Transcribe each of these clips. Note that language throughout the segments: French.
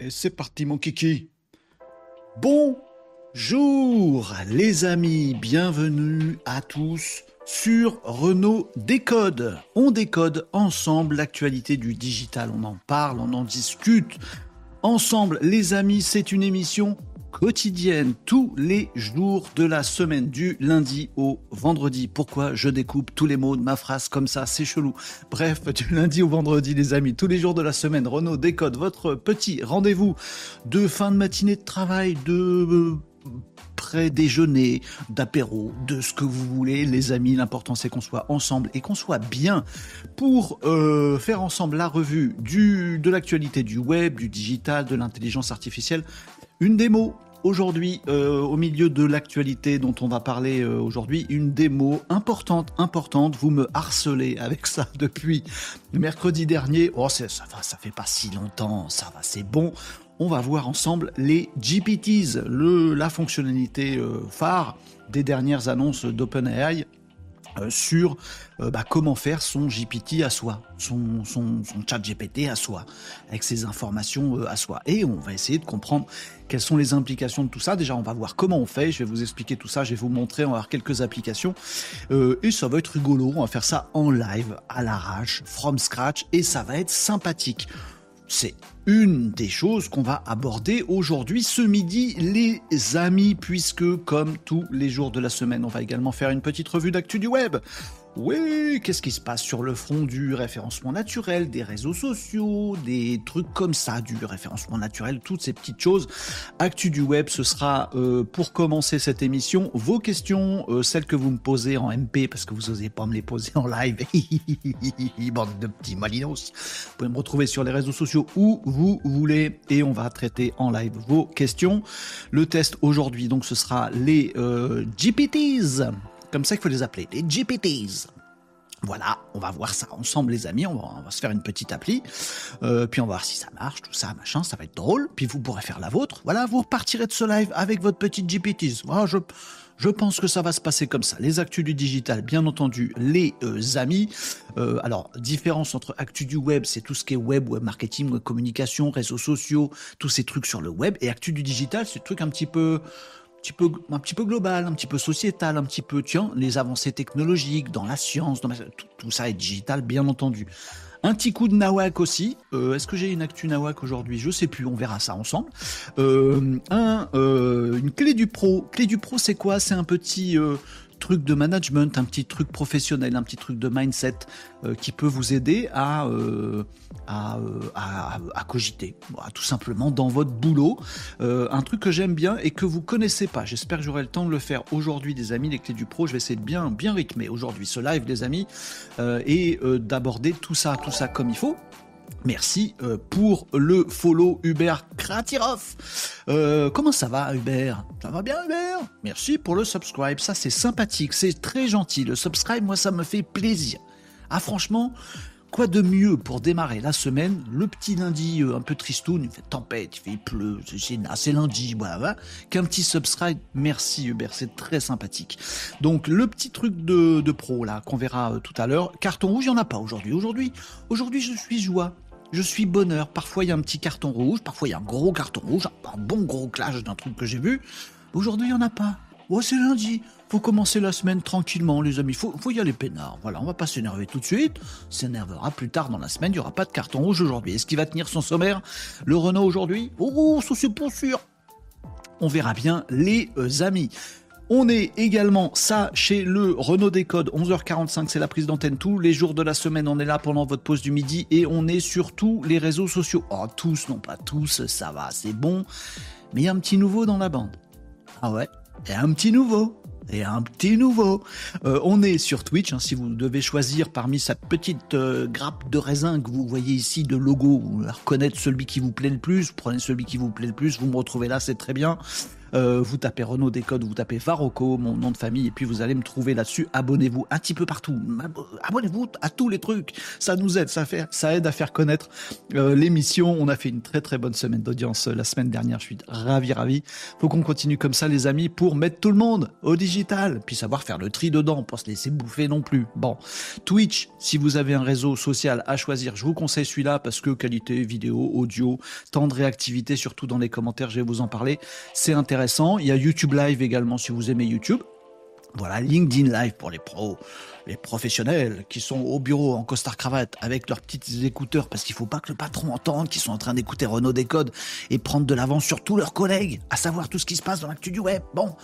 Et c'est parti mon kiki. Bonjour les amis, bienvenue à tous sur Renault Décode. On décode ensemble l'actualité du digital, on en parle, on en discute. Ensemble les amis, c'est une émission quotidienne tous les jours de la semaine, du lundi au vendredi. Pourquoi je découpe tous les mots de ma phrase comme ça? C'est chelou. Bref, du lundi au vendredi, les amis, tous les jours de la semaine, Renault décode votre petit rendez-vous de fin de matinée de travail, de euh, pré-déjeuner, d'apéro, de ce que vous voulez, les amis. L'important c'est qu'on soit ensemble et qu'on soit bien pour euh, faire ensemble la revue du, de l'actualité du web, du digital, de l'intelligence artificielle. Une démo aujourd'hui, euh, au milieu de l'actualité dont on va parler euh, aujourd'hui, une démo importante, importante. Vous me harcelez avec ça depuis mercredi dernier. Oh, ça va, ça fait pas si longtemps, ça va, c'est bon. On va voir ensemble les GPTs, la fonctionnalité euh, phare des dernières annonces d'OpenAI euh, sur euh, bah, comment faire son GPT à soi, son, son, son chat GPT à soi, avec ses informations euh, à soi. Et on va essayer de comprendre quelles sont les implications de tout ça. Déjà, on va voir comment on fait. Je vais vous expliquer tout ça. Je vais vous montrer. On va avoir quelques applications. et ça va être rigolo. On va faire ça en live, à l'arrache, from scratch. Et ça va être sympathique. C'est une des choses qu'on va aborder aujourd'hui, ce midi, les amis, puisque comme tous les jours de la semaine, on va également faire une petite revue d'actu du web. Oui, qu'est-ce qui se passe sur le front du référencement naturel, des réseaux sociaux, des trucs comme ça, du référencement naturel, toutes ces petites choses. Actu du web, ce sera euh, pour commencer cette émission vos questions, euh, celles que vous me posez en MP parce que vous n'osez pas me les poser en live. Bande de petits malinos. Vous pouvez me retrouver sur les réseaux sociaux où vous voulez et on va traiter en live vos questions. Le test aujourd'hui, donc, ce sera les euh, GPTs comme ça qu'il faut les appeler, les GPTs. Voilà, on va voir ça ensemble les amis, on va, se faire une petite appli, euh, puis on va voir si ça marche, tout ça, machin, ça va être drôle, puis vous pourrez faire la vôtre. Voilà, vous repartirez de ce live avec votre petite GPTs. Voilà, je, pense que ça va se passer comme ça. Les actus du digital, bien entendu, les euh, amis. Euh, alors, différence entre actus du web, c'est tout ce qui est web, web marketing, web communication, réseaux sociaux, tous ces trucs sur le web. Et actus du digital, c'est des trucs un petit peu un petit peu global, un petit peu sociétal, un petit peu, tiens, les avancées technologiques, dans la science, dans tout, ça est digital, bien entendu. Un petit coup de Nawak aussi. Euh, est-ce que j'ai une actu Nawak aujourd'hui? Je sais plus, on verra ça ensemble. Euh, euh, une clé du pro. Clé du pro, c'est quoi? C'est un petit truc de management, un petit truc professionnel, un petit truc de mindset euh, qui peut vous aider à, euh, euh, cogiter, tout simplement dans votre boulot. un truc que j'aime bien et que vous connaissez pas. J'espère que j'aurai le temps de le faire aujourd'hui, des amis, les clés du pro. Je vais essayer de bien, bien rythmer aujourd'hui ce live, les amis, et d'aborder tout ça, tout ça comme il faut. Merci euh, pour le follow Hubert Kratirov. Euh, comment ça va Hubert? Ça va bien Hubert? Merci pour le subscribe, ça c'est sympathique, c'est très gentil. Le subscribe, moi ça me fait plaisir. Ah franchement, quoi de mieux pour démarrer la semaine, le petit lundi euh, un peu tristoun, il fait tempête, il pleut, c'est lundi, voilà, qu'un petit subscribe. Merci Hubert, c'est très sympathique. Donc le petit truc de, de pro là qu'on verra tout à l'heure. Carton rouge, il n'y en a pas aujourd'hui. Aujourd'hui, aujourd'hui je suis joie je suis bonheur. Parfois, il y a un petit carton rouge, parfois, il y a un gros carton rouge, un bon gros clash d'un truc que j'ai vu. Aujourd'hui, il n'y en a pas. Oh, c'est lundi. Faut commencer la semaine tranquillement, les amis. Faut, faut y aller peinard. Voilà, on va pas s'énerver tout de suite. S'énervera plus tard dans la semaine. Il n'y aura pas de carton rouge aujourd'hui. Est-ce qu'il va tenir son sommaire, le Renault, aujourd'hui? Oh, ça c'est pas sûr. On verra bien, les euh, amis. On est également ça chez le Renault Décode, 11h45, c'est la prise d'antenne tous les jours de la semaine. On est là pendant votre pause du midi et on est sur tous les réseaux sociaux. Oh, tous, non pas tous, ça va, c'est bon. Mais il y a un petit nouveau dans la bande. Ah ouais, il y a un petit nouveau. Et un petit nouveau. Euh, on est sur Twitch, hein, si vous devez choisir parmi cette petite euh, grappe de raisin que vous voyez ici de logo, reconnaître celui qui vous plaît le plus, prenez celui qui vous plaît le plus, vous me retrouvez là, c'est très bien. Euh, vous tapez Renault Décode, vous tapez Varocco, mon nom de famille, et puis vous allez me trouver là-dessus. Abonnez-vous un petit peu partout. Abonnez-vous à tous les trucs. Ça nous aide, ça, fait, ça aide à faire connaître euh, l'émission. On a fait une très très bonne semaine d'audience euh, la semaine dernière. Je suis ravi, ravi. Faut qu'on continue comme ça, les amis, pour mettre tout le monde au digital, puis savoir faire le tri dedans, pas se laisser bouffer non plus. Bon, Twitch, si vous avez un réseau social à choisir, je vous conseille celui-là parce que qualité vidéo, audio, temps de réactivité, surtout dans les commentaires, je vais vous en parler. C'est intéressant. Il y a YouTube Live également si vous aimez YouTube. Voilà, LinkedIn Live pour les pros, les professionnels qui sont au bureau en costard cravate avec leurs petits écouteurs parce qu'il faut pas que le patron entende qu'ils sont en train d'écouter Renault Décode et prendre de l'avance sur tous leurs collègues, à savoir tout ce qui se passe dans l'actu du web. Bon,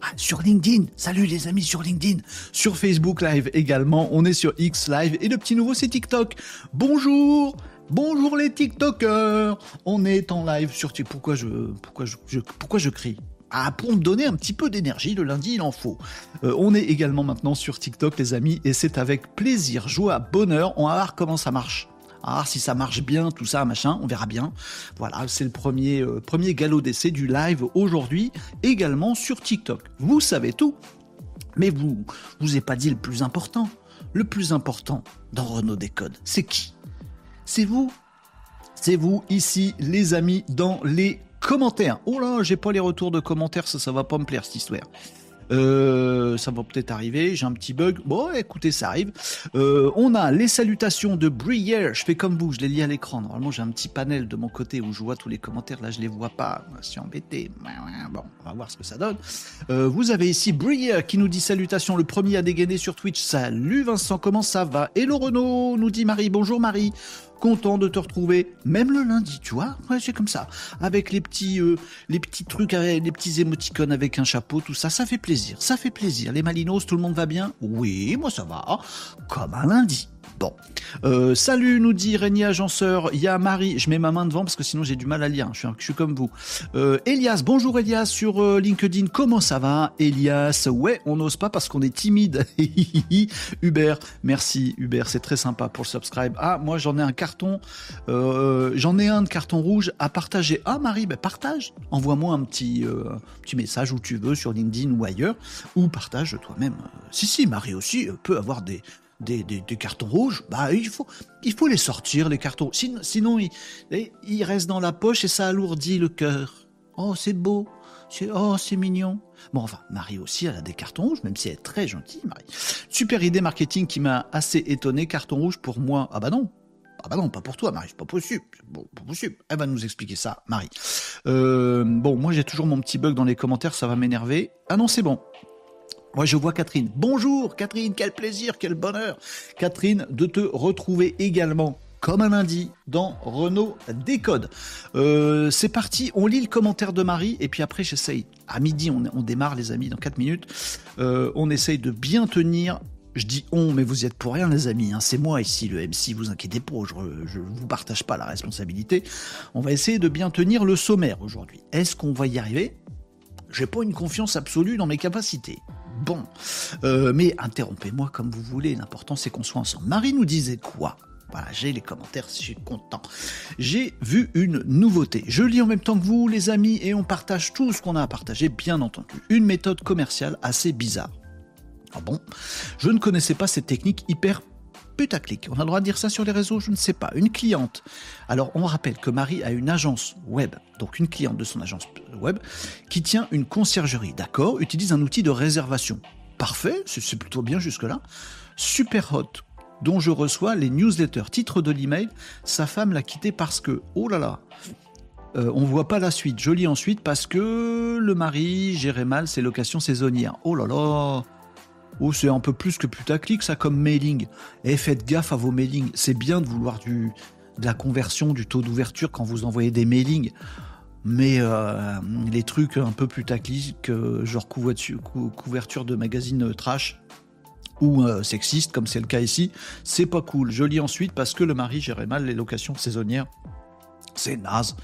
ah, sur LinkedIn, salut les amis sur LinkedIn, sur Facebook Live également, on est sur X Live et le petit nouveau c'est TikTok. Bonjour Bonjour les TikTokers On est en live sur TikTok. Pourquoi je, pourquoi je, pourquoi je crie? Ah, pour me donner un petit peu d'énergie, le lundi il en faut. Euh, on est également maintenant sur TikTok les amis et c'est avec plaisir, joie, bonheur, on va voir comment ça marche. Ah, si ça marche bien, tout ça, machin, on verra bien. Voilà, c'est le premier, euh, premier galop d'essai du live aujourd'hui, également sur TikTok. Vous savez tout, mais vous, vous ai pas dit le plus important. Le plus important dans Renault Décode, c'est qui? C'est vous. C'est vous ici, les amis, dans les commentaires. Oh là, j'ai pas les retours de commentaires, ça, ça va pas me plaire cette histoire. Euh, ça va peut-être arriver, j'ai un petit bug. Bon, écoutez, ça arrive. Euh, on a les salutations de Brière. Je fais comme vous, je les lis à l'écran. Normalement, j'ai un petit panel de mon côté où je vois tous les commentaires. Là, je les vois pas. Je embêté. Bon, on va voir ce que ça donne. Euh, vous avez ici Brière qui nous dit salutations. Le premier à dégainer sur Twitch. Salut Vincent, comment ça va? Hello Renaud, nous dit Marie. Bonjour Marie content de te retrouver, même le lundi, tu vois, ouais, c'est comme ça, avec les petits, euh, les petits trucs, les petits émoticônes avec un chapeau, tout ça, ça fait plaisir, ça fait plaisir. Les Malinos, tout le monde va bien? Oui, moi ça va, comme un lundi. Bon. Euh, salut, nous dit Régnier Agenceur. Il y a Marie. Je mets ma main devant parce que sinon j'ai du mal à lire. Je suis, je suis comme vous. Euh, Elias, bonjour Elias sur euh, LinkedIn. Comment ça va, Elias? Ouais, on n'ose pas parce qu'on est timide. Hubert, merci Hubert, c'est très sympa pour le subscribe. Ah, moi j'en ai un carton. j'en ai un de carton rouge à partager. Ah Marie, ben partage. Envoie-moi un petit, petit message où tu veux sur LinkedIn ou ailleurs. Ou partage toi-même. Si, si, Marie aussi peut avoir des des, cartons rouges, bah il faut, il faut les sortir, les cartons. Sinon, ils, restent dans la poche et ça alourdit le cœur. Oh, c'est beau. Oh, c'est mignon. Bon, enfin, Marie aussi, elle a des cartons rouges, même si elle est très gentille, Marie. Super idée marketing qui m'a assez étonné. Carton rouge pour moi. Ah bah non. Ah bah non, pas pour toi, Marie, c'est pas possible. Pas. Elle va nous expliquer ça, Marie. Euh, bon, moi j'ai toujours mon petit bug dans les commentaires, ça va m'énerver. Ah non, c'est bon. Moi, je vois Catherine. Bonjour, Catherine, quel plaisir, quel bonheur. Catherine, de te retrouver également comme un lundi dans Renault Décode. Euh, c'est parti, on lit le commentaire de Marie et puis après j'essaye. À midi, on, démarre les amis dans 4 minutes. Euh, on essaye de bien tenir. Je dis on, mais vous y êtes pour rien les amis. Hein. C'est moi ici le MC, vous inquiétez pas, je ne vous partage pas la responsabilité. On va essayer de bien tenir le sommaire aujourd'hui. Est-ce qu'on va y arriver? J'ai pas une confiance absolue dans mes capacités. Bon, euh, mais interrompez-moi comme vous voulez, l'important c'est qu'on soit ensemble. Marie nous disait quoi? Voilà, j'ai les commentaires, je suis content. J'ai vu une nouveauté. Je lis en même temps que vous, les amis, et on partage tout ce qu'on a à partager, bien entendu. Une méthode commerciale assez bizarre. Ah bon? Je ne connaissais pas cette technique hyper putaclic. On a le droit de dire ça sur les réseaux, je ne sais pas. Une cliente. Alors, on rappelle que Marie a une agence web, donc une cliente de son agence web, qui tient une conciergerie, d'accord Utilise un outil de réservation. Parfait, c'est plutôt bien jusque-là. Super hot, dont je reçois les newsletters. Titre de l'email, sa femme l'a quitté parce que, oh là là, euh, on voit pas la suite. Je lis ensuite parce que le mari gérait mal ses locations saisonnières. Oh là là Oh, c'est un peu plus que putaclic, ça, comme mailing. Et eh, faites gaffe à vos mailings. C'est bien de vouloir de la conversion, du taux d'ouverture quand vous envoyez des mailings. Mais euh, les trucs un peu putaclic, genre couverture de magazine trash ou euh, sexiste, comme c'est le cas ici, c'est pas cool. Je lis ensuite parce que le mari gérait mal les locations saisonnières. C'est naze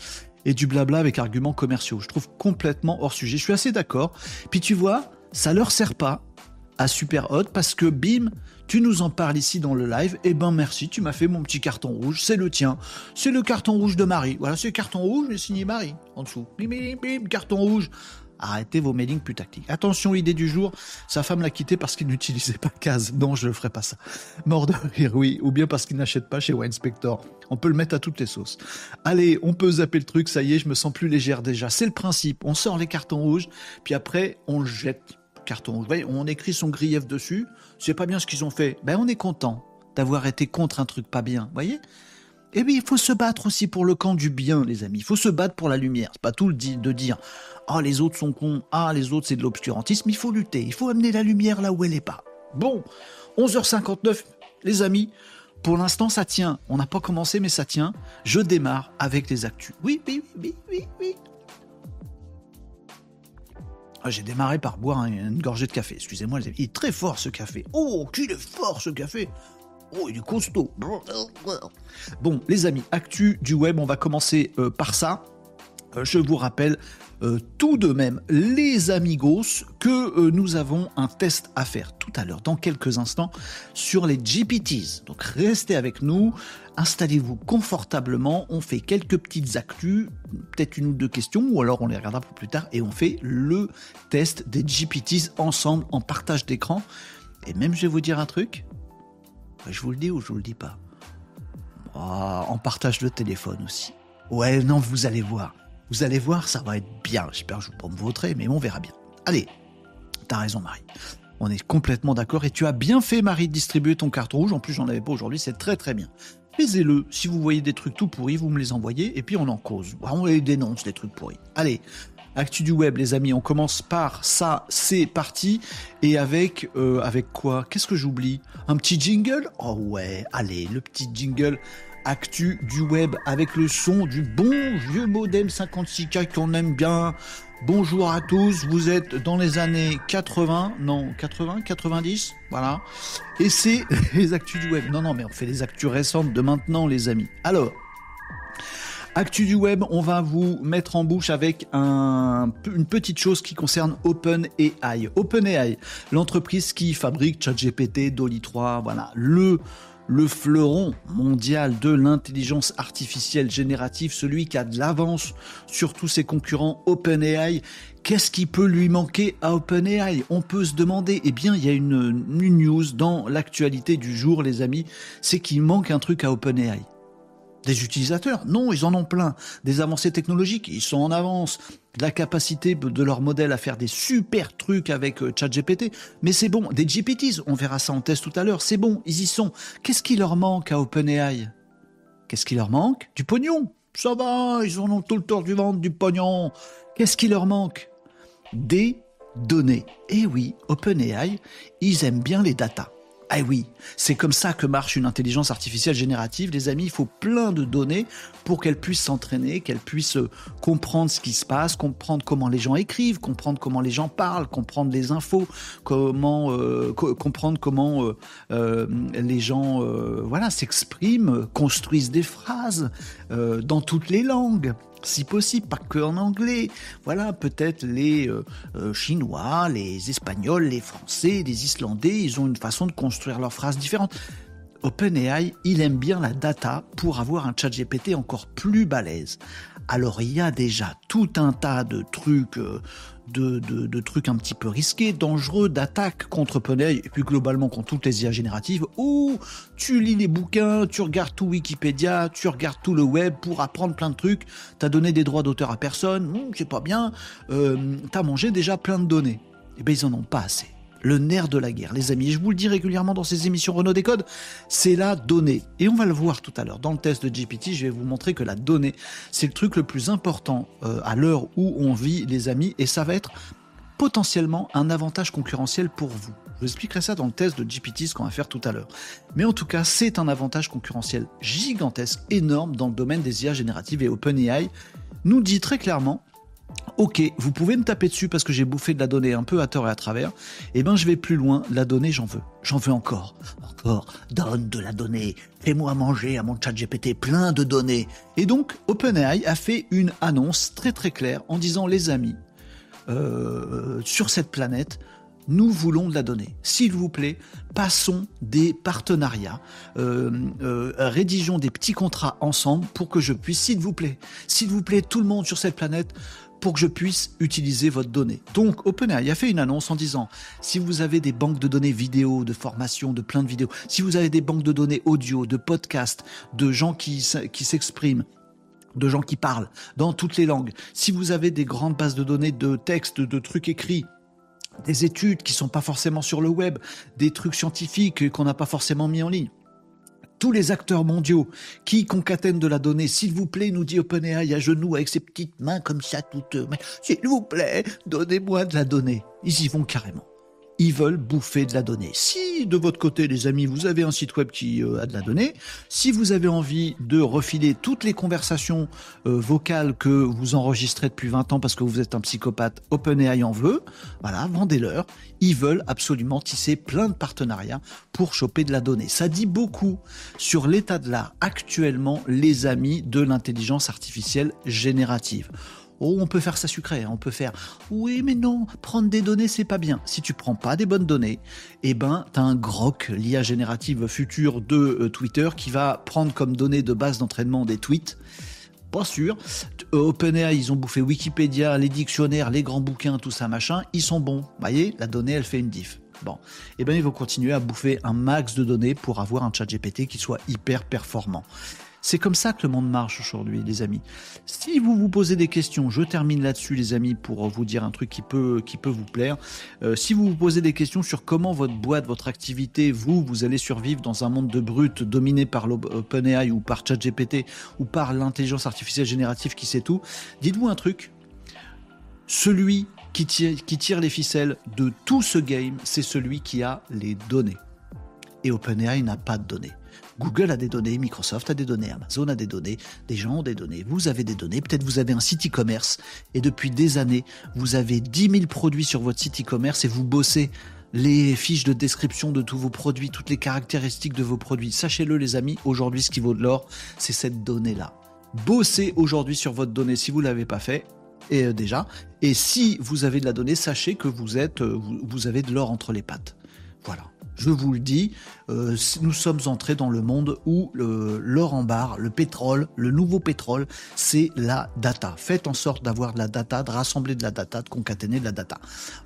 et du blabla avec arguments commerciaux. Je trouve complètement hors sujet. Je suis assez d'accord. Puis tu vois, ça leur sert pas à Super Hot parce que bim, tu nous en parles ici dans le live. Et eh ben merci, tu m'as fait mon petit carton rouge, c'est le tien. C'est le carton rouge de Marie. Voilà, c'est carton rouge, mais signé Marie en dessous. Bim, bim, bim, carton rouge. Arrêtez vos mailings putaclic. Attention, idée du jour, sa femme l'a quitté parce qu'il n'utilisait pas Case. Non, je ne ferai pas ça. Mort de rire, oui. Ou bien parce qu'il n'achète pas chez Winespector. On peut le mettre à toutes les sauces. Allez, on peut zapper le truc, ça y est, je me sens plus légère déjà. C'est le principe. On sort les cartons rouges, puis après, on le jette. Carton rouge. on écrit son grief dessus. C'est pas bien ce qu'ils ont fait. Ben, on est content d'avoir été contre un truc pas bien. Voyez et eh bien, il faut se battre aussi pour le camp du bien, les amis. Il faut se battre pour la lumière. C'est pas tout le de dire ah les autres sont cons, ah les autres c'est de l'obscurantisme. Il faut lutter. Il faut amener la lumière là où elle est pas. Bon, 11h59, les amis. Pour l'instant, ça tient. On n'a pas commencé, mais ça tient. Je démarre avec les actus. Oui, oui, oui, oui, oui. Ah, j'ai démarré par boire une gorgée de café. Excusez-moi, il est très fort ce café. Oh, qu'il est fort ce café. Oh, il est costaud. Bon, les amis, actu du web, on va commencer euh, par ça. Euh, je vous rappelle euh, tout de même, les amigos, que nous avons un test à faire tout à l'heure, dans quelques instants, sur les GPTs. Donc restez avec nous, installez-vous confortablement, on fait quelques petites actus, peut-être une ou deux questions, ou alors on les regardera pour plus tard, et on fait le test des GPTs ensemble en partage d'écran. Et même je vais vous dire un truc, je vous le dis ou je vous le dis pas? Ah, On partage le téléphone aussi. Ouais, non, vous allez voir. Vous allez voir, ça va être bien. J'espère que je ne vais pas me mais on verra bien. Allez, t'as raison, Marie. On est complètement d'accord et tu as bien fait, Marie, de distribuer ton carton rouge. En plus, j'en avais pas aujourd'hui, c'est très très bien. Faisez-le. Si vous voyez des trucs tout pourris, vous me les envoyez et puis on en cause. On les dénonce, les trucs pourris. Allez, Actu du web, les amis. On commence par ça, c'est parti. Et avec, euh, avec quoi? Qu'est-ce que j'oublie? Un petit jingle? Oh ouais, allez, le petit jingle. Actu du web avec le son du bon vieux modem 56K qu'on aime bien. Bonjour à tous, vous êtes dans les années 80, non 80, 90, voilà. Et c'est les actus du web. Non, non, mais on fait les actus récentes de maintenant, les amis. Alors, Actu du web, on va vous mettre en bouche avec un, une petite chose qui concerne OpenAI. OpenAI, l'entreprise qui fabrique ChatGPT, Dolly 3, voilà, le le fleuron mondial de l'intelligence artificielle générative, celui qui a de l'avance sur tous ses concurrents OpenAI. Qu'est-ce qui peut lui manquer à OpenAI? On peut se demander. Eh bien, il y a une, news dans l'actualité du jour, les amis, c'est qu'il manque un truc à OpenAI. Des utilisateurs? Non, ils en ont plein. Des avancées technologiques, ils sont en avance. La capacité de leur modèle à faire des super trucs avec euh, ChatGPT. Mais c'est bon, des GPTs, on verra ça en test tout à l'heure, c'est bon, ils y sont. Qu'est-ce qui leur manque à OpenAI? Qu'est-ce qui leur manque? Du pognon. Ça va, ils en ont tout le tour du ventre du pognon. Qu'est-ce qui leur manque? Des données. Et oui, OpenAI, ils aiment bien les datas. Ah oui, c'est comme ça que marche une intelligence artificielle générative, les amis. Il faut plein de données pour qu'elle puisse s'entraîner, qu'elle puisse euh, comprendre ce qui se passe, comprendre comment les gens écrivent, comprendre comment les gens parlent, comprendre les infos, comment euh, comprendre comment euh, les gens voilà s'expriment, construisent des phrases dans toutes les langues si possible, pas que en anglais. Voilà, peut-être les euh, euh, Chinois, les Espagnols, les Français, les Islandais, ils ont une façon de construire leurs phrases différentes. OpenAI, il aime bien la data pour avoir un chat GPT encore plus balèze. Alors il y a déjà tout un tas de trucs euh, de, trucs un petit peu risqués, dangereux, d'attaques contre OpenAI, et puis globalement contre toutes les IA génératives, où tu lis les bouquins, tu regardes tout Wikipédia, tu regardes tout le web pour apprendre plein de trucs, t'as donné des droits d'auteur à personne, hmm, c'est pas bien, euh, t'as mangé déjà plein de données. Eh bien ils en ont pas assez le nerf de la guerre. Les amis, je vous le dis régulièrement dans ces émissions Renault Décode, c'est la donnée. Et on va le voir tout à l'heure. Dans le test de GPT, je vais vous montrer que la donnée, c'est le truc le plus important euh, à l'heure où on vit, les amis, et ça va être potentiellement un avantage concurrentiel pour vous. Je vous expliquerai ça dans le test de GPT, ce qu'on va faire tout à l'heure. Mais en tout cas, c'est un avantage concurrentiel gigantesque, énorme dans le domaine des IA génératives et OpenAI nous dit très clairement Ok, vous pouvez me taper dessus parce que j'ai bouffé de la donnée un peu à tort et à travers. Eh ben, je vais plus loin. La donnée, j'en veux. J'en veux encore. Encore. Donne de la donnée. Fais-moi manger à mon chat GPT plein de données. Et donc, OpenAI a fait une annonce très très claire en disant les amis, euh, sur cette planète, nous voulons de la donnée. S'il vous plaît, passons des partenariats, euh, euh, rédigeons des petits contrats ensemble pour que je puisse, s'il vous plaît, s'il vous plaît, tout le monde sur cette planète, pour que je puisse utiliser votre donnée. Donc OpenAI a fait une annonce en disant si vous avez des banques de données vidéo, de formation, de plein de vidéos, si vous avez des banques de données audio, de podcasts, de gens qui, qui s'expriment, de gens qui parlent dans toutes les langues, si vous avez des grandes bases de données de textes, de trucs écrits, des études qui sont pas forcément sur le web, des trucs scientifiques qu'on n'a pas forcément mis en ligne, tous les acteurs mondiaux qui concatènent de la donnée, s'il vous plaît, nous dit OpenAI à genoux avec ses petites mains comme ça toutes, s'il vous plaît, donnez-moi de la donnée. Ils y vont carrément ils veulent bouffer de la donnée. Si de votre côté, les amis, vous avez un site web qui euh, a de la donnée, si vous avez envie de refiler toutes les conversations euh, vocales que vous enregistrez depuis 20 ans parce que vous êtes un psychopathe, OpenAI en veut, voilà, vendez-leur. Ils veulent absolument tisser plein de partenariats pour choper de la donnée. Ça dit beaucoup sur l'état de l'art actuellement, les amis, de l'intelligence artificielle générative. Oh, on peut faire ça sucré, on peut faire. Oui, mais non, prendre des données, c'est pas bien. Si tu prends pas des bonnes données, eh ben, t'as un grok, l'IA générative future de euh, Twitter, qui va prendre comme données de base d'entraînement des tweets. Pas sûr. Euh, OpenAI, ils ont bouffé Wikipédia, les dictionnaires, les grands bouquins, tout ça, machin. Ils sont bons. Vous voyez, la donnée, elle fait une diff. Bon, eh ben, ils vont continuer à bouffer un max de données pour avoir un chat GPT qui soit hyper performant. C'est comme ça que le monde marche aujourd'hui, les amis. Si vous vous posez des questions, je termine là-dessus, les amis, pour vous dire un truc qui peut, qui peut vous plaire. Euh, si vous vous posez des questions sur comment votre boîte, votre activité, vous, vous allez survivre dans un monde de brut dominé par l'OpenAI ou par ChatGPT ou par l'intelligence artificielle générative qui sait tout, dites-vous un truc. Celui qui tire, qui tire les ficelles de tout ce game, c'est celui qui a les données. Et OpenAI n'a pas de données. Google a des données, Microsoft a des données, Amazon a des données, des gens ont des données, vous avez des données, peut-être vous avez un site e-commerce et depuis des années, vous avez 10 000 produits sur votre site e-commerce et vous bossez les fiches de description de tous vos produits, toutes les caractéristiques de vos produits. Sachez-le les amis, aujourd'hui ce qui vaut de l'or, c'est cette donnée-là. Bossez aujourd'hui sur votre donnée si vous ne l'avez pas fait, et euh, déjà. Et si vous avez de la donnée, sachez que vous êtes, euh, vous avez de l'or entre les pattes. Voilà. Je vous le dis, euh, nous sommes entrés dans le monde où l'or en barre, le pétrole, le nouveau pétrole, c'est la data. Faites en sorte d'avoir de la data, de rassembler de la data, de concaténer de la data.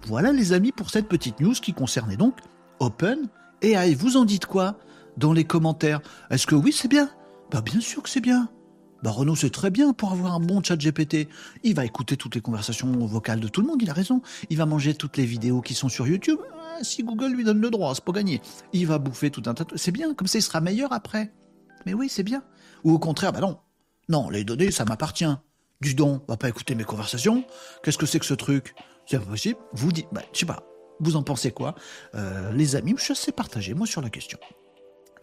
Voilà les amis pour cette petite news qui concernait donc Open AI. Vous en dites quoi dans les commentaires? Est-ce que oui c'est bien? Bah bien sûr que c'est bien. Bah Renault c'est très bien pour avoir un bon chat GPT. Il va écouter toutes les conversations vocales de tout le monde, il a raison. Il va manger toutes les vidéos qui sont sur YouTube si Google lui donne le droit, c'est pas gagné. Il va bouffer tout un tas de... C'est bien, comme ça il sera meilleur après. Mais oui, c'est bien. Ou au contraire, bah non. Non, les données, ça m'appartient. Du don, va pas écouter mes conversations. Qu'est-ce que c'est que ce truc? C'est impossible. Vous dites, bah, je sais pas, vous en pensez quoi? Euh, Les amis, je sais partager, moi, sur la question.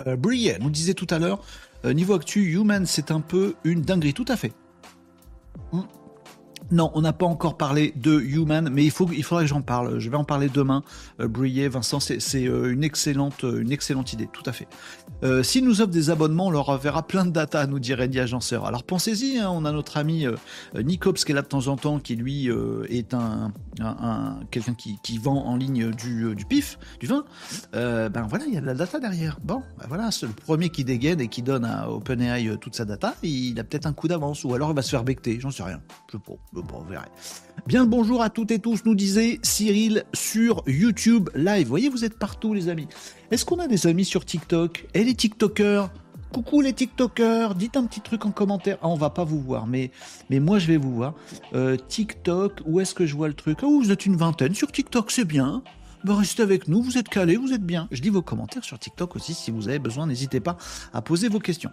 Euh, nous disait tout à l'heure, euh, niveau actu, Human, c'est un peu une dinguerie, tout à fait. Hum. Non, on n'a pas encore parlé de Human, mais il faut, il faudrait que j'en parle. Je vais en parler demain. Euh, Vincent, c'est euh, une excellente, euh, une excellente idée, tout à fait. Euh, S'ils nous offrent des abonnements, on leur enverra plein de data, nous dirait Eddie Agenceur. Alors pensez-y, hein, on a notre ami Nicops qui est là de temps en temps, qui lui est un, un, quelqu'un qui, qui, vend en ligne du, du pif, du vin. ben voilà, il y a de la data derrière. Bon, ben voilà, c'est le premier qui dégaine et qui donne à OpenAI toute sa data, il a peut-être un coup d'avance, ou alors il va se faire becter, j'en sais rien. Je sais. Bien bonjour à toutes et tous, nous disait Cyril sur YouTube Live. Vous voyez, vous êtes partout, les amis. Est-ce qu'on a des amis sur TikTok? Et les TikTokers Coucou les TikTokers, dites un petit truc en commentaire. Ah, on va pas vous voir, mais, mais moi je vais vous voir. Euh, TikTok, où est-ce que je vois le truc? Oh, vous êtes une vingtaine sur TikTok, c'est bien. Ben, restez avec nous, vous êtes calés, vous êtes bien. Je lis vos commentaires sur TikTok aussi, si vous avez besoin, n'hésitez pas à poser vos questions.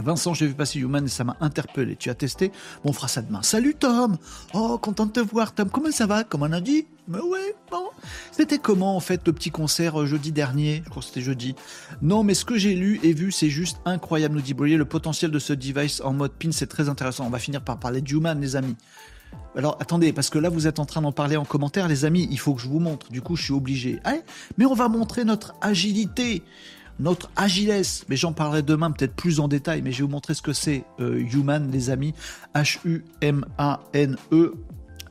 Vincent, j'ai vu passer Human et ça m'a interpellé. Tu as testé Bon, on fera ça demain. Salut Tom Oh, content de te voir Tom. Comment ça va? Comme on a dit? Mais ouais, bon. C'était comment en fait le petit concert euh, jeudi dernier? Je crois que c'était jeudi. Non, mais ce que j'ai lu et vu, c'est juste incroyable, nous dit Brouillet. Le potentiel de ce device en mode pin, c'est très intéressant. On va finir par parler de Human, les amis. Alors attendez, parce que là vous êtes en train d'en parler en commentaire, les amis, il faut que je vous montre. Du coup, je suis obligé. Ah, mais on va montrer notre agilité notre Agiles, mais j'en parlerai demain peut-être plus en détail, mais je vais vous montrer ce que c'est euh, Human, les amis. H-U-M-A-N-E.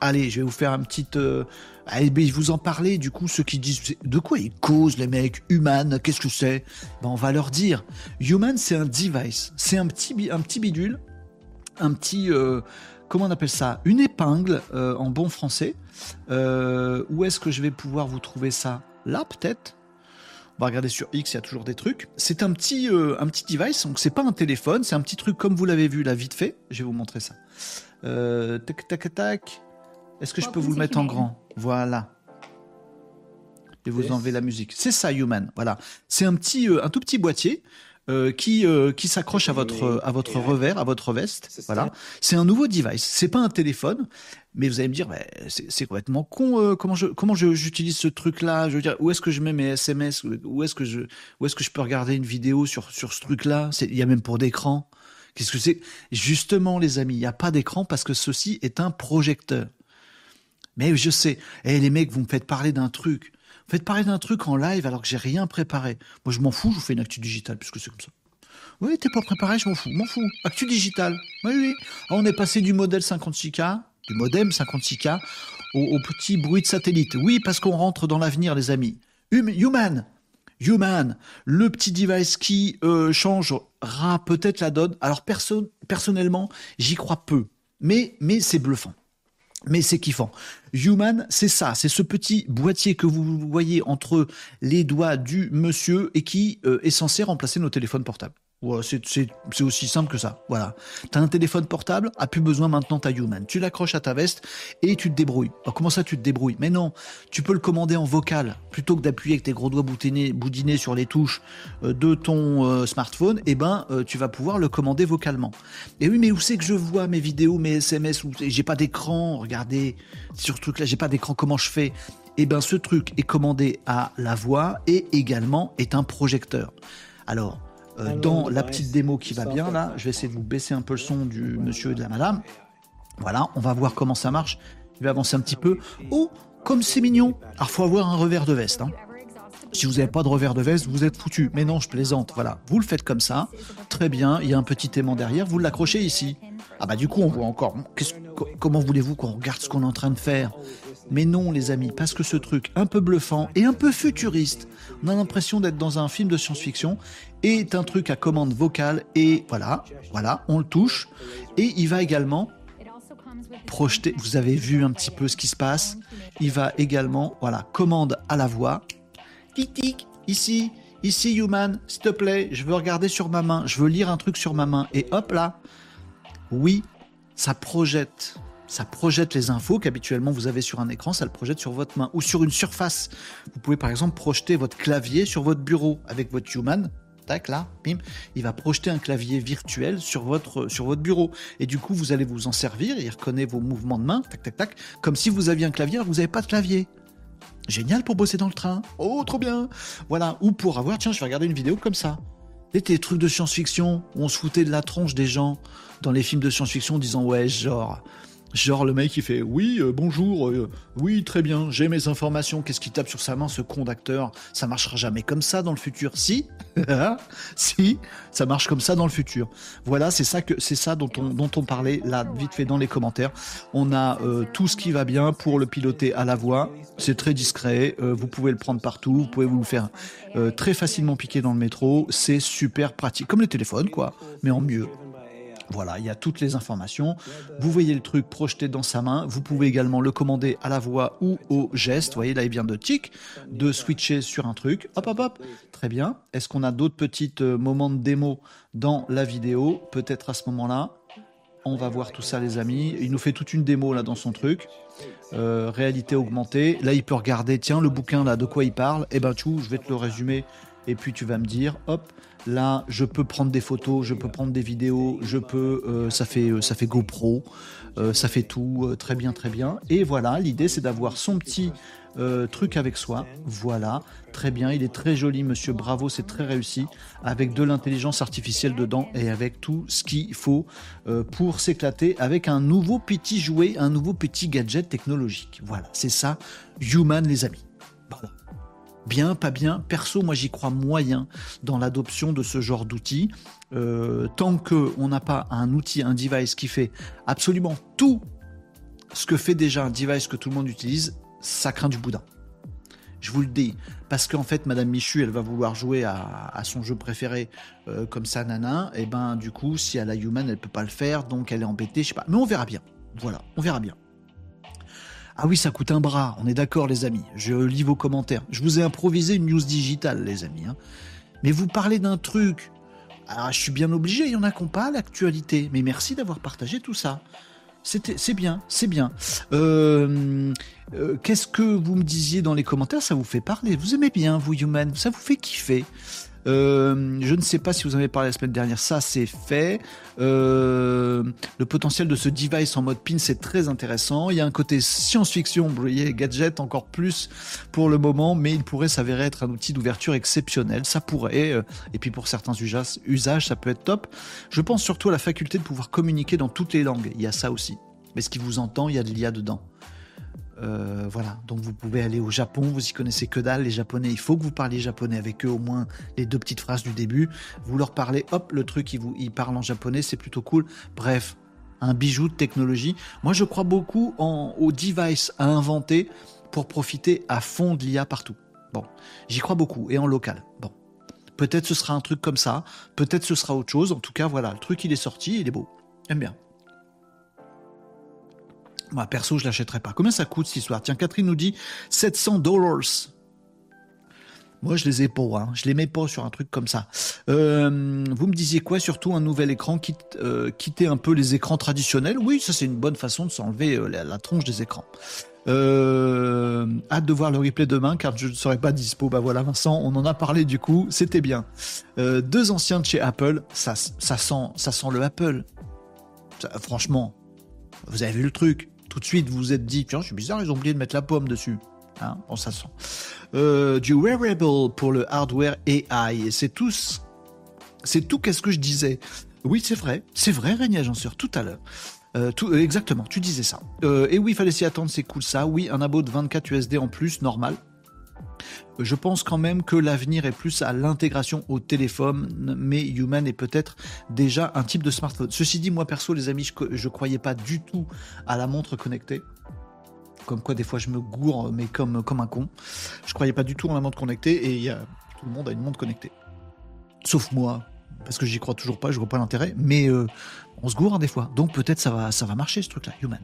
Allez, je vais vous faire un petit... Euh, allez, vous en parler, du coup, ceux qui disent de quoi ils causent, les mecs, Human, qu'est-ce que c'est? Ben, On va leur dire. Human, c'est un device, c'est un petit, un petit bidule, un petit... Euh, comment on appelle ça? Une épingle euh, en bon français. Où est-ce que je vais pouvoir vous trouver ça? Là, peut-être on va regarder sur X, il y a toujours des trucs. C'est un petit, euh, un petit device, donc c'est pas un téléphone, c'est un petit truc comme vous l'avez vu là vite fait. Je vais vous montrer ça. tac, tac, tac. Est-ce que je peux vous le mettre en grand? Voilà. Et vous enlevez la musique. C'est ça, Human. Voilà. C'est un petit, un tout petit boîtier euh, qui euh, qui s'accroche à votre à votre revers, à votre veste. Voilà. C'est un nouveau device. C'est pas un téléphone, mais vous allez me dire, bah, c'est complètement con. Euh, comment je comment j'utilise ce truc-là? Je veux dire, où est-ce que je mets mes SMS Où est-ce que je où est-ce que je peux regarder une vidéo sur sur ce truc-là? Il y a même pour d'écran. Qu'est-ce que c'est? Justement, les amis, il n'y a pas d'écran parce que ceci est un projecteur. Mais je sais, eh, les mecs, vous me faites parler d'un truc. Faites parler d'un truc en live alors que j'ai rien préparé. Moi, je m'en fous, je vous fais une actu digitale, puisque c'est comme ça. Oui, t'es pas préparé, je m'en fous, m'en fous. Actu digitale. Oui, oui. Ah, on est passé du modèle 56K, du modem 56K, au, petit bruit de satellite. Oui, parce qu'on rentre dans l'avenir, les amis. Hum, human. Human, le petit device qui euh, changera peut-être la donne. Alors personnellement, j'y crois peu, mais mais c'est bluffant mais c'est kiffant. Human, c'est ça, c'est ce petit boîtier que vous voyez entre les doigts du monsieur et qui euh, est censé remplacer nos téléphones portables. Voilà, c'est aussi simple que ça. Voilà. T'as un téléphone portable, a plus besoin maintenant ta Human. Tu l'accroches à ta veste et tu te débrouilles. Alors comment ça tu te débrouilles? Mais non, tu peux le commander en vocal plutôt que d'appuyer avec tes gros doigts boudinés, boudinés sur les touches euh, de ton euh, smartphone. Eh ben, euh, tu vas pouvoir le commander vocalement. Et oui, mais où c'est que je vois mes vidéos, mes SMS où j'ai pas d'écran Regardez sur ce truc-là, j'ai pas d'écran. Comment je fais? Eh ben, ce truc est commandé à la voix et également est un projecteur. Alors euh, dans la petite démo qui va bien là. Je vais essayer de vous baisser un peu le son du monsieur et de la madame. Voilà, on va voir comment ça marche. Je vais avancer un petit peu. Oh, comme c'est mignon. Alors, faut avoir un revers de veste. Hein. Si vous n'avez pas de revers de veste, vous êtes foutu. Mais non, je plaisante. Voilà, vous le faites comme ça. Très bien. Il y a un petit aimant derrière. Vous l'accrochez ici. Ah bah du coup, on voit encore. Comment voulez-vous qu'on regarde ce qu'on est en train de faire? Mais non, les amis, parce que ce truc un peu bluffant et un peu futuriste, on a l'impression d'être dans un film de science-fiction, est un truc à commande vocale et voilà, voilà, on le touche et il va également projeter. Vous avez vu un petit peu ce qui se passe. Il va également, voilà, commande à la voix. Tic ici, ici, human, s'il te plaît, je veux regarder sur ma main, je veux lire un truc sur ma main et hop là, oui, ça projette. Ça projette les infos qu'habituellement vous avez sur un écran, ça le projette sur votre main ou sur une surface. Vous pouvez par exemple projeter votre clavier sur votre bureau avec votre human, tac là, bim, il va projeter un clavier virtuel sur votre sur votre bureau et du coup vous allez vous en servir, il reconnaît vos mouvements de main, tac tac tac, comme si vous aviez un clavier, vous n'avez pas de clavier. Génial pour bosser dans le train. Oh, trop bien. Voilà, ou pour avoir tiens, je vais regarder une vidéo comme ça. Des trucs de science-fiction où on se foutait de la tronche des gens dans les films de science-fiction en disant ouais, genre Genre le mec il fait oui euh, bonjour euh, oui très bien j'ai mes informations. Qu'est-ce qu'il tape sur sa main ce con d'acteur? Ça marchera jamais comme ça dans le futur. Si? Si? Ça marche comme ça dans le futur. Voilà c'est ça que c'est ça dont on dont on parlait là vite fait dans les commentaires. On a euh, tout ce qui va bien pour le piloter à la voix. C'est très discret vous pouvez le prendre partout vous pouvez vous le faire très facilement piquer dans le métro. C'est super pratique. Comme les téléphones quoi mais en mieux voilà, il y a toutes les informations. Vous voyez le truc projeté dans sa main. Vous pouvez également le commander à la voix ou au geste. Vous voyez, là, il vient de tic, de switcher sur un truc. Hop, hop, hop. Très bien. Est-ce qu'on a d'autres petits euh, moments de démo dans la vidéo? Peut-être à ce moment-là. On va voir tout ça, les amis. Il nous fait toute une démo là dans son truc. Euh, réalité augmentée. Là, il peut regarder, tiens, le bouquin là, de quoi il parle? Eh ben, tout, je vais te le résumer. Et puis tu vas me dire, hop, Là, je peux prendre des photos, je peux prendre des vidéos, je peux, euh, ça fait, euh, ça fait GoPro, euh, ça fait tout, très bien, très bien. Et voilà, l'idée c'est d'avoir son petit truc avec soi. Voilà, très bien, il est très joli, monsieur. Bravo, c'est très réussi, avec de l'intelligence artificielle dedans et avec tout ce qu'il faut pour s'éclater avec un nouveau petit jouet, un nouveau petit gadget technologique. Voilà, c'est ça, Human, les amis. Bien, pas bien. Perso, moi j'y crois moyen dans l'adoption de ce genre d'outils. Euh, tant qu'on n'a pas un outil, un device qui fait absolument tout ce que fait déjà un device que tout le monde utilise, ça craint du boudin. Je vous le dis. Parce qu'en fait, Madame Michu, elle va vouloir jouer à, son jeu préféré euh, comme ça, nana. Et ben, du coup, si elle a Human, elle peut pas le faire, donc elle est embêtée, je sais pas. Mais on verra bien. Voilà, on verra bien. Ah oui, ça coûte un bras, on est d'accord les amis. Je lis vos commentaires. Je vous ai improvisé une news digitale les amis. Hein. Mais vous parlez d'un truc. Ah, je suis bien obligé, il y en a qui n'ont pas l'actualité. Mais merci d'avoir partagé tout ça. C'est bien, c'est bien. Euh, euh, qu'est-ce que vous me disiez dans les commentaires? Ça vous fait parler. Vous aimez bien, vous, Human Ça vous fait kiffer. Euh, je ne sais pas si vous en avez parlé la semaine dernière, ça c'est fait. Euh, le potentiel de ce device en mode pin, c'est très intéressant. Il y a un côté science-fiction, brouillé, gadget encore plus pour le moment, mais il pourrait s'avérer être un outil d'ouverture exceptionnel. Ça pourrait, euh, et puis pour certains usages, ça peut être top. Je pense surtout à la faculté de pouvoir communiquer dans toutes les langues. Il y a ça aussi. Mais ce qui vous entend, il y a de l'IA dedans. Euh, voilà, donc vous pouvez aller au Japon, vous y connaissez que dalle, les Japonais, il faut que vous parliez japonais avec eux au moins les deux petites phrases du début. Vous leur parlez, hop, le truc, ils, vous, ils parlent en japonais, c'est plutôt cool. Bref, un bijou de technologie. Moi, je crois beaucoup en, aux devices à inventer pour profiter à fond de l'IA partout. Bon, j'y crois beaucoup, et en local. Bon, peut-être ce sera un truc comme ça, peut-être ce sera autre chose. En tout cas, voilà, le truc, il est sorti, il est beau. J'aime bien. Moi, perso, je l'achèterai pas. Combien ça coûte cette histoire? Tiens, Catherine nous dit 700 dollars. Moi, je les ai pas, hein. je les mets pas sur un truc comme ça. Euh, vous me disiez quoi Surtout un nouvel écran, quitte, euh, quitter un peu les écrans traditionnels? Oui, ça c'est une bonne façon de s'enlever euh, la, tronche des écrans. hâte de voir le replay demain car je ne serai pas dispo. Bah voilà, Vincent, on en a parlé du coup, c'était bien. deux anciens de chez Apple, ça, ça sent, ça sent le Apple. franchement, vous avez vu le truc? Tout de suite vous vous êtes dit, tiens, c'est bizarre, ils ont oublié de mettre la pomme dessus. Hein ça sent. Euh, du wearable pour le hardware AI. C'est tout, c'est tout qu'est-ce que je disais. Oui, c'est vrai, c'est vrai, Régnier Agenceur, tout à l'heure. Euh, tout, euh, exactement, tu disais ça. et oui, il fallait s'y attendre, c'est cool ça. Oui, un abo de 24 USD en plus, normal je pense quand même que l'avenir est plus à l'intégration au téléphone, mais Human est peut-être déjà un type de smartphone. Ceci dit, moi perso, les amis, je, ne croyais pas du tout à la montre connectée. Comme quoi, des fois, je me gourre, mais comme, comme un con. Je croyais pas du tout en la montre connectée, et tout le monde a une montre connectée. Sauf moi, parce que j'y crois toujours pas, je vois pas l'intérêt, mais euh, on se gourre des fois. Donc peut-être ça va, ça va marcher ce truc-là, Human.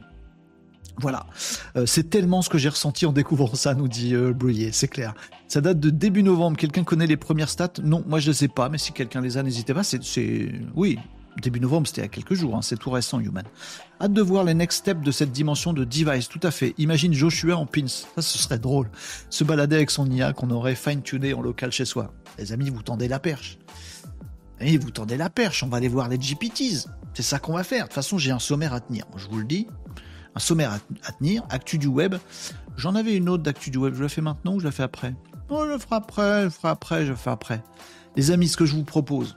Voilà, euh, c'est tellement ce que j'ai ressenti en découvrant ça, nous dit euh, c'est clair. Ça date de début novembre. Quelqu'un connaît les premières stats? Non, moi je ne sais pas, mais si quelqu'un les a, n'hésitez pas. C'est, oui, début novembre, c'était il quelques jours. Hein, c'est tout récent, Human. Hâte de voir les next steps de cette dimension de device. Tout à fait. Imagine Joshua en pins. Ça, ce serait drôle. Se balader avec son IA qu'on aurait fine-tuné en local chez soi. Les amis, vous tendez la perche. Et vous tendez la perche. On va aller voir les GPTs. C'est ça qu'on va faire. De toute façon, j'ai un sommaire à tenir. je vous le dis un sommaire à, tenir, actu du web. J'en avais une autre d'actu du web, je la fais maintenant ou je la fais après? Oh, je la ferai après, je la ferai après, je la ferai après. Les amis, ce que je vous propose,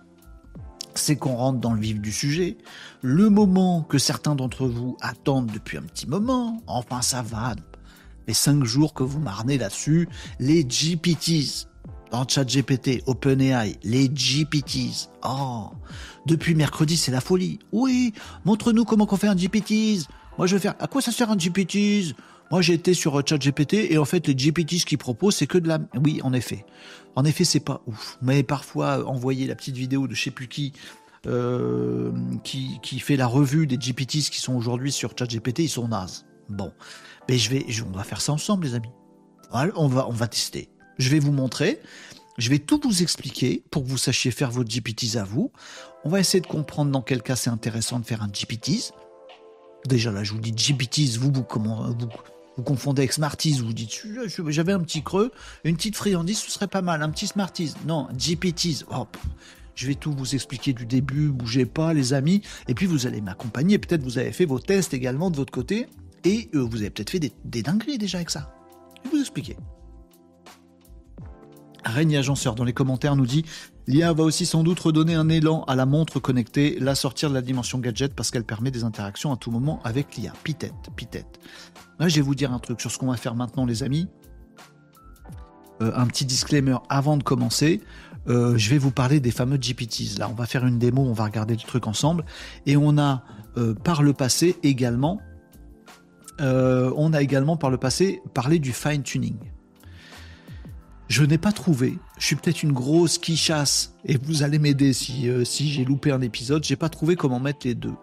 c'est qu'on rentre dans le vif du sujet. Le moment que certains d'entre vous attendent depuis un petit moment, enfin ça va, les cinq jours que vous marnez là-dessus, les GPTs, dans ChatGPT, OpenAI, les GPTs. Oh, depuis mercredi, c'est la folie. Oui, montre-nous comment on fait un GPTs. Moi, je vais faire, à quoi ça sert un GPTs Moi, j'ai été sur euh, ChatGPT et en fait, les GPTs qu'ils proposent, c'est que de la... Oui, en effet. En effet, c'est pas ouf. Mais parfois, envoyer la petite vidéo de je sais plus qui, euh, qui, qui fait la revue des GPTs qui sont aujourd'hui sur ChatGPT, ils sont nazes. Bon. Mais je vais, on va faire ça ensemble, les amis. on va, on va tester. Je vais vous montrer. Je vais tout vous expliquer pour que vous sachiez faire votre GPTs à vous. On va essayer de comprendre dans quel cas c'est intéressant de faire un GPTs. Déjà là, je vous dis GPTs, vous, vous, vous, vous confondez avec Smarties, vous dites j'avais un petit creux, une petite friandise, ce serait pas mal, un petit Smarties. Non, GPTs, je vais tout vous expliquer du début, bougez pas les amis, et puis vous allez m'accompagner, peut-être vous avez fait vos tests également de votre côté, et euh, vous avez peut-être fait des, des dingueries déjà avec ça. Je vais vous expliquer. Règne Agenceur dans les commentaires nous dit L'IA va aussi sans doute redonner un élan à la montre connectée, la sortir de la dimension gadget parce qu'elle permet des interactions à tout moment avec l'IA. Pitette, pitette. Là, je vais vous dire un truc sur ce qu'on va faire maintenant, les amis. Euh, un petit disclaimer avant de commencer. Euh, je vais vous parler des fameux GPTs. Là, on va faire une démo, on va regarder le truc ensemble. Et on a euh, par le passé également, on a également par le passé parlé du fine tuning. Je n'ai pas trouvé. Je suis peut-être une grosse qui chasse et vous allez m'aider si, euh, si j'ai loupé un épisode. J'ai pas trouvé comment mettre les deux.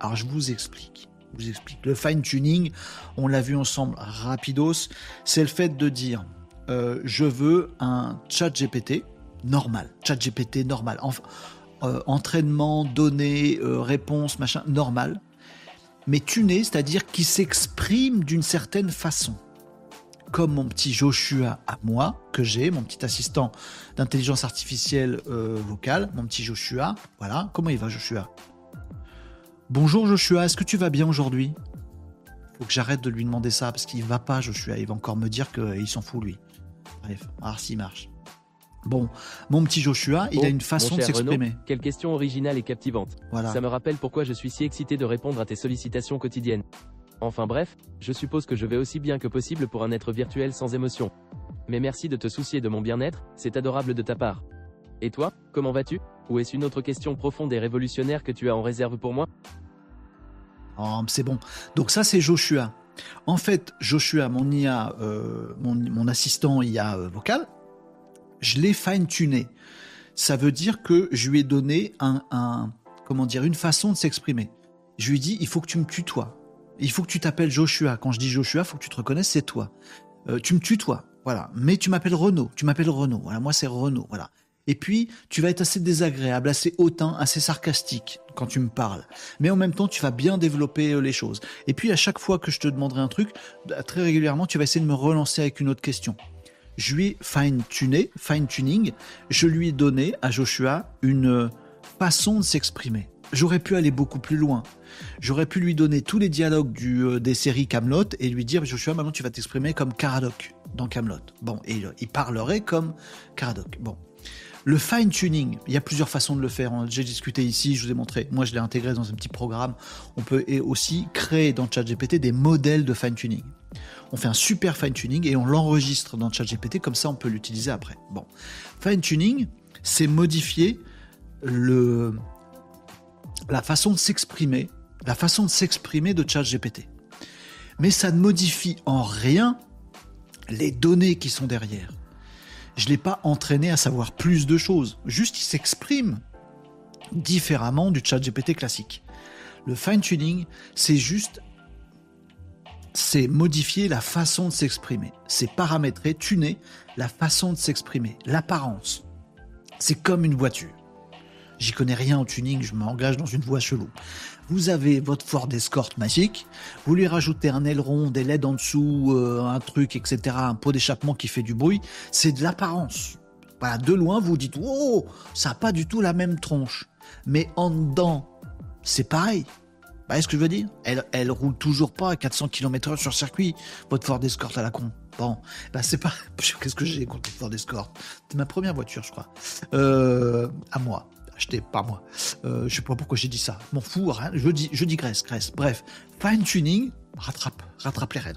Alors je vous explique. Je vous explique. Le fine tuning, on l'a vu ensemble rapidos, c'est le fait de dire euh, je veux un chat GPT normal, chat GPT normal, euh, entraînement, données, réponses, machin, normal, mais tuné, c'est-à-dire qui s'exprime d'une certaine façon. Comme mon petit Joshua à moi, que j'ai, mon petit assistant d'intelligence artificielle vocale, mon petit Joshua. Voilà, comment il va Joshua? Bonjour Joshua, est-ce que tu vas bien aujourd'hui? Faut que j'arrête de lui demander ça parce qu'il va pas Joshua, il va encore me dire qu'il s'en fout lui. Bref, alors s'il marche. Bon, mon petit Joshua, il a une façon de s'exprimer. Quelle question originale et captivante. Voilà. Ça me rappelle pourquoi je suis si excité de répondre à tes sollicitations quotidiennes. Enfin bref, je suppose que je vais aussi bien que possible pour un être virtuel sans émotion. Mais merci de te soucier de mon bien-être, c'est adorable de ta part. Et toi, comment vas-tu? Ou est-ce une autre question profonde et révolutionnaire que tu as en réserve pour moi? Oh, c'est bon. Donc ça, c'est Joshua. En fait, Joshua, mon IA, euh, mon, assistant IA euh, vocal, je l'ai fine-tuné. Ça veut dire que je lui ai donné un, comment dire, une façon de s'exprimer. Je lui ai dit, il faut que tu me tutoies. Il faut que tu t'appelles Joshua. Quand je dis Joshua, il faut que tu te reconnaisses, c'est toi. Euh, tu me tutoies, voilà. Mais tu m'appelles Renaud. Tu m'appelles Renaud. Voilà, moi c'est Renaud. Voilà. Et puis, tu vas être assez désagréable, assez hautain, assez sarcastique quand tu me parles. Mais en même temps, tu vas bien développer euh, les choses. Et puis, à chaque fois que je te demanderai un truc, bah, très régulièrement, tu vas essayer de me relancer avec une autre question. Je lui fine-tuné, fine-tuning, je lui ai donné à Joshua une euh, façon de s'exprimer. J'aurais pu aller beaucoup plus loin. J'aurais pu lui donner tous les dialogues euh, des séries Camelot et lui dire Joshua, maintenant tu vas t'exprimer comme Caradoc dans Camelot. Bon, et il parlerait comme Caradoc. Bon, le fine-tuning, il y a plusieurs façons de le faire. J'ai discuté ici, je vous ai montré. Moi, je l'ai intégré dans un petit programme. On peut aussi créer dans ChatGPT des modèles de fine-tuning. On fait un super fine-tuning et on l'enregistre dans ChatGPT, comme ça on peut l'utiliser après. Bon, fine-tuning, c'est modifier le, la façon de s'exprimer, la façon de s'exprimer de ChatGPT. Mais ça ne modifie en rien les données qui sont derrière je ne l'ai pas entraîné à savoir plus de choses. Juste, il s'exprime différemment du chat GPT classique. Le fine-tuning, c'est juste, c'est modifier la façon de s'exprimer. C'est paramétrer, tuner la façon de s'exprimer, l'apparence. C'est comme une voiture. J'y connais rien en tuning, je m'engage dans une voie chelou. Vous avez votre Ford Escort magique, vous lui rajoutez un aileron, des LED en dessous, euh, un truc, etc., un pot d'échappement qui fait du bruit, c'est de l'apparence. Voilà, de loin, vous dites, oh, ça n'a pas du tout la même tronche. Mais en dedans, c'est pareil. Vous voyez ce que je veux dire? Elle, elle roule toujours pas à 400 km/h sur circuit, votre Ford Escort à la con. Bon, bah c'est pas. Qu'est-ce que j'ai contre Ford Escort? C'est ma première voiture, je crois. Euh, à moi acheté par moi. Euh, je sais pas pourquoi j'ai dit ça. M'en fous, rien. Je, dis, je digresse, graisse. Bref, fine tuning, rattrape, rattrape les rênes.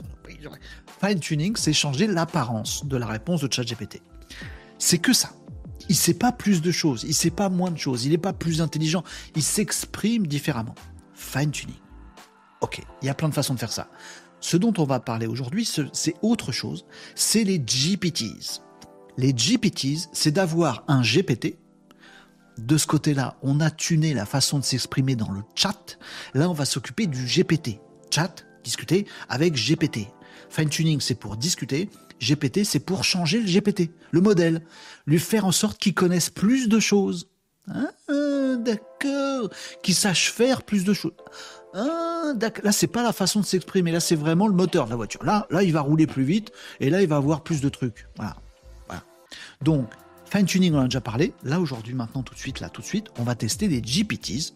Fine tuning, c'est changer l'apparence de la réponse de ChatGPT. C'est que ça. Il sait pas plus de choses, il sait pas moins de choses, il n'est pas plus intelligent, il s'exprime différemment. Fine tuning. Ok, il y a plein de façons de faire ça. Ce dont on va parler aujourd'hui, c'est autre chose, c'est les GPTs. Les GPTs, c'est d'avoir un GPT, de ce côté-là, on a tuné la façon de s'exprimer dans le chat. Là, on va s'occuper du GPT. Chat, discuter avec GPT. Fine tuning, c'est pour discuter. GPT, c'est pour changer le GPT, le modèle, lui faire en sorte qu'il connaisse plus de choses. Ah, d'accord. Qu'il sache faire plus de choses. Ah, là, c'est pas la façon de s'exprimer. Là, c'est vraiment le moteur de la voiture. Là, là, il va rouler plus vite et là, il va avoir plus de trucs. Voilà. voilà. Donc, Fine tuning, on a déjà parlé. Là, aujourd'hui, maintenant, tout de suite, là, tout de suite, on va tester des GPTs.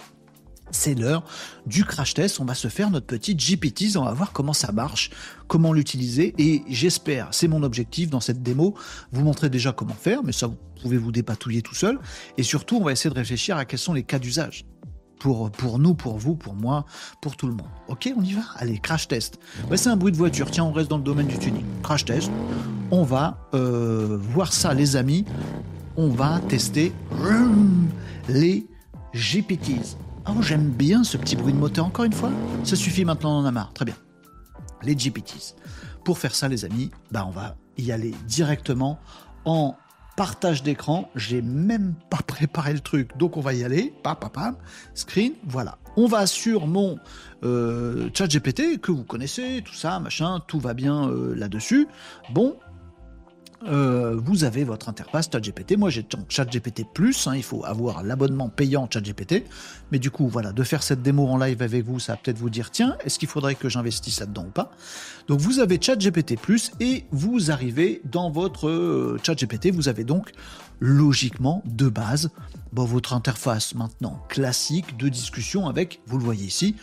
C'est l'heure du crash test. On va se faire notre petit GPTs. On va voir comment ça marche, comment l'utiliser. Et j'espère, c'est mon objectif dans cette démo, vous montrer déjà comment faire, mais ça, vous pouvez vous dépatouiller tout seul. Et surtout, on va essayer de réfléchir à quels sont les cas d'usage. Pour, pour, nous, pour vous, pour moi, pour tout le monde. Ok, on y va? Allez, crash test. c'est un bruit de voiture. Tiens, on reste dans le domaine du tuning. Crash test on va euh, voir ça, les amis. On va tester les GPTs. Oh, j'aime bien ce petit bruit de moteur, encore une fois. Ça suffit maintenant, on en a marre. Très bien. Les GPTs. Pour faire ça, les amis, bah, on va y aller directement en partage d'écran. J'ai même pas préparé le truc, donc on va y aller. Pam, pam, pam. Screen, voilà. On va sur mon euh, chat GPT que vous connaissez, tout ça, machin, tout va bien euh, là-dessus. Bon, euh, vous avez votre interface ChatGPT. Moi, j'ai ChatGPT Plus. Hein, il faut avoir l'abonnement payant ChatGPT. Mais du coup, voilà, de faire cette démo en live avec vous, ça va peut-être vous dire tiens, est-ce qu'il faudrait que j'investisse là-dedans ou pas? Donc, vous avez ChatGPT Plus et vous arrivez dans votre euh, ChatGPT. Vous avez donc logiquement de base votre interface maintenant classique de discussion avec, vous le voyez ici,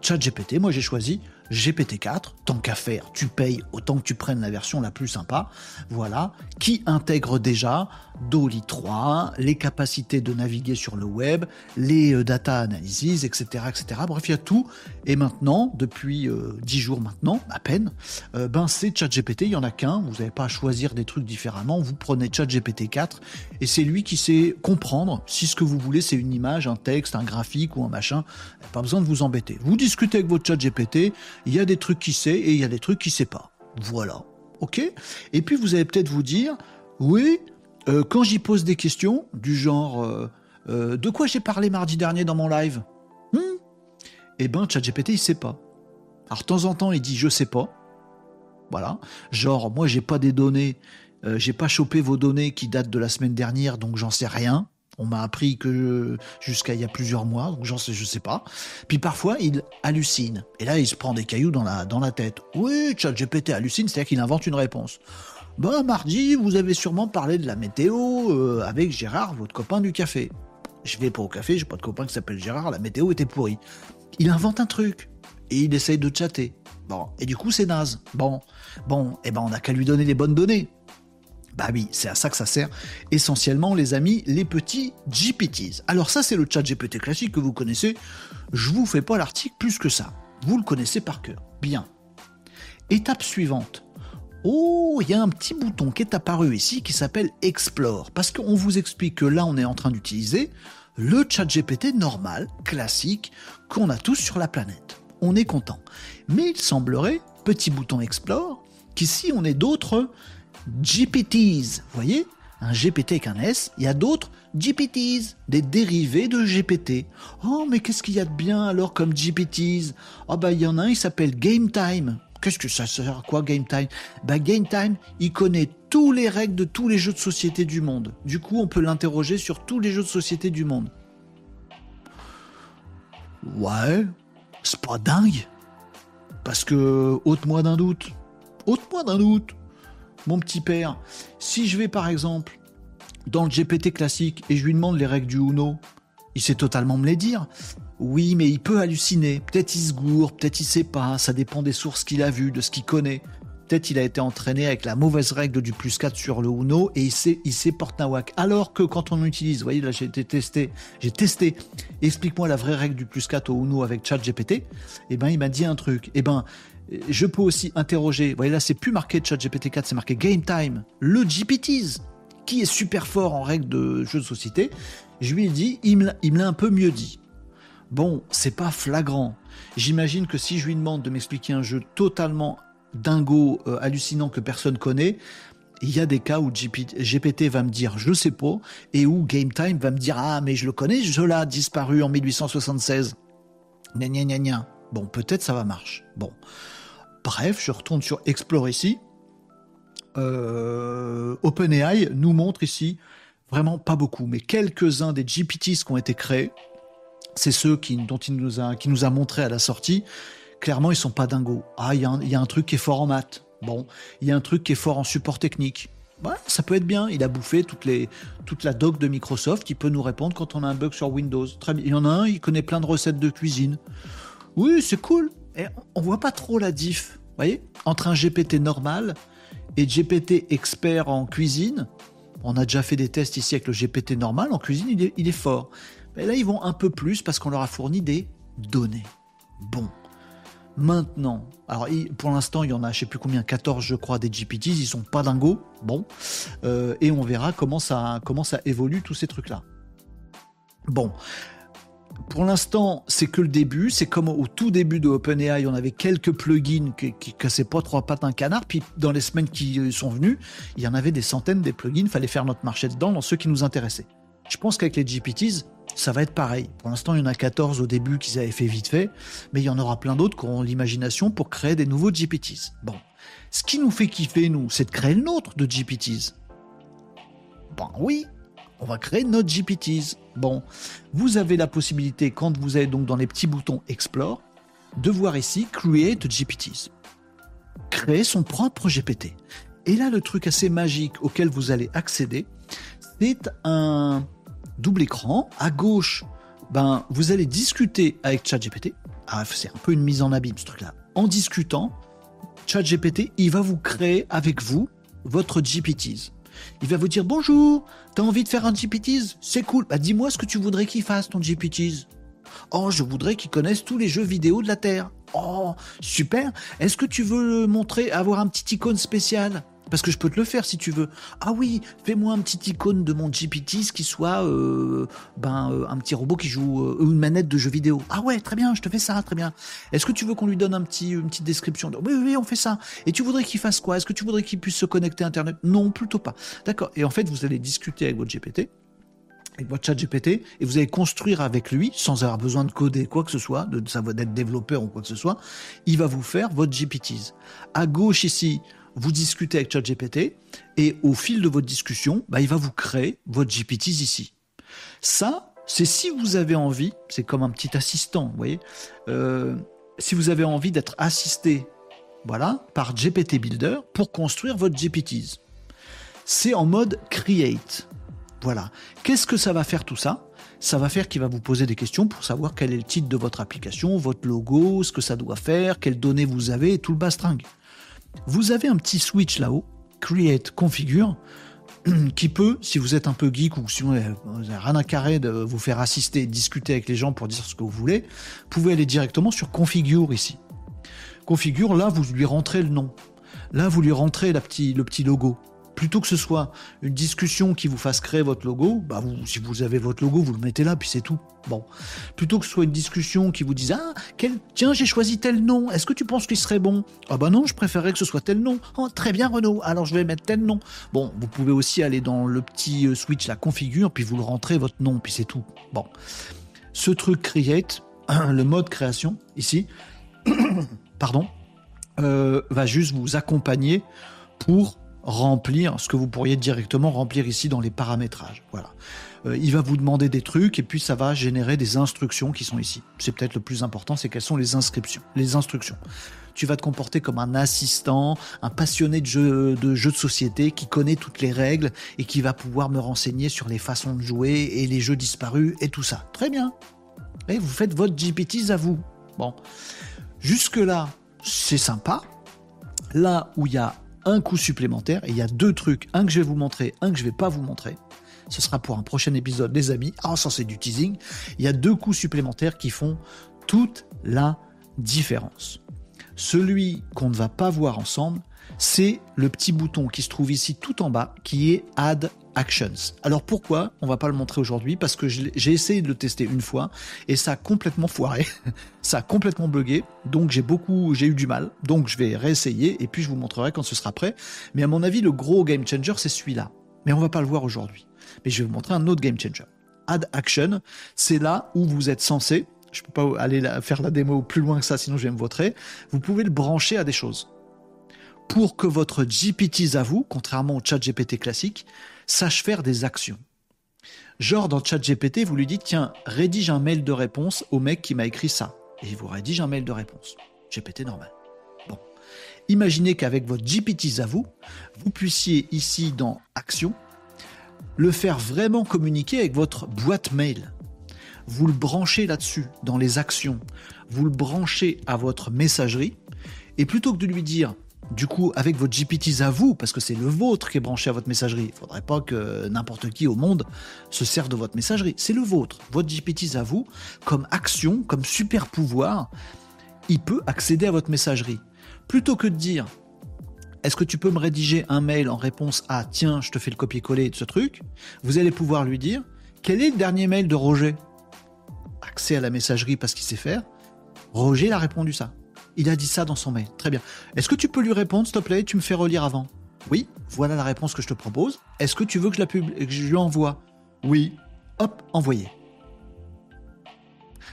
ChatGPT. Moi, j'ai choisi GPT-4, tant qu'à faire, tu payes autant que tu prennes la version la plus sympa, voilà, qui intègre déjà Dolly 3, les capacités de naviguer sur le web, les euh, data analysis, etc., etc. Bref, il y a tout. Et maintenant, depuis euh, 10 jours maintenant, à peine, euh, ben c'est ChatGPT, il y en a qu'un, vous n'avez pas à choisir des trucs différemment, vous prenez ChatGPT 4 et c'est lui qui sait comprendre si ce que vous voulez c'est une image, un texte, un graphique ou un machin. Pas besoin de vous embêter. Vous discutez avec votre ChatGPT, il y a des trucs qui sait et il y a des trucs qui sait pas. Voilà. OK? Et puis vous allez peut-être vous dire, oui, euh, quand j'y pose des questions du genre euh, euh, de quoi j'ai parlé mardi dernier dans mon live hmm Eh ben, ChatGPT, il sait pas. Alors, de temps en temps, il dit je sais pas. Voilà. Genre, moi, j'ai pas des données, j'ai pas chopé vos données qui datent de la semaine dernière, donc j'en sais rien. On m'a appris que jusqu'à il y a plusieurs mois, donc j'en sais, je sais pas. Puis parfois, il hallucine. Et là, il se prend des cailloux dans la, dans la tête. Oui, ChatGPT hallucine, c'est-à-dire qu'il invente une réponse. Bah, mardi, vous avez sûrement parlé de la météo euh, avec Gérard, votre copain du café. Je vais pas au café, j'ai pas de copain qui s'appelle Gérard, la météo était pourrie. Il invente un truc et il essaye de chatter. Bon, et du coup, c'est naze. Bon, bon, et eh ben, on n'a qu'à lui donner les bonnes données. Bah oui, c'est à ça que ça sert essentiellement, les amis, les petits GPTs. Alors ça, c'est le chat GPT classique que vous connaissez. Je vous fais pas l'article plus que ça. Vous le connaissez par cœur. Bien. Étape suivante. Oh, il y a un petit bouton qui est apparu ici qui s'appelle Explore. Parce qu'on vous explique que là, on est en train d'utiliser le chat GPT normal, classique, qu'on a tous sur la planète. On est content. Mais il semblerait, petit bouton Explore, qu'ici on ait d'autres GPTs. Vous voyez Un GPT avec un S, il y a d'autres GPTs, des dérivés de GPT. Oh, mais qu'est-ce qu'il y a de bien alors comme GPTs Ah oh, bah il y en a un, il s'appelle Game Time. Qu'est-ce que ça sert? À quoi Game Time? Bah Game Time, il connaît tous les règles de tous les jeux de société du monde. Du coup, on peut l'interroger sur tous les jeux de société du monde. Ouais, c'est pas dingue. Parce que, ôte-moi d'un doute. Ôte-moi d'un doute mon petit père, si je vais par exemple dans le GPT classique et je lui demande les règles du Uno, il sait totalement me les dire. Oui, mais il peut halluciner. Peut-être il se gourre, peut-être il sait pas. Ça dépend des sources qu'il a vues, de ce qu'il connaît. Peut-être il a été entraîné avec la mauvaise règle du plus 4 sur le Uno et il sait, il sait Portnawak. Alors que quand on utilise, vous voyez, là j'ai été testé, j'ai testé, explique-moi la vraie règle du plus 4 au Uno avec ChatGPT, eh ben il m'a dit un truc. Eh ben je peux aussi interroger, vous voyez là c'est plus marqué chat GPT-4, c'est marqué Game Time, le GPTs, qui est super fort en règle de jeu de société, je lui ai dit, il me l'a un peu mieux dit. Bon, c'est pas flagrant. J'imagine que si je lui demande de m'expliquer un jeu totalement dingo, euh, hallucinant que personne connaît, il y a des cas où GPT va me dire je sais pas, et où Game Time va me dire ah mais je le connais, je l'ai disparu en 1876. Gna gna. Bon, peut-être ça va marcher. Bon. Bref, je retourne sur Explore ici. Euh, OpenAI nous montre ici vraiment pas beaucoup, mais quelques-uns des GPTs qui ont été créés. C'est ceux qui, dont il nous a, qui montré à la sortie. Clairement, ils sont pas dingos. Ah, il y, a un truc qui est fort en maths. Bon, il y a un truc qui est fort en support technique. Ça peut être bien. Il a bouffé toute la doc de Microsoft. Il peut nous répondre quand on a un bug sur Windows. Très bien. Il y en a un, il connaît plein de recettes de cuisine. Oui, c'est cool. Et on voit pas trop la diff, voyez, entre un GPT normal et GPT expert en cuisine. On a déjà fait des tests ici avec le GPT normal en cuisine, il est, fort. Mais là, ils vont un peu plus parce qu'on leur a fourni des données. Bon. Maintenant, alors pour l'instant, il y en a, je sais plus combien, 14 je crois, des GPTs, ils sont pas dingos. Bon. Euh, et on verra comment ça, comment ça évolue tous ces trucs-là. Bon. pour l'instant, c'est que le début. C'est comme au tout début de OpenAI, on avait quelques plugins qui, qui cassaient pas trois pattes un canard. Puis dans les semaines qui sont venues, il y en avait des centaines des plugins. Il fallait faire notre marché dedans dans ceux qui nous intéressaient. Je pense qu'avec les GPTs, ça va être pareil. Pour l'instant, il y en a 14 au début qu'ils avaient fait vite fait, mais il y en aura plein d'autres qui auront l'imagination pour créer des nouveaux GPTs. Bon. Ce qui nous fait kiffer, nous, c'est de créer le nôtre de GPTs. Ben oui, on va créer notre GPTs. Bon, vous avez la possibilité, quand vous allez donc dans les petits boutons Explore, de voir ici Create GPTs. Créer son propre GPT. Et là, le truc assez magique auquel vous allez accéder, c'est un double écran. À gauche, ben, vous allez discuter avec ChatGPT. Ah, c'est un peu une mise en abîme ce truc-là. En discutant, ChatGPT, il va vous créer avec vous votre GPTs. Il va vous dire bonjour, t'as envie de faire un GPTs C'est cool. Bah dis-moi ce que tu voudrais qu'il fasse ton GPTs. Oh, je voudrais qu'il connaisse tous les jeux vidéo de la Terre. Oh, super. Est-ce que tu veux montrer, avoir un petit icône spécial? Parce que je peux te le faire si tu veux. Ah oui, fais-moi un petit icône de mon GPT qui soit euh, ben, euh, un petit robot qui joue euh, une manette de jeu vidéo. Ah ouais, très bien, je te fais ça, très bien. Est-ce que tu veux qu'on lui donne un petit, une petite description Oui, oui, on fait ça. Et tu voudrais qu'il fasse quoi? Est-ce que tu voudrais qu'il puisse se connecter à Internet? Non, plutôt pas. D'accord. Et en fait, vous allez discuter avec votre GPT avec votre chat GPT et vous allez construire avec lui sans avoir besoin de coder quoi que ce soit, d'être développeur ou quoi que ce soit, il va vous faire votre GPTs. À gauche ici, vous discutez avec ChatGPT et au fil de votre discussion, bah, il va vous créer votre GPTs ici. Ça, c'est si vous avez envie, c'est comme un petit assistant, vous voyez, euh, si vous avez envie d'être assisté voilà, par GPT Builder pour construire votre GPTs. C'est en mode create. Voilà. Qu'est-ce que ça va faire tout ça? Ça va faire qu'il va vous poser des questions pour savoir quel est le titre de votre application, votre logo, ce que ça doit faire, quelles données vous avez et tout le bastringue vous avez un petit switch là-haut, Create Configure, qui peut, si vous êtes un peu geek ou si vous n'avez rien à carrer de vous faire assister, discuter avec les gens pour dire ce que vous voulez, vous pouvez aller directement sur Configure ici. Configure, là, vous lui rentrez le nom. Là, vous lui rentrez petit, le petit logo plutôt que ce soit une discussion qui vous fasse créer votre logo, bah vous, si vous avez votre logo, vous le mettez là, puis c'est tout. Bon. Plutôt que ce soit une discussion qui vous dise Ah, tiens, j'ai choisi tel nom, est-ce que tu penses qu'il serait bon? Ah bah non, je préférerais que ce soit tel nom. Oh, très bien, Renaud, alors je vais mettre tel nom. Bon, vous pouvez aussi aller dans le petit euh, switch, la configure, puis vous le rentrez votre nom, puis c'est tout. Bon. Ce truc create, le mode création, ici, pardon, euh, va juste vous accompagner pour remplir ce que vous pourriez directement remplir ici dans les paramétrages. Voilà. Euh, il va vous demander des trucs et puis ça va générer des instructions qui sont ici. C'est peut-être le plus important, c'est quelles sont les les instructions. Tu vas te comporter comme un assistant, un passionné de jeux de, de société qui connaît toutes les règles et qui va pouvoir me renseigner sur les façons de jouer et les jeux disparus et tout ça. Très bien. Et vous faites votre GPTs à vous. Bon. Jusque-là, c'est sympa. Là où il y a un coup supplémentaire. Et il y a deux trucs, un que je vais vous montrer, un que je vais pas vous montrer. Ce sera pour un prochain épisode, les amis. Ah, ça c'est du teasing. Il y a deux coups supplémentaires qui font toute la différence. Celui qu'on ne va pas voir ensemble, c'est le petit bouton qui se trouve ici tout en bas, qui est Add Actions. Alors pourquoi? On va pas le montrer aujourd'hui Parce que j'ai essayé de le tester une fois et ça a complètement foiré, ça a complètement bugué, donc j'ai beaucoup, j'ai eu du mal. Donc je vais réessayer et puis je vous montrerai quand ce sera prêt. Mais à mon avis, le gros game changer c'est celui-là. Mais on va pas le voir aujourd'hui. Mais je vais vous montrer un autre game changer. Add Action, c'est là où vous êtes censé je peux pas aller faire la démo plus loin que ça, sinon je vais me vautrer. Vous pouvez le brancher à des choses pour que votre GPT à vous, contrairement au chat GPT classique, sache faire des actions. Genre dans chat GPT, vous lui dites tiens, rédige un mail de réponse au mec qui m'a écrit ça. Et il vous rédige un mail de réponse. GPT normal. Bon. Imaginez qu'avec votre GPT à vous, vous puissiez ici dans Action, le faire vraiment communiquer avec votre boîte mail. Vous le branchez là-dessus, dans les actions. Vous le branchez à votre messagerie. Et plutôt que de lui dire du coup, avec votre GPTs à vous, parce que c'est le vôtre qui est branché à votre messagerie, il ne faudrait pas que n'importe qui au monde se serve de votre messagerie. C'est le vôtre. Votre GPTs à vous, comme action, comme super pouvoir, il peut accéder à votre messagerie. Plutôt que de dire est-ce que tu peux me rédiger un mail en réponse à tiens, je te fais le copier-coller de ce truc, vous allez pouvoir lui dire quel est le dernier mail de Roger? Accès à la messagerie parce qu'il sait faire. Roger a répondu ça. Il a dit ça dans son mail. Très bien. Est-ce que tu peux lui répondre, s'il te plaît? Tu me fais relire avant. Oui, voilà la réponse que je te propose. Est-ce que tu veux que je la que je lui envoie? Oui. Hop, envoyé.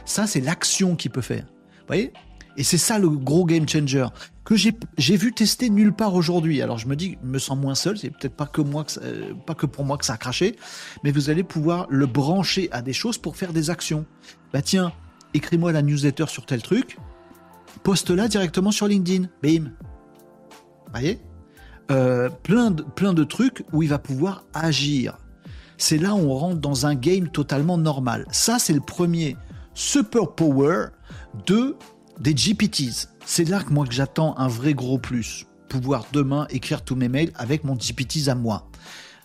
Ça, c'est l'action qu'il peut faire. Vous voyez? Et c'est ça le gros game changer que j'ai vu tester nulle part aujourd'hui. Alors je me dis, je me sens moins seul. C'est peut-être pas que moi, euh, pas que pour moi que ça a craché, mais vous allez pouvoir le brancher à des choses pour faire des actions. Bah tiens, écris-moi la newsletter sur tel truc, poste-la directement sur LinkedIn. Bim. Voyez? Euh, plein, de, trucs où il va pouvoir agir. C'est là où on rentre dans un game totalement normal. Ça, c'est le premier super power de des GPTs. C'est là que moi j'attends un vrai gros plus. Pouvoir demain écrire tous mes mails avec mon GPTs à moi.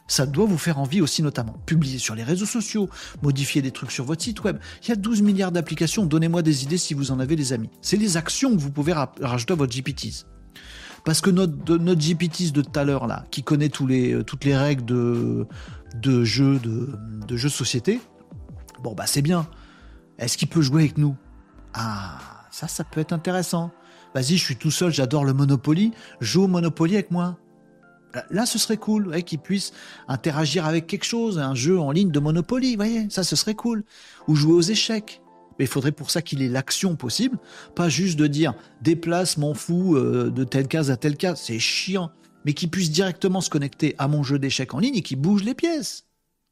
Ça doit vous faire envie aussi notamment. Publier sur les réseaux sociaux, modifier des trucs sur votre site web. Il y a 12 milliards d'applications. Donnez-moi des idées si vous en avez les amis. C'est les actions que vous pouvez rajouter à votre GPTs. Parce que notre, notre GPTs de tout à l'heure, là, qui connaît euh, toutes les règles de, de de, de de société, bon, bah c'est bien. Est-ce qu'il peut jouer avec nous? Ah, ça, ça peut être intéressant. Vas-y, je suis tout seul, j'adore le Monopoly. Joue au Monopoly avec moi. Là, ce serait cool ouais, qu'il puisse interagir avec quelque chose, un jeu en ligne de Monopoly, voyez, ça, ce serait cool. Ou jouer aux échecs. Mais il faudrait pour ça qu'il ait l'action possible, pas juste de dire déplace, m'en fous, euh, de telle case à telle case, c'est chiant. Mais qu'il puisse directement se connecter à mon jeu d'échecs en ligne et qu'il bouge les pièces.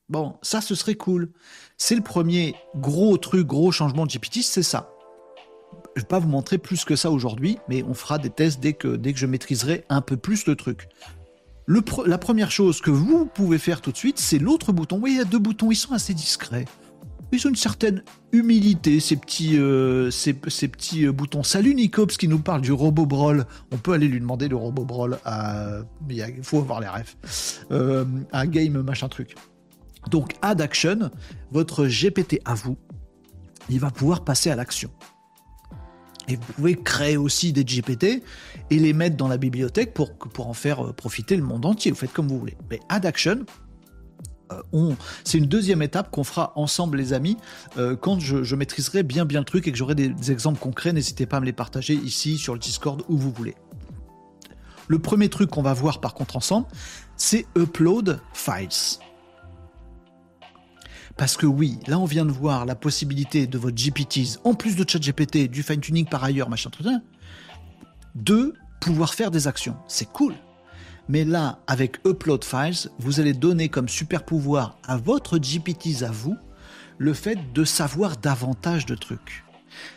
Bon, ça, ce serait cool. C'est le premier gros truc, gros changement de GPT, c'est ça. Je vais pas vous montrer plus que ça aujourd'hui, mais on fera des tests dès que, dès que je maîtriserai un peu plus le truc. La première chose que vous pouvez faire tout de suite, c'est l'autre bouton. Oui, il y a deux boutons, ils sont assez discrets. Ils ont une certaine humilité, ces petits, euh, ces, petits euh, boutons. Salut Nicops qui nous parle du robot Brawl. On peut aller lui demander le robot Brawl à. Il faut avoir les refs. Euh, à Game machin truc. Donc, Add Action, votre GPT à vous, il va pouvoir passer à l'action. Et vous pouvez créer aussi des GPT et les mettre dans la bibliothèque pour, pour en faire euh, profiter le monde entier. Vous faites comme vous voulez. Mais Add Action, euh, c'est une deuxième étape qu'on fera ensemble, les amis, euh, quand je, maîtriserai bien bien le truc et que j'aurai des, exemples concrets. N'hésitez pas à me les partager ici sur le Discord où vous voulez. Le premier truc qu'on va voir par contre ensemble, c'est Upload Files. Parce que oui, là on vient de voir la possibilité de votre GPTs, en plus de ChatGPT, du fine-tuning par ailleurs, machin, tout ça, de pouvoir faire des actions. C'est cool. Mais là, avec Upload Files, vous allez donner comme super pouvoir à votre GPTs à vous le fait de savoir davantage de trucs.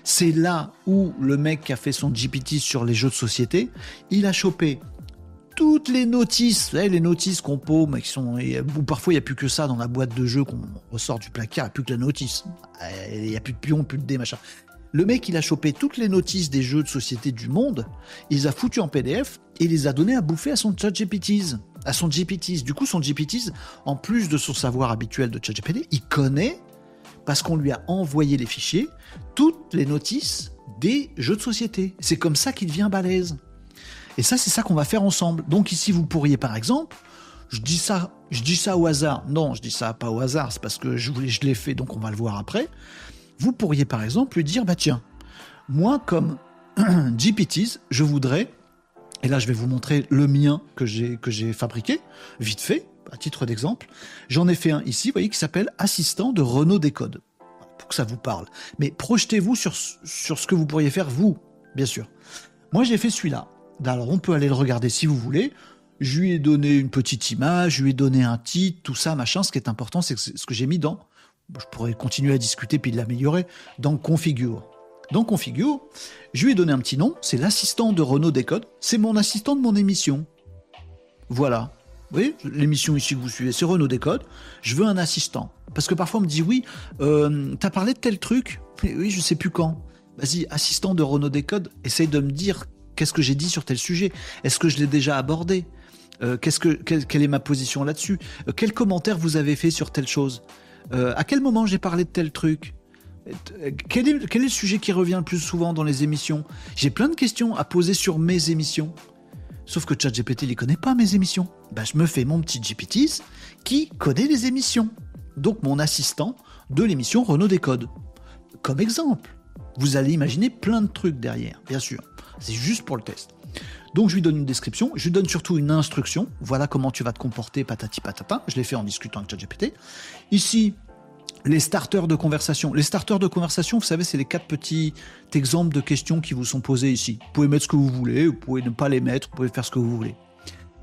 C'est là où le mec qui a fait son GPT sur les jeux de société, il a chopé toutes les notices, les notices qu'on paume, qui sont, ou parfois il n'y a plus que ça dans la boîte de jeu qu'on ressort du placard, il n'y a plus que la notice. Il n'y a plus de pion, plus de dés, machin. Le mec, il a chopé toutes les notices des jeux de société du monde, il les a foutues en PDF et il les a données à bouffer à son chat GPTs. À son GPTs. Du coup, son GPTs, en plus de son savoir habituel de chat GPT, il connaît, parce qu'on lui a envoyé les fichiers, toutes les notices des jeux de société. C'est comme ça qu'il devient balèze. Et ça, c'est ça qu'on va faire ensemble. Donc ici, vous pourriez par exemple, je dis ça, je dis ça au hasard. Non, je dis ça pas au hasard, c'est parce que je l'ai fait, donc on va le voir après. Vous pourriez par exemple lui dire, bah tiens, moi comme GPTs, je voudrais, et là je vais vous montrer le mien que j'ai fabriqué, vite fait, à titre d'exemple. J'en ai fait un ici, vous voyez, qui s'appelle Assistant de Renault Décode, pour que ça vous parle. Mais projetez-vous sur, sur ce que vous pourriez faire vous, bien sûr. Moi j'ai fait celui-là. Alors on peut aller le regarder si vous voulez. Je lui ai donné une petite image, je lui ai donné un titre, tout ça, machin. Ce qui est important, c'est ce que j'ai mis dans. Je pourrais continuer à discuter puis l'améliorer dans Configure. Dans Configure, je lui ai donné un petit nom. C'est l'assistant de Renault Décode. C'est mon assistant de mon émission. Voilà. Vous voyez, l'émission ici que vous suivez, c'est Renault Décode. Je veux un assistant. Parce que parfois on me dit oui, euh, t'as parlé de tel truc Oui, je sais plus quand. Vas-y, assistant de Renault Décode, essaye de me dire Qu'est-ce que j'ai dit sur tel sujet Est-ce que je l'ai déjà abordé? Euh, quelle, est ma position là-dessus? Euh, Quel commentaire vous avez fait sur telle chose? Euh, À quel moment j'ai parlé de tel truc quel est, quel est, le sujet qui revient le plus souvent dans les émissions J'ai plein de questions à poser sur mes émissions. Sauf que ChatGPT ne connaît pas mes émissions. Bah, je me fais mon petit GPT qui connaît les émissions. Donc mon assistant de l'émission Renault Décode. comme exemple. Vous allez imaginer plein de trucs derrière, bien sûr. C'est juste pour le test. Donc je lui donne une description, je lui donne surtout une instruction. Voilà comment tu vas te comporter, patati patata. Je l'ai fait en discutant avec ChatGPT. Ici, les starters de conversation. Les starters de conversation, vous savez, c'est les quatre petits exemples de questions qui vous sont posées ici. Vous pouvez mettre ce que vous voulez, vous pouvez ne pas les mettre, vous pouvez faire ce que vous voulez.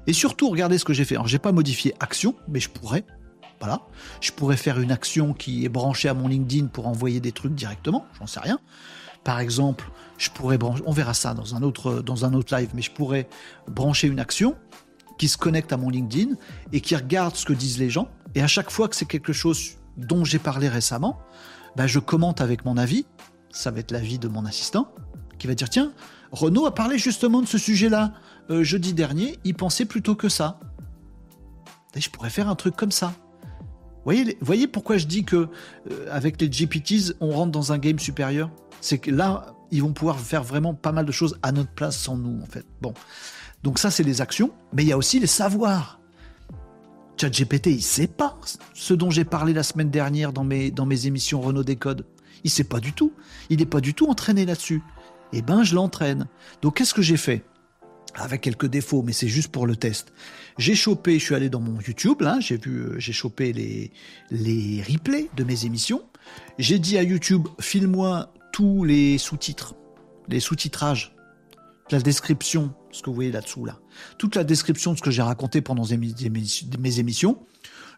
Et surtout, regardez ce que j'ai fait. Alors, j'ai pas modifié action, mais je pourrais. Voilà. Je pourrais faire une action qui est branchée à mon LinkedIn pour envoyer des trucs directement. J'en sais rien. Par exemple, je pourrais brancher, on verra ça dans un autre, dans un autre live, mais je pourrais brancher une action qui se connecte à mon LinkedIn et qui regarde ce que disent les gens. Et à chaque fois que c'est quelque chose dont j'ai parlé récemment, bah je commente avec mon avis. Ça va être l'avis de mon assistant qui va dire tiens, Renaud a parlé justement de ce sujet-là euh, jeudi dernier. Il pensait plutôt que ça. Et je pourrais faire un truc comme ça. Voyez, voyez pourquoi je dis que euh, avec les GPTs, on rentre dans un game supérieur? C'est que là, ils vont pouvoir faire vraiment pas mal de choses à notre place sans nous, en fait. Bon. Donc ça, c'est les actions, mais il y a aussi les savoirs. ChatGPT, il sait pas ce dont j'ai parlé la semaine dernière dans mes, dans mes émissions Renault Décode. Il sait pas du tout. Il n'est pas du tout entraîné là-dessus. Eh ben, je l'entraîne. Donc, qu'est-ce que j'ai fait? Avec quelques défauts, mais c'est juste pour le test. J'ai chopé, je suis allé dans mon YouTube, j'ai vu, euh, j'ai chopé les, les replays de mes émissions. J'ai dit à YouTube, file-moi tous les sous-titres, les sous-titrages, la description, ce que vous voyez là-dessous, là. Toute la description de ce que j'ai raconté pendant mes émissions.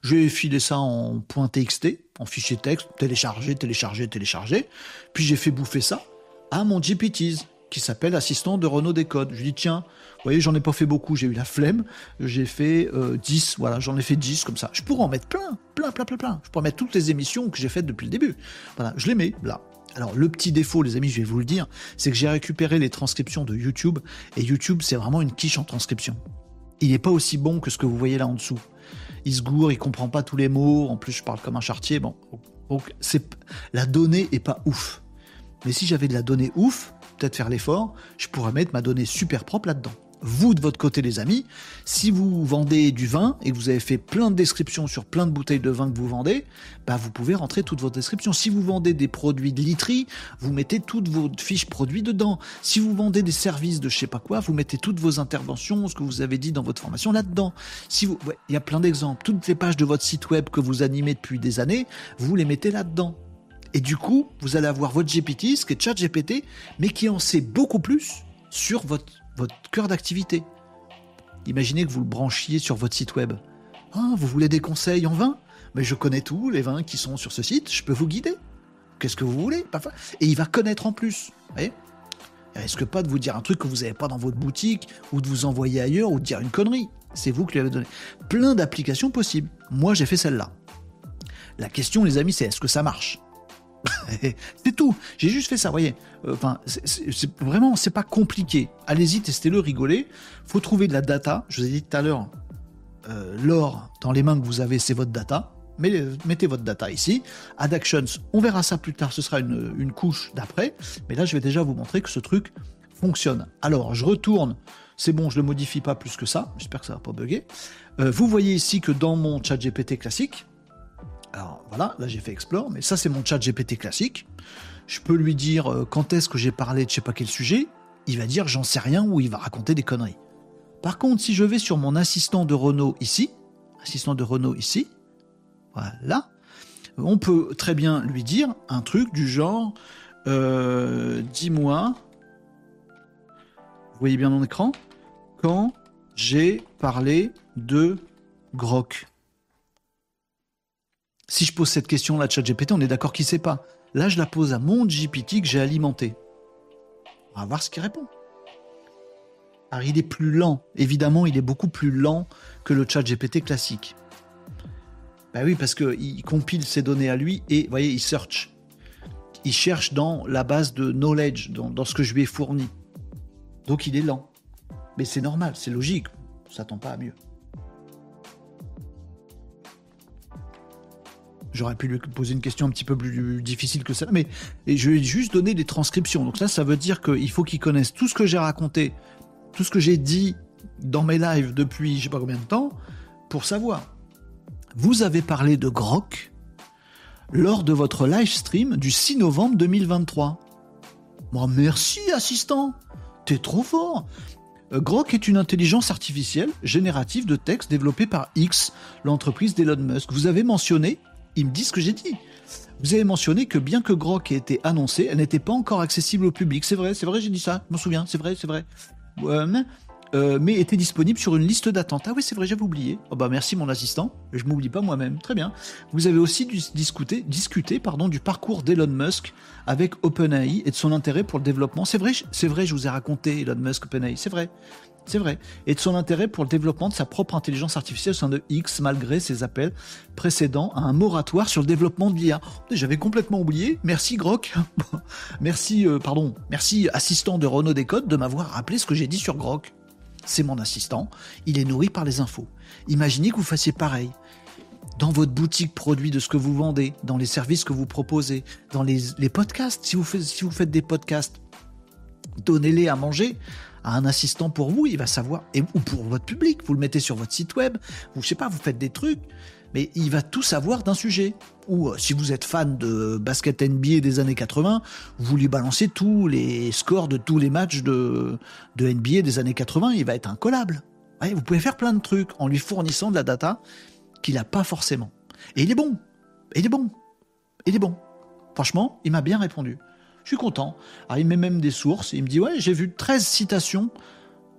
J'ai filé ça en .txt, en fichier texte, téléchargé, téléchargé, téléchargé. Puis j'ai fait bouffer ça à mon GPTs, qui s'appelle assistant de Renault Décode. Je lui dis, tiens, vous voyez, j'en ai pas fait beaucoup, j'ai eu la flemme, j'ai fait 10, euh, voilà, j'en ai fait 10 comme ça. Je pourrais en mettre plein, plein, plein, plein, plein. Je pourrais mettre toutes les émissions que j'ai faites depuis le début. Voilà, je les mets là. Alors le petit défaut, les amis, je vais vous le dire, c'est que j'ai récupéré les transcriptions de YouTube et YouTube, c'est vraiment une quiche en transcription. Il n'est pas aussi bon que ce que vous voyez là en dessous. Il se gourre, il comprend pas tous les mots. En plus, je parle comme un chartier. Bon, donc c'est la donnée est pas ouf. Mais si j'avais de la donnée ouf, peut-être faire l'effort, je pourrais mettre ma donnée super propre là-dedans vous de votre côté les amis, si vous vendez du vin et que vous avez fait plein de descriptions sur plein de bouteilles de vin que vous vendez, bah vous pouvez rentrer toutes vos descriptions. Si vous vendez des produits de literie, vous mettez toutes vos fiches produits dedans. Si vous vendez des services de je sais pas quoi, vous mettez toutes vos interventions, ce que vous avez dit dans votre formation là-dedans. Si vous, il y a plein d'exemples. Toutes les pages de votre site web que vous animez depuis des années, vous les mettez là-dedans. Et du coup, vous allez avoir votre GPT, ce qui est ChatGPT, mais qui en sait beaucoup plus sur votre cœur d'activité. Imaginez que vous le branchiez sur votre site web. Ah, vous voulez des conseils en vin Mais je connais tous les vins qui sont sur ce site, je peux vous guider. Qu'est-ce que vous voulez? Et il va connaître en plus. Vous il risque pas de vous dire un truc que vous n'avez pas dans votre boutique, ou de vous envoyer ailleurs, ou de dire une connerie. C'est vous qui lui avez donné. Plein d'applications possibles. Moi, j'ai fait celle-là. La question, les amis, c'est est-ce que ça marche? c'est tout. J'ai juste fait ça, voyez. Euh, enfin, c'est vraiment, c'est pas compliqué. Allez-y, testez-le, rigolez. Faut trouver de la data. Je vous ai dit tout à l'heure, euh, l'or dans les mains que vous avez, c'est votre data. Mais, mettez votre data ici. Add Actions, on verra ça plus tard. Ce sera une, couche d'après. Mais là, je vais déjà vous montrer que ce truc fonctionne. Alors, je retourne. C'est bon, je le modifie pas plus que ça. J'espère que ça va pas bugger. Euh, vous voyez ici que dans mon chat GPT classique, alors voilà, là j'ai fait Explore, mais ça c'est mon chat GPT classique. Je peux lui dire euh, quand est-ce que j'ai parlé de je sais pas quel sujet, il va dire j'en sais rien ou il va raconter des conneries. Par contre, si je vais sur mon assistant de Renault ici, assistant de Renault ici, voilà, on peut très bien lui dire un truc du genre euh, dis-moi, vous voyez bien mon écran, quand j'ai parlé de Grok. Si je pose cette question-là à ChatGPT, on est d'accord qu'il ne sait pas. Là, je la pose à mon GPT que j'ai alimenté. On va voir ce qu'il répond. Alors, il est plus lent. Évidemment, il est beaucoup plus lent que le ChatGPT classique. Ben oui, parce qu'il compile ses données à lui et, vous voyez, il search. Il cherche dans la base de knowledge, dans, dans ce que je lui ai fourni. Donc, il est lent. Mais c'est normal, c'est logique. On ne s'attend pas à mieux. J'aurais pu lui poser une question un petit peu plus difficile que ça, mais je ai juste donné des transcriptions. Donc ça, ça veut dire qu'il faut qu'il connaisse tout ce que j'ai raconté, tout ce que j'ai dit dans mes lives depuis je sais pas combien de temps, pour savoir. Vous avez parlé de Grok. lors de votre live stream du 6 novembre 2023. Moi, merci, assistant. T'es trop fort. Euh, Grok est une intelligence artificielle générative de texte développée par X, l'entreprise d'Elon Musk. Vous avez mentionné, il me dit ce que j'ai dit. Vous avez mentionné que bien que Grok ait été annoncé, elle n'était pas encore accessible au public. C'est vrai, c'est vrai, j'ai dit ça, je m'en souviens, c'est vrai, c'est vrai. Euh, mais était disponible sur une liste d'attente. Ah oui, c'est vrai, j'avais oublié. Oh bah merci mon assistant, je m'oublie pas moi-même. Très bien. Vous avez aussi discuté, discuté pardon, du parcours d'Elon Musk avec OpenAI et de son intérêt pour le développement. C'est vrai, c'est vrai, je vous ai raconté Elon Musk, OpenAI, c'est vrai. C'est vrai. Et de son intérêt pour le développement de sa propre intelligence artificielle au sein de X, malgré ses appels précédents à un moratoire sur le développement de l'IA. J'avais complètement oublié. Merci Grok. merci, euh, pardon, merci assistant de Renault Décode de m'avoir rappelé ce que j'ai dit sur Grok c'est mon assistant, il est nourri par les infos. Imaginez que vous fassiez pareil. Dans votre boutique produit de ce que vous vendez, dans les services que vous proposez, dans les, podcasts, vous, faites, si vous faites des podcasts, donnez-les à manger un assistant pour vous, il va savoir, et, ou pour votre public, vous le mettez sur votre site web, vous, je sais pas, vous faites des trucs, mais il va tout savoir d'un sujet. Ou euh, si vous êtes fan de basket NBA des années 80, vous lui balancez tous les scores de tous les matchs de, de NBA des années 80, il va être incollable. vous pouvez faire plein de trucs en lui fournissant de la data qu'il n'a pas forcément. Et il est bon. il est bon. Il est bon. Franchement, il m'a bien répondu. Je suis content. il met même des sources. Il me dit, ouais, j'ai vu 13 citations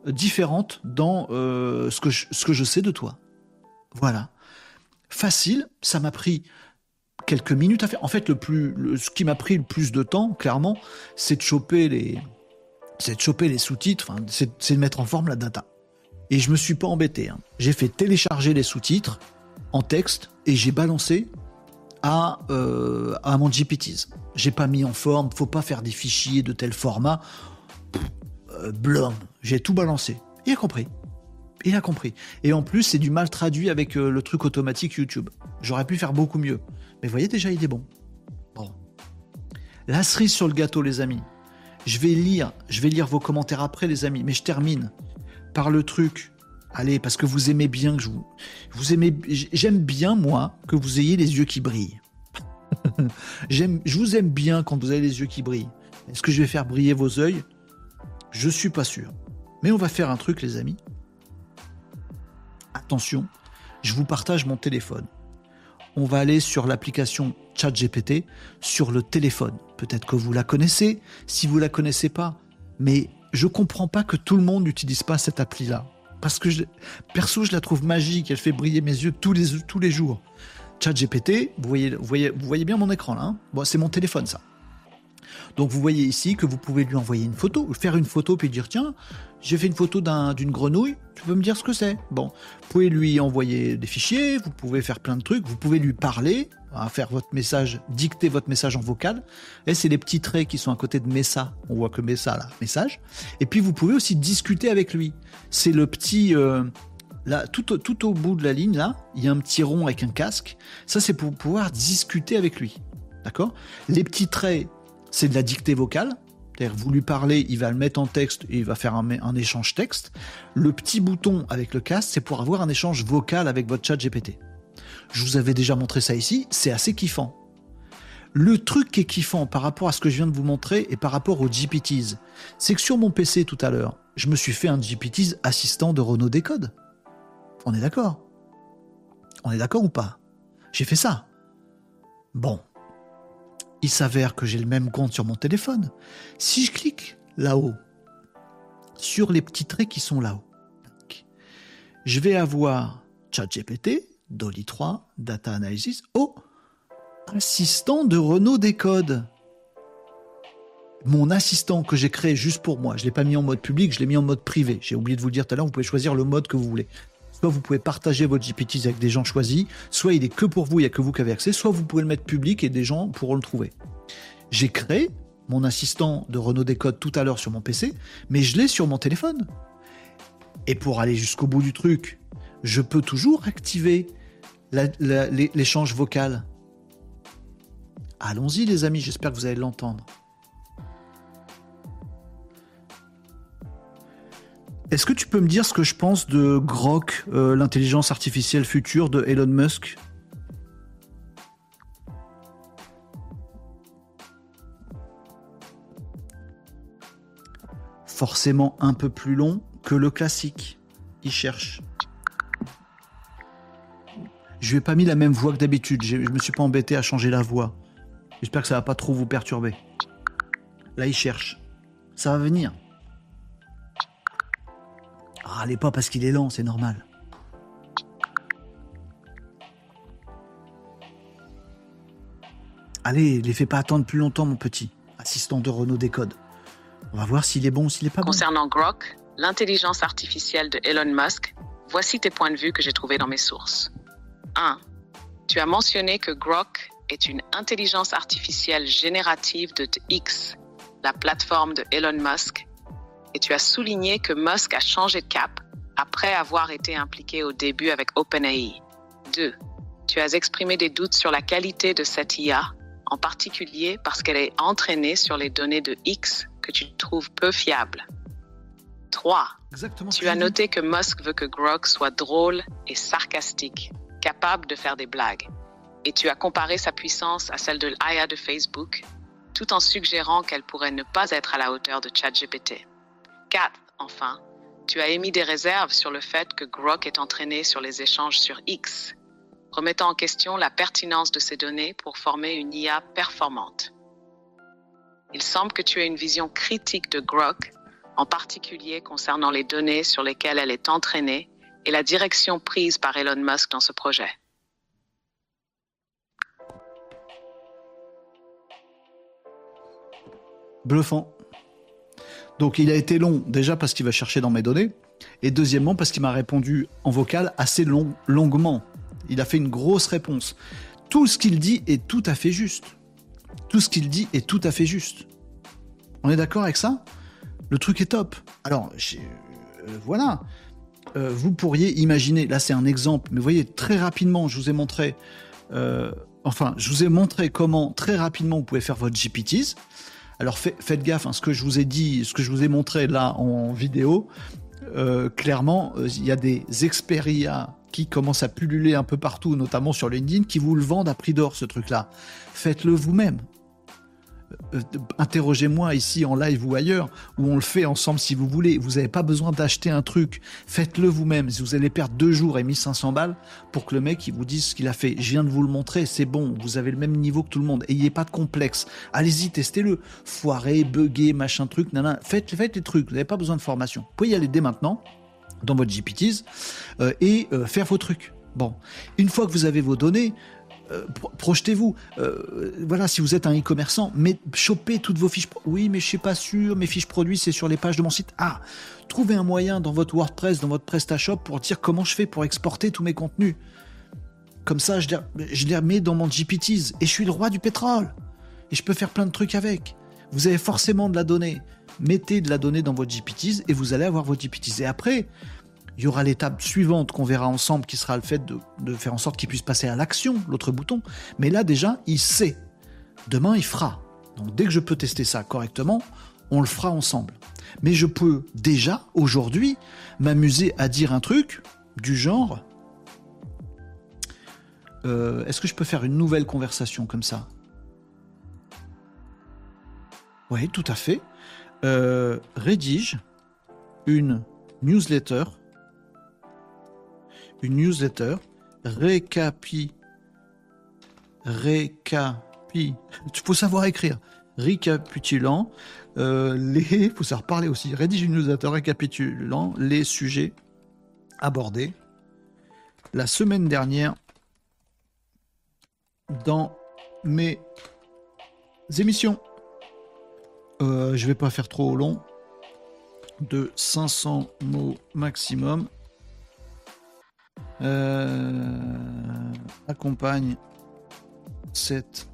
euh, différentes dans euh, ce, que je sais de toi. Voilà facile. Ça m'a pris quelques minutes à faire. En fait, le plus, ce qui m'a pris le plus de temps, clairement, c'est de choper les, c'est de choper les sous-titres. c'est, de mettre en forme la data. Et je me suis pas embêté. Hein. J'ai fait télécharger les sous-titres en texte et j'ai balancé à, euh, à mon GPTs. J'ai pas mis en forme. Faut pas faire des fichiers de tel format. Euh, J'ai tout balancé. Il a compris. Il a compris. Et en plus, c'est du mal traduit avec euh, le truc automatique YouTube. J'aurais pu faire beaucoup mieux. Mais voyez déjà, il est bon. Bon. La cerise sur le gâteau, les amis. Je vais lire, je vais lire vos commentaires après, les amis. Mais je termine par le truc. Allez, parce que vous aimez bien que je vous, vous aimez, j'aime bien moi que vous ayez les yeux qui brillent. je vous aime bien quand vous avez les yeux qui brillent. Est-ce que je vais faire briller vos yeux Je suis pas sûr. Mais on va faire un truc, les amis attention, je vous partage mon téléphone. On va aller sur l'application ChatGPT sur le téléphone. Peut-être que vous la connaissez, si vous la connaissez pas, mais je comprends pas que tout le monde n'utilise pas cette appli-là. Parce que perso, je la trouve magique, elle fait briller mes yeux tous les jours. ChatGPT, vous voyez, vous, voyez, vous voyez bien mon écran là. Hein bon, c'est mon téléphone ça. Donc vous voyez ici que vous pouvez lui envoyer une photo, faire une photo puis dire tiens, j'ai fait une photo d'une grenouille, tu peux me dire ce que c'est? Bon, vous pouvez lui envoyer des fichiers, vous pouvez faire plein de trucs, vous pouvez lui parler, hein, faire votre message, dicter votre message en vocal. Et c'est les petits traits qui sont à côté de Messa. On voit que Messa là, message. Et puis vous pouvez aussi discuter avec lui. C'est le petit euh, là, tout, au bout de la ligne là, il y a un petit rond avec un casque. Ça c'est pour pouvoir discuter avec lui. D'accord? Les petits traits, c'est de la dictée vocale. C'est-à-dire, vous lui parlez, il va le mettre en texte et il va faire un, échange texte. Le petit bouton avec le casque, c'est pour avoir un échange vocal avec votre chat GPT. Je vous avais déjà montré ça ici, c'est assez kiffant. Le truc qui est kiffant par rapport à ce que je viens de vous montrer et par rapport aux GPTs, c'est que sur mon PC tout à l'heure, je me suis fait un GPTs assistant de Renault Décode. On est d'accord On est d'accord ou pas? J'ai fait ça. Bon. Il s'avère que j'ai le même compte sur mon téléphone. Si je clique là-haut, sur les petits traits qui sont là-haut, je vais avoir ChatGPT, Dolly 3, Data Analysis, oh, assistant de Renault Décode. Mon assistant que j'ai créé juste pour moi, je ne l'ai pas mis en mode public, je l'ai mis en mode privé. J'ai oublié de vous le dire tout à l'heure, vous pouvez choisir le mode que vous voulez. Soit vous pouvez partager votre GPT avec des gens choisis, soit il est que pour vous, il n'y a que vous qui avez accès, soit vous pouvez le mettre public et des gens pourront le trouver. J'ai créé mon assistant de Renault Décode tout à l'heure sur mon PC, mais je l'ai sur mon téléphone. Et pour aller jusqu'au bout du truc, je peux toujours activer l'échange vocal. Allons-y les amis, j'espère que vous allez l'entendre. Est-ce que tu peux me dire ce que je pense de Grok, euh, l'intelligence artificielle future de Elon Musk? Forcément un peu plus long que le classique. Il cherche. Je lui ai pas mis la même voix que d'habitude. Je ne me suis pas embêté à changer la voix. J'espère que ça ne va pas trop vous perturber. Là, il cherche. Ça va venir. Ah, allez pas parce qu'il est lent, c'est normal. Allez, les fais pas attendre plus longtemps, mon petit assistant de Renault Décode. On va voir s'il est bon ou s'il est pas bon. Concernant Grok, l'intelligence artificielle de Elon Musk, voici tes points de vue que j'ai trouvés dans mes sources. 1. Tu as mentionné que Grok est une intelligence artificielle générative de X, la plateforme de Elon Musk, et tu as souligné que Musk a changé de cap après avoir été impliqué au début avec OpenAI. 2. Tu as exprimé des doutes sur la qualité de cette IA, en particulier parce qu'elle est entraînée sur les données de X que tu trouves peu fiables. 3. tu as noté que Musk veut que Grok soit drôle et sarcastique, capable de faire des blagues. Et tu as comparé sa puissance à celle de l'IA de Facebook, tout en suggérant qu'elle pourrait ne pas être à la hauteur de ChatGPT. 4. Enfin, tu as émis des réserves sur le fait que Grok est entraîné sur les échanges sur X, remettant en question la pertinence de ces données pour former une IA performante. Il semble que tu aies une vision critique de Grok, en particulier concernant les données sur lesquelles elle est entraînée et la direction prise par Elon Musk dans ce projet. Bluffant. Donc il a été long déjà parce qu'il va chercher dans mes données, et deuxièmement parce qu'il m'a répondu en vocal assez long, longuement. Il a fait une grosse réponse. Tout ce qu'il dit est tout à fait juste. Tout ce qu'il dit est tout à fait juste. On est d'accord avec ça? Le truc est top. Alors, euh, voilà. Euh, vous pourriez imaginer, là c'est un exemple, mais vous voyez, très rapidement, je vous ai montré, euh, enfin, je vous ai montré comment très rapidement vous pouvez faire votre GPTs. Alors faites gaffe, hein, ce que je vous ai dit, ce que je vous ai montré là en vidéo, euh, clairement, euh, il y a des Xperia qui commencent à pulluler un peu partout, notamment sur LinkedIn, qui vous le vendent à prix d'or, ce truc-là. Faites-le vous-même. Euh, interrogez-moi ici en live ou ailleurs, où on le fait ensemble si vous voulez. Vous n'avez pas besoin d'acheter un truc. Faites-le vous-même. Si vous allez perdre deux jours et 1500 balles pour que le mec il vous dise ce qu'il a fait. Je viens de vous le montrer, c'est bon. Vous avez le même niveau que tout le monde. Ayez pas de complexe. Allez-y, testez-le. Foiré, bugger, machin truc, nana. Faites, faites les trucs. Vous n'avez pas besoin de formation. Vous pouvez y aller dès maintenant dans votre GPTs euh, et euh, faire vos trucs. Bon, une fois que vous avez vos données, euh, projetez-vous. Euh, voilà, si vous êtes un e-commerçant, mais chopez toutes vos fiches. Oui, mais je suis pas sûr. Mes fiches produits, c'est sur les pages de mon site. Ah, trouvez un moyen dans votre WordPress, dans votre PrestaShop, pour dire comment je fais pour exporter tous mes contenus. Comme ça, je les, je les remets dans mon GPTs et je suis le roi du pétrole. Et je peux faire plein de trucs avec. Vous avez forcément de la donnée. Mettez de la donnée dans votre GPTs et vous allez avoir vos GPTs. Et après, il y aura l'étape suivante qu'on verra ensemble qui sera le fait de, faire en sorte qu'il puisse passer à l'action, l'autre bouton. Mais là déjà, il sait. Demain, il fera. Donc dès que je peux tester ça correctement, on le fera ensemble. Mais je peux déjà, aujourd'hui, m'amuser à dire un truc du genre... Euh, est-ce que je peux faire une nouvelle conversation comme ça? Oui, tout à fait. Euh, rédige une newsletter une newsletter. Récapi récapi. Tu faut savoir écrire. Récapitulant euh, les faut savoir parler aussi. Rédige une newsletter récapitulant les sujets abordés. La semaine dernière dans mes émissions. Euh, je vais pas faire trop long. De 500 mots maximum euh, accompagne cette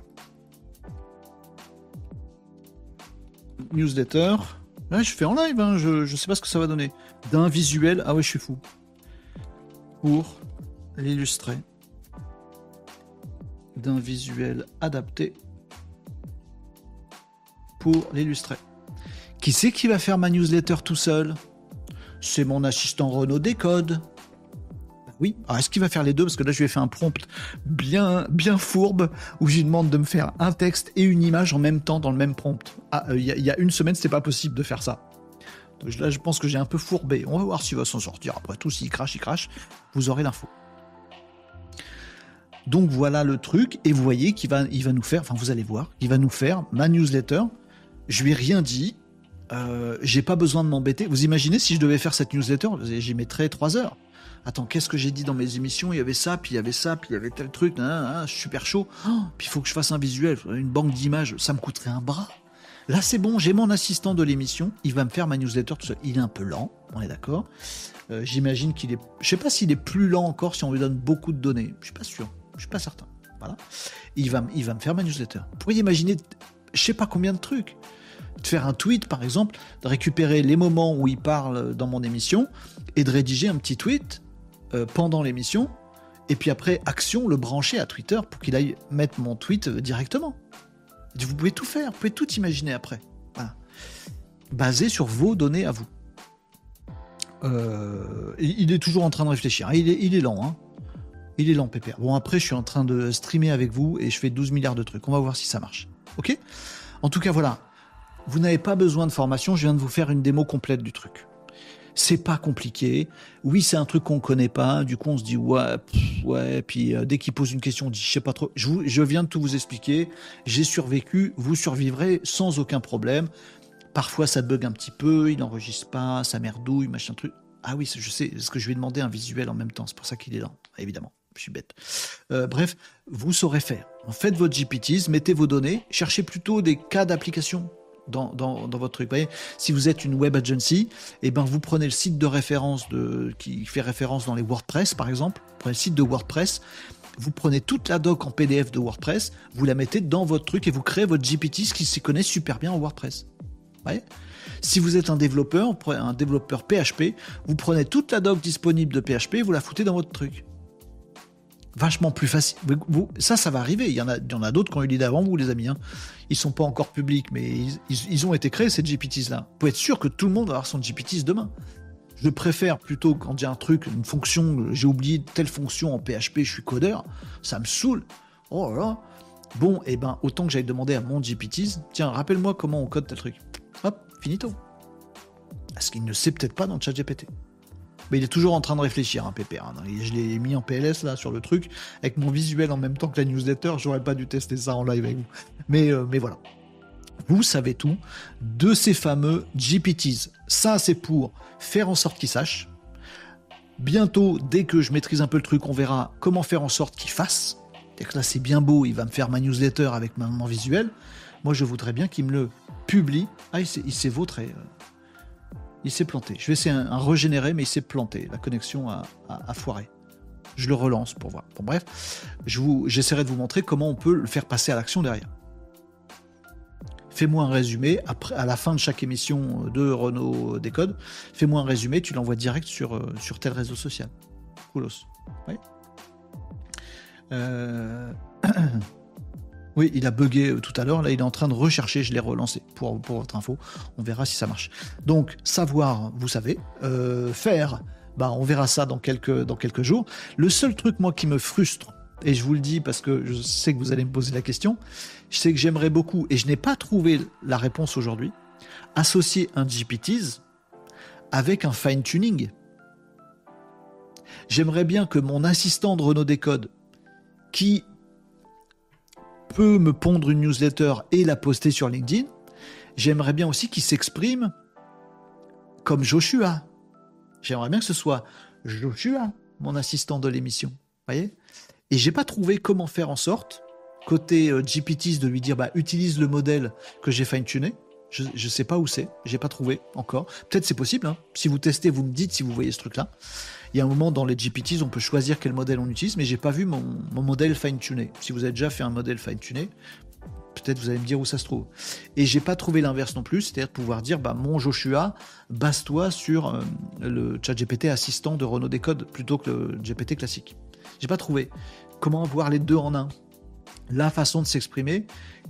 newsletter. je fais en live, hein, je, je sais pas ce que ça va donner. D'un visuel, ah ouais, je suis fou. Pour l'illustrer. D'un visuel adapté pour l'illustrer. Qui c'est qui va faire ma newsletter tout seul? C'est mon assistant Renault Décode. Oui. est-ce qu'il va faire les deux? Parce que là, je lui ai fait un prompt bien, bien fourbe où je lui demande de me faire un texte et une image en même temps dans le même prompt. Ah, euh, il y, a une semaine, c'était pas possible de faire ça. là, je pense que j'ai un peu fourbé. On va voir s'il va s'en sortir. Après tout, s'il crache, il crache. Vous aurez l'info. Donc voilà le truc. Et vous voyez qu'il va, il va nous faire, enfin vous allez voir, il va nous faire ma newsletter. Je lui ai rien dit. Euh, j'ai pas besoin de m'embêter. Vous imaginez si je devais faire cette newsletter, j'y mettrais trois heures. Attends, qu'est-ce que j'ai dit dans mes émissions? Il y avait ça, puis il y avait ça, puis il y avait tel truc, super chaud. Oh, puis il faut que je fasse un visuel, une banque d'images, ça me coûterait un bras. Là, c'est bon, j'ai mon assistant de l'émission, il va me faire ma newsletter tout seul. Il est un peu lent, on est d'accord. Euh, j'imagine qu'il est. Je sais pas s'il est plus lent encore si on lui donne beaucoup de données. Je suis pas sûr, je suis pas certain. Voilà. Il va, il va me faire ma newsletter. Vous pourriez imaginer, je sais pas combien de trucs. De faire un tweet, par exemple, de récupérer les moments où il parle dans mon émission et de rédiger un petit tweet euh, pendant l'émission. Et puis après, action, le brancher à Twitter pour qu'il aille mettre mon tweet euh, directement. Vous pouvez tout faire, vous pouvez tout imaginer après. Basé sur vos données à vous. Euh, il est toujours en train de réfléchir. Il est, il est lent. Hein. Il est lent, Pépère. Bon, après, je suis en train de streamer avec vous et je fais 12 milliards de trucs. On va voir si ça marche. OK? En tout cas, voilà. Vous n'avez pas besoin de formation. Je viens de vous faire une démo complète du truc. C'est pas compliqué. Oui, c'est un truc qu'on connaît pas. Du coup, on se dit ouais, ouais. Puis euh, dès qu'il pose une question, on dit je sais pas trop. Je, viens de tout vous expliquer. J'ai survécu. Vous survivrez sans aucun problème. Parfois, ça bug un petit peu. Il n'enregistre pas. Ça merdouille, machin truc. Ah oui, je sais. Est-ce que je lui ai demandé un visuel en même temps C'est pour ça qu'il est là, évidemment. Je suis bête. Euh, bref, vous saurez faire. Faites votre GPTs, mettez vos données, cherchez plutôt des cas d'application dans, votre truc. Si vous êtes une web agency, et eh ben vous prenez le site de référence qui fait référence dans les WordPress, par exemple. Vous prenez le site de WordPress, vous prenez toute la doc en PDF de WordPress, vous la mettez dans votre truc et vous créez votre GPT, qui s'y connaît super bien en WordPress. Si vous êtes un développeur, un développeur PHP, vous prenez toute la doc disponible de PHP et vous la foutez dans votre truc vachement plus facile. ça, ça va arriver. Il y en a, a d'autres qui ont eu l'idée avant vous, les amis. Hein. Ils sont pas encore publics, mais ils, ont été créés, ces GPTs-là. Vous pouvez être sûr que tout le monde va avoir son GPTs demain. Je préfère plutôt quand j'ai un truc, une fonction, j'ai oublié telle fonction en PHP, je suis codeur, ça me saoule. Oh là là. Bon, et eh ben, autant que j'aille demander à mon GPTs, tiens, rappelle-moi comment on code tel truc. Hop, finito. Parce qu'il ne sait peut-être pas dans le chat GPT. Mais il est toujours en train de réfléchir, un hein, Pépère. Hein. Je l'ai mis en PLS là sur le truc, avec mon visuel en même temps que la newsletter. J'aurais pas dû tester ça en live avec vous. Mais, euh, mais voilà. Vous savez tout de ces fameux GPTs. Ça, c'est pour faire en sorte qu'ils sachent. Bientôt, dès que je maîtrise un peu le truc, on verra comment faire en sorte qu'ils fassent. Et que là, c'est bien beau, il va me faire ma newsletter avec mon visuel. Moi, je voudrais bien qu'il me le publie. Ah, il s'est vautré. Il s'est planté. Je vais essayer un, régénérer, mais il s'est planté. La connexion a, foiré. Je le relance pour voir. Bon, bref, j'essaierai de vous montrer comment on peut le faire passer à l'action derrière. Fais-moi un résumé après, à la fin de chaque émission de Renault Décode. Fais-moi un résumé, tu l'envoies direct sur, euh, sur tel réseau social. Coolos. Oui. Euh... Oui, il a bugué euh, tout à l'heure. Là, il est en train de rechercher. Je l'ai relancé pour, pour votre info. On verra si ça marche. Donc, savoir, vous savez. Euh, faire, bah, on verra ça dans quelques, jours. Le seul truc, moi, qui me frustre, et je vous le dis parce que je sais que vous allez me poser la question, je sais que j'aimerais beaucoup, et je n'ai pas trouvé la réponse aujourd'hui, associer un GPTs avec un fine-tuning. J'aimerais bien que mon assistant de Renault Décode, qui peut me pondre une newsletter et la poster sur LinkedIn, j'aimerais bien aussi qu'il s'exprime comme Joshua. J'aimerais bien que ce soit Joshua, mon assistant de l'émission. voyez Et j'ai pas trouvé comment faire en sorte, côté euh, GPTs, de lui dire bah, utilise le modèle que j'ai fine-tuné. Je ne sais pas où c'est, j'ai pas trouvé encore. Peut-être c'est possible. Hein. Si vous testez, vous me dites si vous voyez ce truc-là. Il y a un moment dans les GPTs, on peut choisir quel modèle on utilise, mais j'ai pas vu mon, modèle fine-tuné. Si vous avez déjà fait un modèle fine-tuné, peut-être vous allez me dire où ça se trouve. Et j'ai pas trouvé l'inverse non plus, c'est-à-dire pouvoir dire bah mon Joshua, base-toi sur euh, le chat GPT assistant de Renault Décode plutôt que le GPT classique. J'ai pas trouvé comment avoir les deux en un? La façon de s'exprimer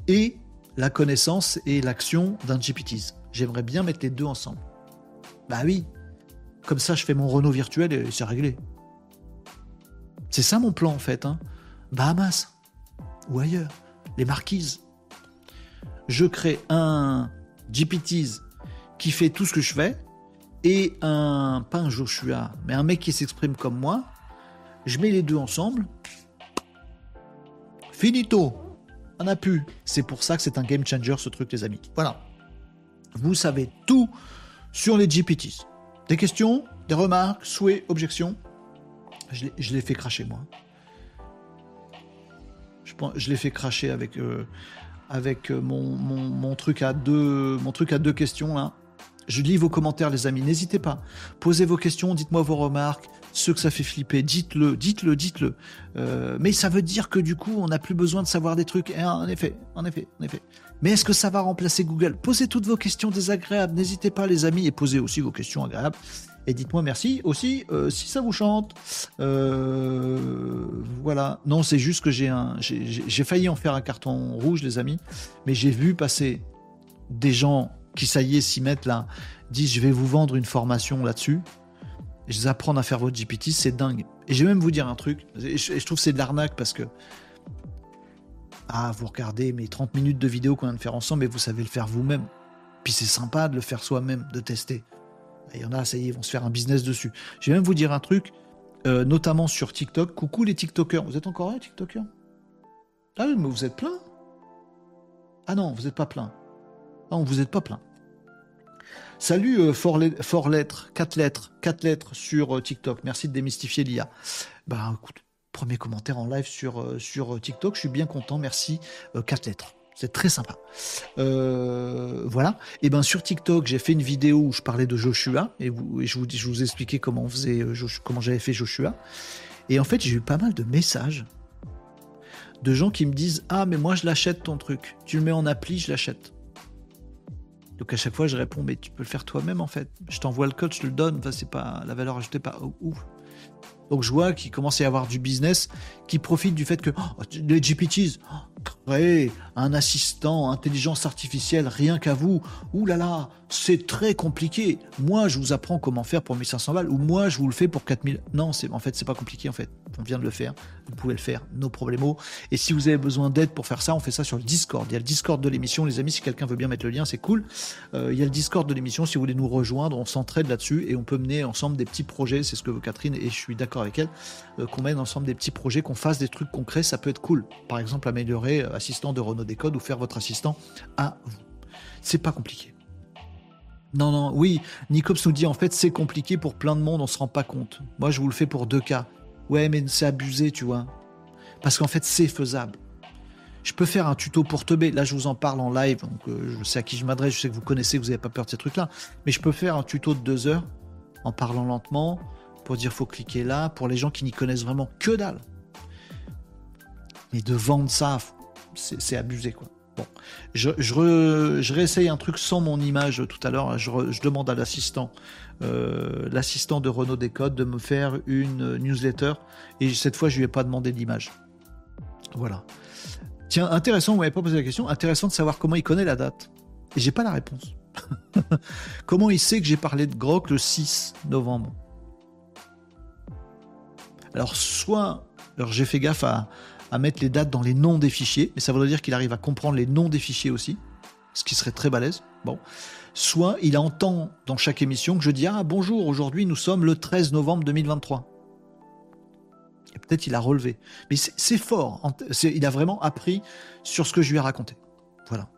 et la connaissance et l'action d'un GPTs. J'aimerais bien mettre les deux ensemble. Bah oui, comme ça, je fais mon Renault virtuel et c'est réglé. C'est ça mon plan en fait. Hein. Bahamas ou ailleurs, les marquises. Je crée un GPTs qui fait tout ce que je fais et un, pas un Joshua, mais un mec qui s'exprime comme moi, je mets les deux ensemble. Finito. On a pu. C'est pour ça que c'est un game changer ce truc, les amis. Voilà. Vous savez tout sur les GPTs. Des questions, des remarques, souhaits, objections. Je l'ai fait cracher moi. Je, l'ai fait cracher avec, euh, euh, mon, mon, truc à deux, mon deux questions. Je lis vos commentaires, les amis. N'hésitez pas. Posez vos questions, dites-moi vos remarques. Ceux que ça fait flipper, dites-le, dites-le, dites-le. Euh, mais ça veut dire que du coup, on n'a plus besoin de savoir des trucs. en effet, en effet, en effet. Mais est-ce que ça va remplacer Google? Posez toutes vos questions désagréables. N'hésitez pas, les amis, et posez aussi vos questions agréables. Et dites-moi merci aussi euh, si ça vous chante. Euh, voilà. Non, c'est juste que j'ai un, j'ai failli en faire un carton rouge, les amis. Mais j'ai vu passer des gens qui, ça y est, s'y mettent là, disent je vais vous vendre une formation là-dessus. Je apprendre à faire votre GPT, c'est dingue. Et je vais même vous dire un truc, je, trouve c'est de l'arnaque parce que. Ah, vous regardez mes 30 minutes de vidéo qu'on vient de faire ensemble et vous savez le faire vous-même. Puis c'est sympa de le faire soi-même, de tester. Il y en a, ça y est, ils vont se faire un business dessus. Je vais même vous dire un truc, euh, notamment sur TikTok. Coucou les TikTokers. Vous êtes encore là, TikTokers? Ah oui, mais vous êtes plein? Ah non, vous n'êtes pas plein. Non, vous n'êtes pas plein. Salut euh, lettres, 4 lettres, 4 lettres sur euh, TikTok. Merci de démystifier l'IA. Bah premier commentaire en live sur, euh, sur TikTok, je suis bien content, merci. 4 lettres. C'est très sympa. voilà. Et ben sur TikTok, j'ai fait une vidéo où je parlais de Joshua et, je, vous, je vous expliquais comment comment j'avais fait Joshua. Et en fait, j'ai eu pas mal de messages de gens qui me disent Ah, mais moi je l'achète ton truc. Tu le mets en appli, je l'achète. Donc à chaque fois, je réponds, mais tu peux le faire toi-même en fait. Je t'envoie le code, je te le donne. Enfin, c'est pas la valeur ajoutée, pas ouf. Donc je vois qu'il commence à y avoir du business qui profite du fait que oh, les GPTs, oh, créer un assistant intelligence artificielle rien qu'à vous, ouh là là, c'est très compliqué. Moi, je vous apprends comment faire pour 1500 balles, ou moi, je vous le fais pour 4000. Non, c'est en fait, c'est pas compliqué en fait. On vient de le faire. Vous pouvez le faire, nos problèmes. Et si vous avez besoin d'aide pour faire ça, on fait ça sur le Discord. Il y a le Discord de l'émission, les amis. Si quelqu'un veut bien mettre le lien, c'est cool. Euh, il y a le Discord de l'émission. Si vous voulez nous rejoindre, on s'entraide là-dessus et on peut mener ensemble des petits projets. C'est ce que veut Catherine et je suis d'accord avec elle. Euh, qu'on mène ensemble des petits projets, qu'on fasse des trucs concrets. Ça peut être cool. Par exemple, améliorer euh, assistant de Renault Décode ou faire votre assistant à vous. C'est pas compliqué. Non, non, oui, Nicops nous dit en fait c'est compliqué pour plein de monde, on se rend pas compte. Moi je vous le fais pour deux cas. Ouais, mais c'est abusé, tu vois. Parce qu'en fait c'est faisable. Je peux faire un tuto pour Teubé. Là, je vous en parle en live, euh, je sais à qui je m'adresse, je sais que vous connaissez, que vous n'avez pas peur de ces trucs-là. Mais je peux faire un tuto de deux heures en parlant lentement pour dire faut cliquer là, pour les gens qui n'y connaissent vraiment que dalle. Mais de vendre ça, c'est abusé, quoi. Bon, je, je, réessaye un truc sans mon image tout à l'heure. Je, demande à l'assistant, euh, l'assistant de Renault Décode, de me faire une newsletter. Et cette fois, je lui ai pas demandé d'image. Voilà. Tiens, intéressant, vous m'avez pas posé la question. Intéressant de savoir comment il connaît la date. Et j'ai pas la réponse. comment il sait que j'ai parlé de Grok le 6 novembre? Alors, soit, alors j'ai fait gaffe à, à mettre les dates dans les noms des fichiers, mais ça voudrait dire qu'il arrive à comprendre les noms des fichiers aussi, ce qui serait très balèze. Bon. Soit il entend dans chaque émission que je dis Ah bonjour, aujourd'hui nous sommes le 13 novembre 2023. Et peut-être il a relevé. Mais c'est fort. Il a vraiment appris sur ce que je lui ai raconté. Voilà.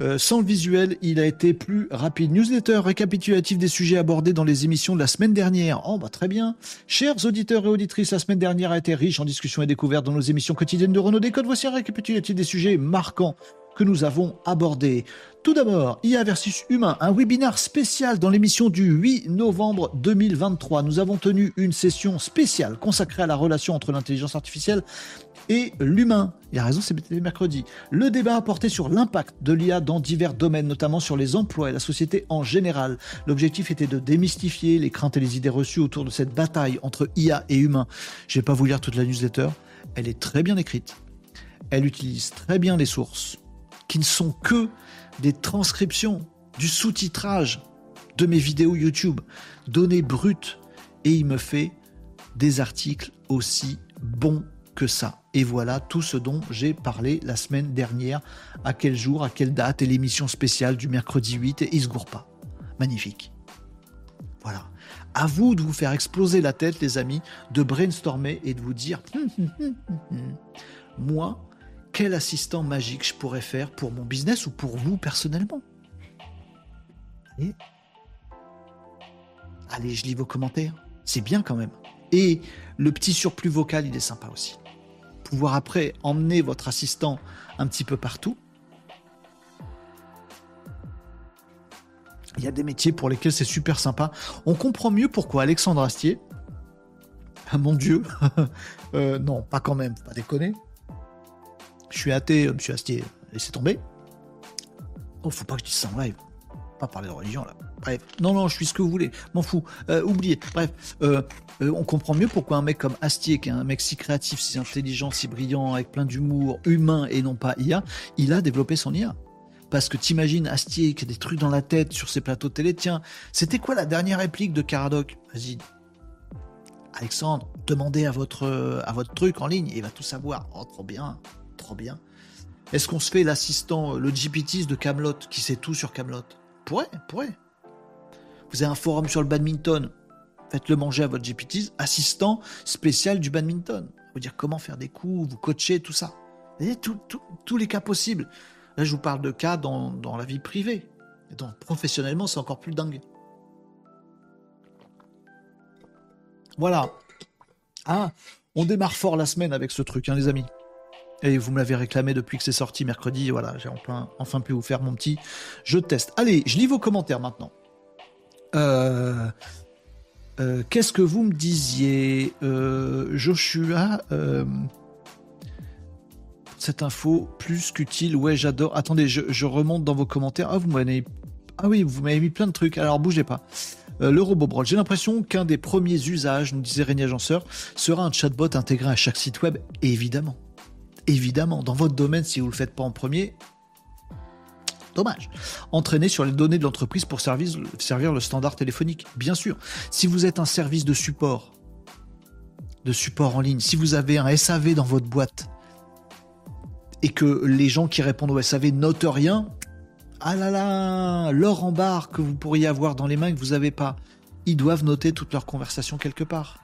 Euh, sans le visuel, il a été plus rapide. Newsletter récapitulatif des sujets abordés dans les émissions de la semaine dernière. Oh, bah très bien. Chers auditeurs et auditrices, la semaine dernière a été riche en discussions et découvertes dans nos émissions quotidiennes de Renault Décode. Voici un récapitulatif des sujets marquants que nous avons abordés. Tout d'abord, IA versus humain, un webinaire spécial dans l'émission du 8 novembre 2023. Nous avons tenu une session spéciale consacrée à la relation entre l'intelligence artificielle et l'humain. Il a raison, c'est mercredi. Le débat a porté sur l'impact de l'IA dans divers domaines, notamment sur les emplois et la société en général. L'objectif était de démystifier les craintes et les idées reçues autour de cette bataille entre IA et humain. Je vais pas vous lire toute la newsletter. Elle est très bien écrite. Elle utilise très bien les sources, qui ne sont que des transcriptions, du sous-titrage de mes vidéos YouTube, données brutes, et il me fait des articles aussi bons que ça. Et voilà tout ce dont j'ai parlé la semaine dernière. À quel jour, à quelle date, et l'émission spéciale du mercredi 8, et il se gourre pas. Magnifique. Voilà. À vous de vous faire exploser la tête, les amis, de brainstormer et de vous dire moi, quel assistant magique je pourrais faire pour mon business ou pour vous personnellement? Allez, je lis vos commentaires. C'est bien quand même. Et le petit surplus vocal, il est sympa aussi. Pouvoir après emmener votre assistant un petit peu partout. Il y a des métiers pour lesquels c'est super sympa. On comprend mieux pourquoi Alexandre Astier, ah, mon Dieu, euh, non, pas quand même, pas déconner. Je suis athée, euh, monsieur Astier, laissez tomber. Oh, faut pas que je dise ça en live. Pas parler de religion là. Bref, non, non, je suis ce que vous voulez, m'en fous. Euh, oubliez. Bref, on comprend mieux pourquoi un mec comme Astier, qui est un mec si créatif, si intelligent, si brillant, avec plein d'humour, humain et non pas IA, il a développé son IA. Parce que t'imagines Astier qui a des trucs dans la tête sur ses plateaux de télé. Tiens, c'était quoi la dernière réplique de Caradoc? Vas-y. Alexandre, demandez à votre, à votre truc en ligne, il va tout savoir. Oh, trop bien, trop bien. Est-ce qu'on se fait l'assistant, le GPTs de Camelot, qui sait tout sur Camelot? Pourrait, pourrait. Vous avez un forum sur le badminton, faites-le manger à votre GPTs, assistant spécial du badminton. Vous dire comment faire des coups, vous coacher, tout ça. Vous voyez, tous les cas possibles. Là, je vous parle de cas dans, la vie privée. Et donc, professionnellement, c'est encore plus dingue. Voilà. Ah, on démarre fort la semaine avec ce truc, hein, les amis. Et vous me l'avez réclamé depuis que c'est sorti mercredi. Voilà, j'ai enfin, pu vous faire mon petit jeu de test. Allez, je lis vos commentaires maintenant. Euh, euh, qu'est-ce que vous me disiez, euh, Joshua cette info plus qu'utile. Ouais, j'adore. Attendez, je, remonte dans vos commentaires. Ah, vous m'avez. Ah oui, vous m'avez mis plein de trucs. Alors bougez pas. Le robot Brawl. J'ai l'impression qu'un des premiers usages, nous disait Régnier Agenceur, sera un chatbot intégré à chaque site web. Évidemment. Évidemment. Dans votre domaine, si vous ne le faites pas en premier, Dommage. Entraîner sur les données de l'entreprise pour servir, le standard téléphonique. Bien sûr. Si vous êtes un service de support, de support en ligne, si vous avez un SAV dans votre boîte, et que les gens qui répondent au SAV notent rien, ah là là, l'or en barre que vous pourriez avoir dans les mains que vous n'avez pas, ils doivent noter toute leur conversation quelque part.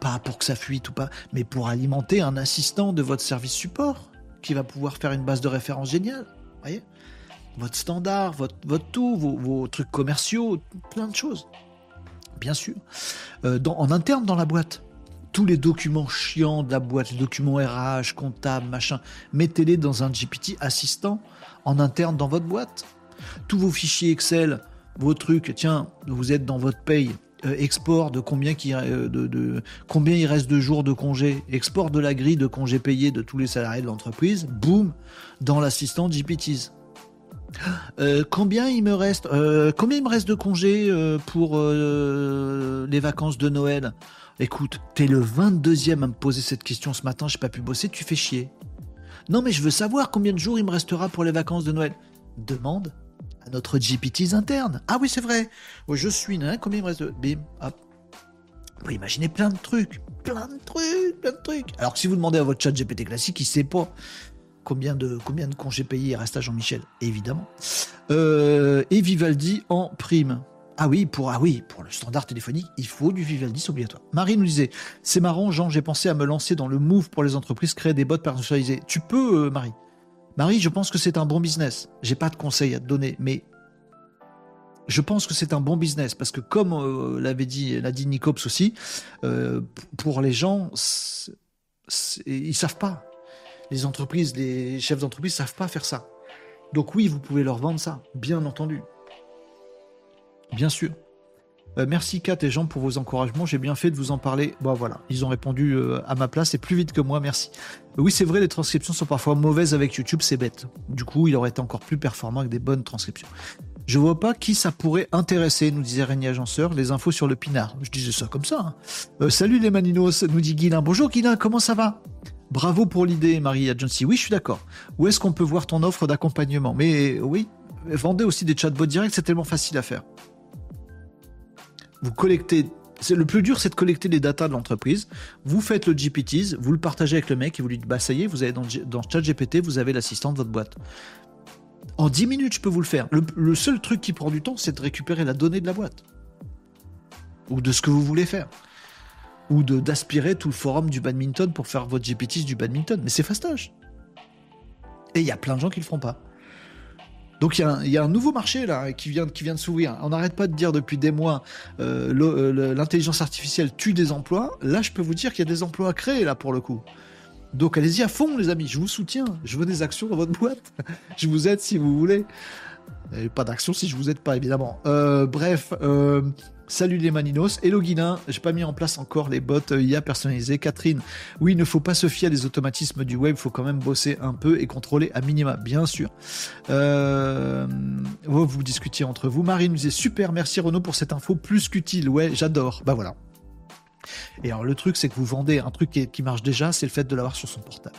Pas pour que ça fuite ou pas, mais pour alimenter un assistant de votre service support qui va pouvoir faire une base de référence géniale. Votre standard, votre, tout, vos, trucs commerciaux, plein de choses. Bien sûr. Euh, en interne dans la boîte tous les documents chiants de la boîte, les documents RH, comptable, machin, mettez-les dans un GPT assistant en interne dans votre boîte. Tous vos fichiers Excel, vos trucs, tiens, vous êtes dans votre paye, export de combien, qui, euh, combien il reste de jours de congé, export de la grille de congés payés de tous les salariés de l'entreprise, boum, dans l'assistant GPTs. Euh, combien il me reste Combien il me reste de congés pour les vacances de Noël? Écoute, t'es le 22e à me poser cette question ce matin, j'ai pas pu bosser, tu fais chier. Non, mais je veux savoir combien de jours il me restera pour les vacances de Noël. Demande à notre GPTs interne. Ah oui, c'est vrai. je suis, hein, combien il me reste de. Bim, hop. Vous pouvez imaginer plein de trucs. Plein de trucs, plein de trucs. Alors que si vous demandez à votre chat GPT classique, il sait pas combien de, combien de congés payés reste à Jean-Michel, évidemment. Euh, et Vivaldi en prime. Ah oui, pour, ah oui, pour le standard téléphonique, il faut du Vivaldi obligatoire. Marie nous disait, c'est marrant, Jean, j'ai pensé à me lancer dans le move pour les entreprises, créer des bots personnalisés. Tu peux, euh, Marie? Marie, je pense que c'est un bon business. J'ai pas de conseils à te donner, mais je pense que c'est un bon business parce que comme euh, l'avait dit, l'a dit Nicops aussi, euh, pour les gens, ils savent pas. Les entreprises, les chefs d'entreprise savent pas faire ça. Donc oui, vous pouvez leur vendre ça, bien entendu. Bien sûr. Euh, merci Kat et Jean pour vos encouragements. J'ai bien fait de vous en parler. Bon voilà, ils ont répondu euh, à ma place et plus vite que moi, merci. Euh, oui, c'est vrai, les transcriptions sont parfois mauvaises avec YouTube, c'est bête. Du coup, il aurait été encore plus performant avec des bonnes transcriptions. Je vois pas qui ça pourrait intéresser, nous disait Régnier Agenceur, les infos sur le pinard. Je disais ça comme ça. Hein. salut les Maninos, nous dit Guilin. Bonjour Guilin, comment ça va? Bravo pour l'idée, Marie Agency. Oui, je suis d'accord. Où est-ce qu'on peut voir ton offre d'accompagnement? Mais oui, vendez aussi des chatbots directs, c'est tellement facile à faire vous collectez. Le plus dur, c'est de collecter les datas de l'entreprise. Vous faites le GPTs, vous le partagez avec le mec et vous lui dites Bah, ça y est, vous avez dans, dans ChatGPT, vous avez l'assistant de votre boîte. En 10 minutes, je peux vous le faire. Le, seul truc qui prend du temps, c'est de récupérer la donnée de la boîte. ou de ce que vous voulez faire, ou d'aspirer tout le forum du badminton pour faire votre GPT du badminton. Mais c'est fastoche. Et il y a plein de gens qui le feront pas. Donc il y, a un nouveau marché là qui vient, de s'ouvrir. On n'arrête pas de dire depuis des mois euh, euh, l'intelligence artificielle tue des emplois. Là, je peux vous dire qu'il y a des emplois à créer là pour le coup. Donc allez-y à fond les amis, je vous soutiens. Je veux des actions dans votre boîte. je vous aide si vous voulez. pas d'action si je vous aide pas évidemment. Euh, bref, Salut les Maninos. Hello Guilin, j'ai pas mis en place encore les bots IA personnalisés. Catherine, oui, il ne faut pas se fier à des automatismes du web, il faut quand même bosser un peu et contrôler à minima, bien sûr. Euh, vous, discutiez entre vous. Marine nous disait super, merci Renaud pour cette info plus qu'utile. Ouais, j'adore. Bah voilà. Et alors le truc, c'est que vous vendez un truc qui marche déjà, c'est le fait de l'avoir sur son portable.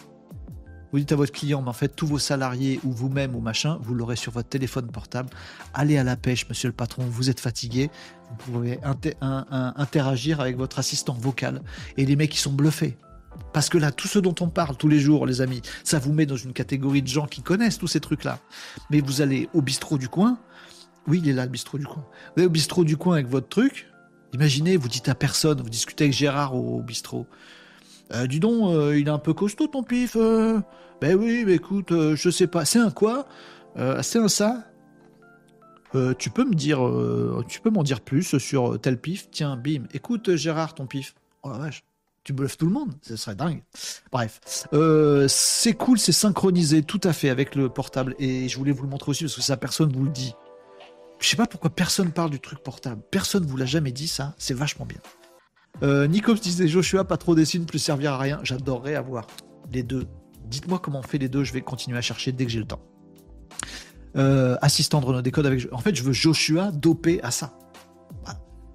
Vous dites à votre client, mais en fait, tous vos salariés ou vous-même ou machin, vous l'aurez sur votre téléphone portable. Allez à la pêche, monsieur le patron, vous êtes fatigué. Vous pouvez interagir avec votre assistant vocal. Et les mecs, ils sont bluffés. Parce que là, tout ce dont on parle tous les jours, les amis, ça vous met dans une catégorie de gens qui connaissent tous ces trucs-là. Mais vous allez au bistrot du coin. Oui, il est là, le bistrot du coin. Vous allez au bistrot du coin avec votre truc. Imaginez, vous dites à personne, vous discutez avec Gérard au, bistrot. Euh, dis donc, euh, il est un peu costaud ton pif. Euh. Ben oui, mais écoute, euh, je sais pas. C'est un quoi? C'est un ça? Tu peux me dire, tu peux m'en dire plus sur tel pif? Tiens, bim. Écoute, Gérard, ton pif. Oh la vache, tu bluffes tout le monde, ce serait dingue. Bref, c'est cool, c'est synchronisé tout à fait avec le portable et je voulais vous le montrer aussi parce que ça personne vous le dit. Je sais pas pourquoi personne parle du truc portable. Personne vous l'a jamais dit ça. C'est vachement bien. Euh, disait Joshua, pas trop dessine, plus servir à rien. J'adorerais avoir les deux Dites-moi comment on fait les deux, je vais continuer à chercher dès que j'ai le temps. Euh, assistant de Renault Décode avec. En fait, je veux Joshua dopé à ça.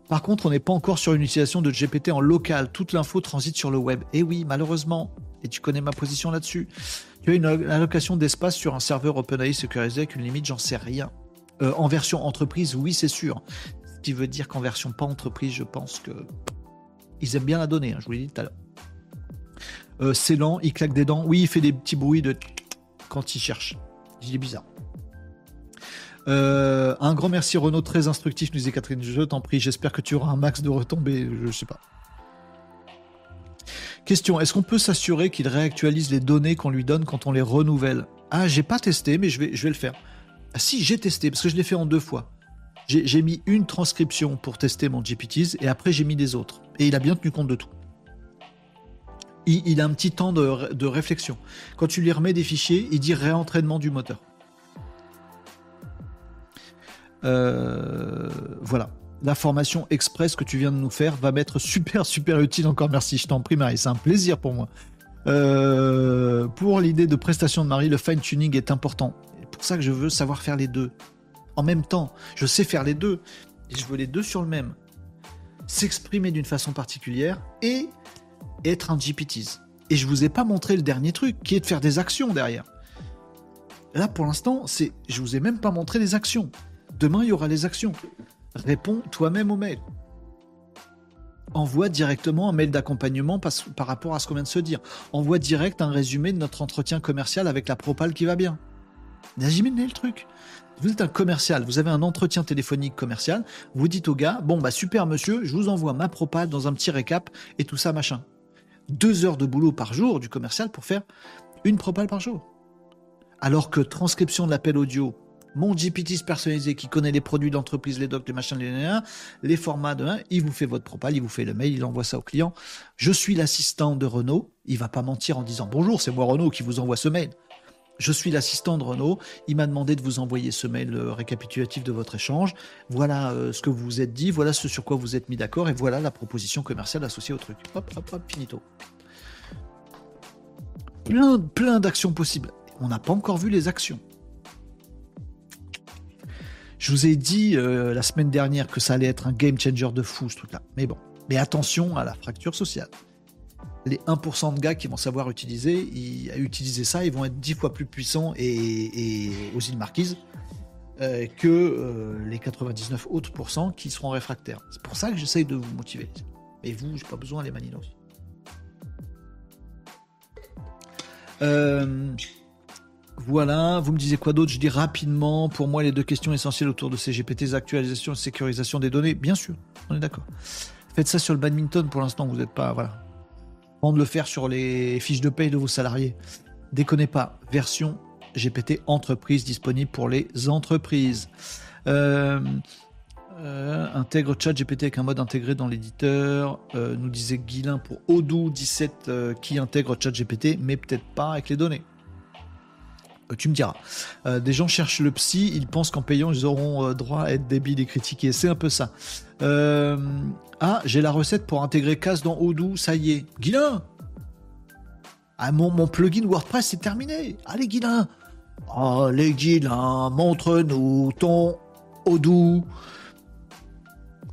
Par contre, on n'est pas encore sur une utilisation de GPT en local. Toute l'info transite sur le web. Et oui, malheureusement, et tu connais ma position là-dessus, tu as une allocation d'espace sur un serveur OpenAI sécurisé avec une limite, j'en sais rien. Euh, en version entreprise, oui, c'est sûr. Ce qui veut dire qu'en version pas entreprise, je pense que ils aiment bien la donner. Hein, je vous l'ai dit tout à l'heure. Euh, c'est lent, il claque des dents. Oui, il fait des petits bruits de quand il cherche. Il est bizarre. Euh, un grand merci Renaud, très instructif, nous disait Catherine. Je t'en prie, j'espère que tu auras un max de retombées. Je sais pas. Question est-ce qu'on peut s'assurer qu'il réactualise les données qu'on lui donne quand on les renouvelle? Ah, j'ai pas testé, mais je vais, je vais le faire. Ah, si, j'ai testé, parce que je l'ai fait en deux fois. J'ai mis une transcription pour tester mon GPTs et après j'ai mis des autres. Et il a bien tenu compte de tout il, a un petit temps de, réflexion. Quand tu lui remets des fichiers, il dit réentraînement du moteur. Euh, voilà. La formation express que tu viens de nous faire va m'être super, super utile. Encore merci, je t'en prie, Marie. C'est un plaisir pour moi. Euh, pour l'idée de prestation de Marie, le fine-tuning est important. C'est pour ça que je veux savoir faire les deux. En même temps, je sais faire les deux. Et je veux les deux sur le même. S'exprimer d'une façon particulière et être un GPTs. Et je vous ai pas montré le dernier truc, qui est de faire des actions derrière. Là, pour l'instant, c'est, je vous ai même pas montré les actions. Demain, il y aura les actions. Réponds toi-même au mail. Envoie directement un mail d'accompagnement par, par rapport à ce qu'on vient de se dire. Envoie direct un résumé de notre entretien commercial avec la propale qui va bien. Imaginez le truc. Vous êtes un commercial, vous avez un entretien téléphonique commercial, vous dites au gars, bon bah super monsieur, je vous envoie ma propale dans un petit récap et tout ça machin deux heures de boulot par jour du commercial pour faire une propale par jour. Alors que transcription de l'appel audio, mon GPT personnalisé qui connaît les produits d'entreprise, les docs, les machins, les, formats de il vous fait votre propale, il vous fait le mail, il envoie ça au client. Je suis l'assistant de Renault. Il va pas mentir en disant bonjour, c'est moi Renault qui vous envoie ce mail je suis l'assistant de Renault, il m'a demandé de vous envoyer ce mail euh, récapitulatif de votre échange, voilà euh, ce que vous vous êtes dit, voilà ce sur quoi vous êtes mis d'accord, et voilà la proposition commerciale associée au truc. Hop, hop, hop, finito. Plein, plein d'actions possibles. On n'a pas encore vu les actions. Je vous ai dit euh, la semaine dernière que ça allait être un game changer de fou, ce truc-là. Mais bon, mais attention à la fracture sociale les 1% de gars qui vont savoir utiliser, utiliser ça, ils vont être 10 fois plus puissants et, aux îles Marquises euh, que euh, les 99 autres pourcents qui seront réfractaires. C'est pour ça que j'essaye de vous motiver. Mais vous, j'ai pas besoin les maninos. Euh, voilà, vous me disiez quoi d'autre? Je dis rapidement, pour moi, les deux questions essentielles autour de ces GPT, actualisation et sécurisation des données, bien sûr. On est d'accord. Faites ça sur le badminton pour l'instant, vous n'êtes pas. Voilà. Avant de le faire sur les fiches de paye de vos salariés. Déconnez pas. Version GPT entreprise disponible pour les entreprises. Euh, euh, intègre chat GPT avec un mode intégré dans l'éditeur, euh, nous disait Guilin pour Odoo 17 euh, qui intègre chat GPT, mais peut-être pas avec les données. Tu me diras. des gens cherchent le psy, ils pensent qu'en payant, ils auront droit à être débiles et critiqués. C'est un peu ça. ah, j'ai la recette pour intégrer CAS dans Odoo, ça y est. Guilin ah, mon, mon plugin WordPress, c'est terminé. Allez, Guilin Allez, Guilin, montre-nous ton Odoo.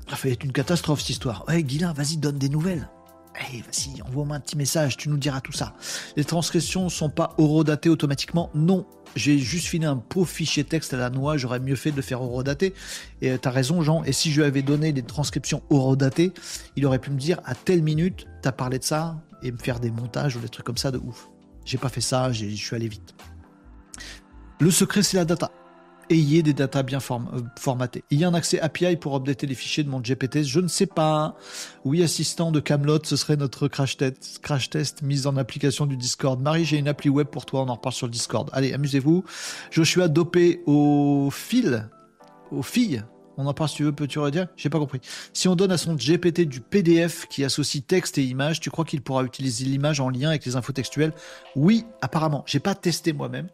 Ça fait une catastrophe cette histoire. Ouais, Guilin, vas-y, donne des nouvelles. Hey, vas-y, envoie-moi un petit message, tu nous diras tout ça. Les transcriptions sont pas horodatées automatiquement Non, j'ai juste filé un pauvre fichier texte à la noix, j'aurais mieux fait de le faire horodater. Et euh, t'as raison, Jean, et si je lui avais donné des transcriptions horodatées, il aurait pu me dire à telle minute, t'as parlé de ça, et me faire des montages ou des trucs comme ça de ouf. J'ai pas fait ça, je suis allé vite. Le secret, c'est la data ayez des datas bien euh, formatées. Il y a un accès API pour updater les fichiers de mon GPT, je ne sais pas. Oui, assistant de Camelot, ce serait notre crash test, crash test mise en application du Discord. Marie, j'ai une appli web pour toi, on en reparle sur le Discord. Allez, amusez-vous. Joshua dopé au fil, aux filles. On en parle si tu veux, peux-tu redire? J'ai pas compris. Si on donne à son GPT du PDF qui associe texte et image, tu crois qu'il pourra utiliser l'image en lien avec les infos textuelles? Oui, apparemment. J'ai pas testé moi-même.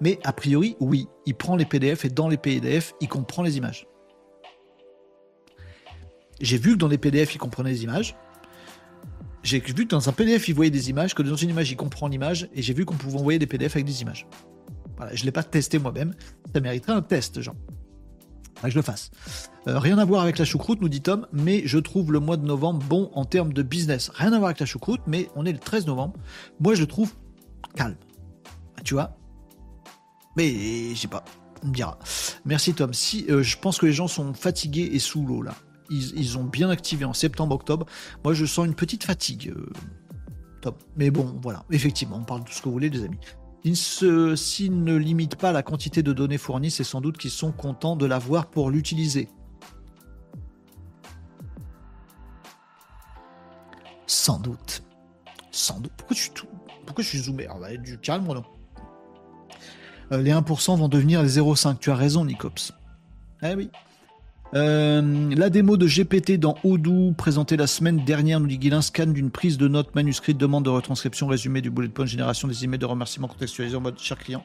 Mais a priori, oui, il prend les PDF et dans les PDF, il comprend les images. J'ai vu que dans les PDF, il comprenait les images. J'ai vu que dans un PDF, il voyait des images, que dans une image, il comprend l'image, et j'ai vu qu'on pouvait envoyer des PDF avec des images. Voilà, je ne l'ai pas testé moi-même. Ça mériterait un test, Jean. que je le fasse. Euh, rien à voir avec la choucroute, nous dit Tom, mais je trouve le mois de novembre bon en termes de business. Rien à voir avec la choucroute, mais on est le 13 novembre. Moi, je le trouve calme. Tu vois, mais je sais pas, on me dira. Merci Tom. Si euh, je pense que les gens sont fatigués et sous l'eau là. Ils, ont bien activé en septembre-octobre. Moi je sens une petite fatigue. Euh, Tom. Mais bon, voilà. Effectivement, on parle de ce que vous voulez, les amis. S'ils ne limitent pas la quantité de données fournies, c'est sans doute qu'ils sont contents de l'avoir pour l'utiliser. Sans doute. Sans doute. Pourquoi je suis, tout... Pourquoi je suis zoomé? On va être du calme, non les 1% vont devenir les 0,5. Tu as raison, Nicops. Eh oui. Euh, la démo de GPT dans Odoo, présentée la semaine dernière, nous dit Guilin, scan d'une prise de notes manuscrite, demande de retranscription, résumé du bullet point, génération des emails de remerciements contextualisés en mode cher client.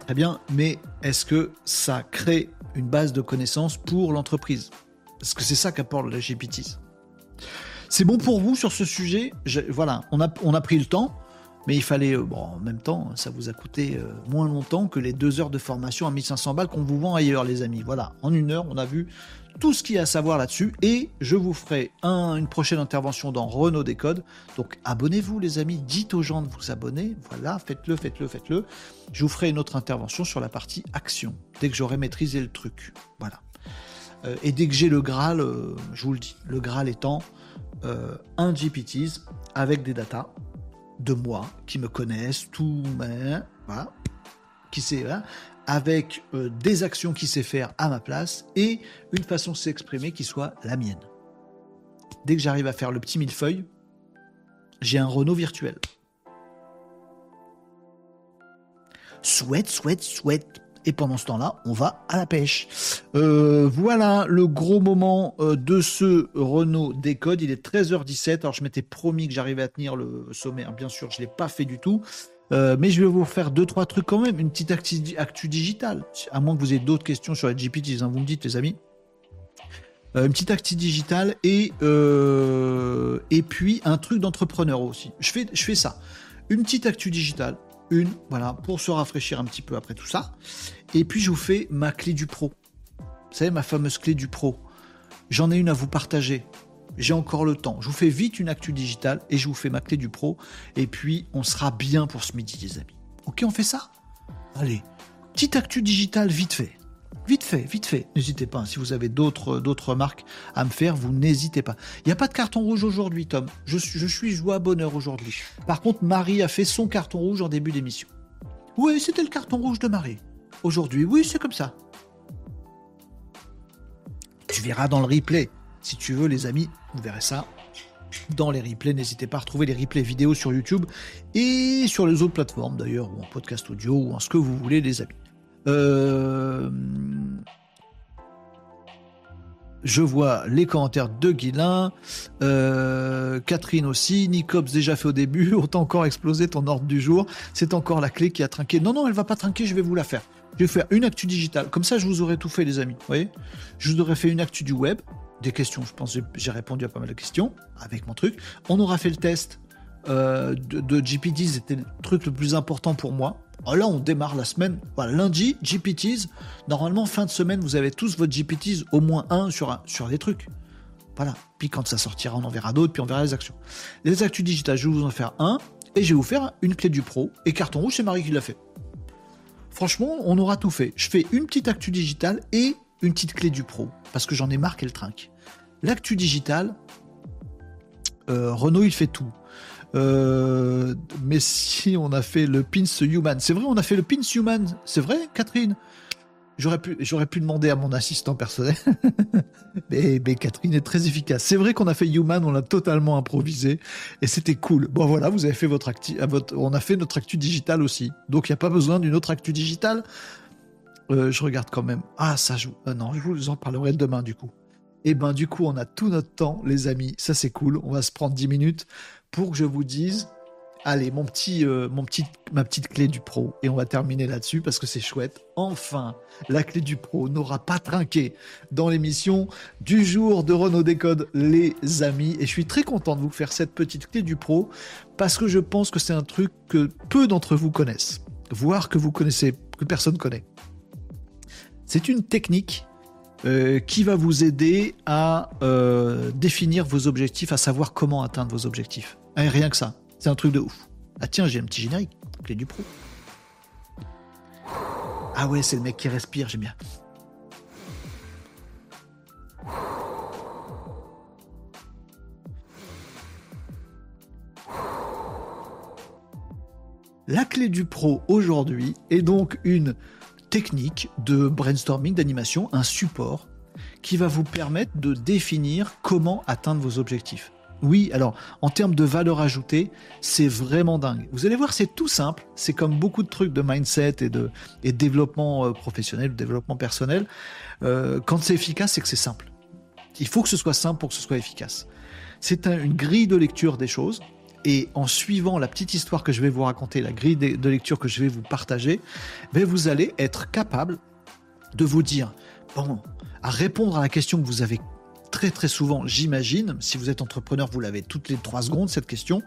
Très bien, mais est-ce que ça crée une base de connaissances pour l'entreprise? Est-ce que c'est ça qu'apporte la GPT C'est bon pour vous sur ce sujet? Voilà, on a, on a pris le temps. Mais il fallait, euh, bon, en même temps, ça vous a coûté euh, moins longtemps que les deux heures de formation à 1500 balles qu'on vous vend ailleurs, les amis. Voilà, en une heure, on a vu tout ce qu'il y a à savoir là-dessus et je vous ferai une prochaine intervention dans Renault Décode. Donc abonnez-vous, les amis, dites aux gens de vous abonner. Voilà, faites-le, faites-le, faites-le. Je vous ferai une autre intervention sur la partie action dès que j'aurai maîtrisé le truc. Voilà. Euh, et dès que j'ai le Graal, je vous le dis, le Graal étant un GPTs avec des datas de moi, qui me connaissent, tout, ben, voilà, qui sait, hein, avec euh, des actions qu'il sait faire à ma place et une façon de s'exprimer qui soit la mienne. Dès que j'arrive à faire le petit millefeuille, j'ai un Renault virtuel. Souhaite, souhaite, souhaite. Et pendant ce temps-là, on va à la pêche. Euh, voilà le gros moment euh, de ce Renault Décode. Il est 13h17. Alors, je m'étais promis que j'arrivais à tenir le sommaire. Bien sûr, je ne l'ai pas fait du tout. Euh, mais je vais vous faire deux, trois trucs quand même. Une petite actu, digitale. À moins que vous ayez d'autres questions sur la GPT, hein, vous me dites, les amis. une petite actu digitale et, puis un truc d'entrepreneur aussi. Je fais, je fais ça. Une petite actu digitale, une, voilà, pour se rafraîchir un petit peu après tout ça. Et puis je vous fais ma clé du pro. Vous savez, ma fameuse clé du pro. J'en ai une à vous partager. J'ai encore le temps. Je vous fais vite une actu digitale et je vous fais ma clé du pro. Et puis on sera bien pour ce midi, les amis. Ok, on fait ça? Allez, petite actu digitale vite fait. Vite fait, vite fait. N'hésitez pas. Hein. Si vous avez d'autres, d'autres remarques à me faire, vous n'hésitez pas. Il n'y a pas de carton rouge aujourd'hui, Tom. Je, je suis joie bonheur aujourd'hui. Par contre, Marie a fait son carton rouge en début d'émission. Oui, c'était le carton rouge de Marie. Aujourd'hui, oui, c'est comme ça. Tu verras dans le replay. Si tu veux, les amis, vous verrez ça dans les replays. N'hésitez pas à retrouver les replays vidéo sur YouTube et sur les autres plateformes d'ailleurs, ou en podcast audio, ou en ce que vous voulez, les amis. Euh, je vois les commentaires de Guilin, euh, Catherine aussi, Nicops déjà fait au début, autant encore exploser ton ordre du jour, c'est encore la clé qui a trinqué. Non, non, elle va pas trinquer, je vais vous la faire. Je vais faire une actu digitale, comme ça je vous aurais tout fait les amis, vous voyez? Je vous aurais fait une actu du web, des questions, je pense j'ai répondu à pas mal de questions avec mon truc. On aura fait le test euh, de, GPT, c'était le truc le plus important pour moi. Oh, là, on démarre la semaine. Voilà, lundi, GPTs. Normalement, fin de semaine, vous avez tous votre GPTs, au moins un sur, des trucs. Voilà. Puis quand ça sortira, on en verra d'autres, puis on verra les actions. Les actus digitales, je vais vous en faire un, et je vais vous faire une clé du pro. Et carton rouge, c'est Marie qui l'a fait. Franchement, on aura tout fait. Je fais une petite actu digitale et une petite clé du pro, parce que j'en ai marre qu'elle trinque. L'actu digitale, euh, Renault, il fait tout. Euh, mais si on a fait le pins human, c'est vrai, on a fait le pins human, c'est vrai, Catherine? J'aurais pu, j'aurais pu demander à mon assistant personnel. mais, Catherine est très efficace. C'est vrai qu'on a fait Human, on l'a totalement improvisé et c'était cool. Bon voilà, vous avez fait votre actu, votre, on a fait notre actu digital aussi. Donc il n'y a pas besoin d'une autre actu digitale. Euh, je regarde quand même. Ah ça, je, euh, non, je vous en parlerai demain du coup. Et eh ben du coup, on a tout notre temps, les amis. Ça c'est cool. On va se prendre 10 minutes pour que je vous dise, allez, mon petit, euh, mon petit, ma petite clé du pro. Et on va terminer là-dessus parce que c'est chouette. Enfin, la clé du pro n'aura pas trinqué dans l'émission du jour de Renault Décode, les amis. Et je suis très content de vous faire cette petite clé du pro parce que je pense que c'est un truc que peu d'entre vous connaissent, voire que vous connaissez, que personne connaît. C'est une technique euh, qui va vous aider à euh, définir vos objectifs, à savoir comment atteindre vos objectifs. Ah, rien que ça. C'est un truc de ouf. Ah tiens, j'ai un petit générique. Clé du pro. Ah ouais, c'est le mec qui respire, j'aime bien. La clé du pro aujourd'hui est donc une technique de brainstorming, d'animation, un support qui va vous permettre de définir comment atteindre vos objectifs. Oui, alors en termes de valeur ajoutée, c'est vraiment dingue. Vous allez voir, c'est tout simple. C'est comme beaucoup de trucs de mindset et de, développement euh, professionnel, développement personnel. Euh, quand c'est efficace, c'est que c'est simple. Il faut que ce soit simple pour que ce soit efficace. C'est une grille de lecture des choses. Et en suivant la petite histoire que je vais vous raconter, la grille de lecture que je vais vous partager, ben, vous allez être capable de vous dire, bon, à répondre à la question que vous avez très très souvent, j'imagine, si vous êtes entrepreneur, vous l'avez toutes les trois secondes, cette question,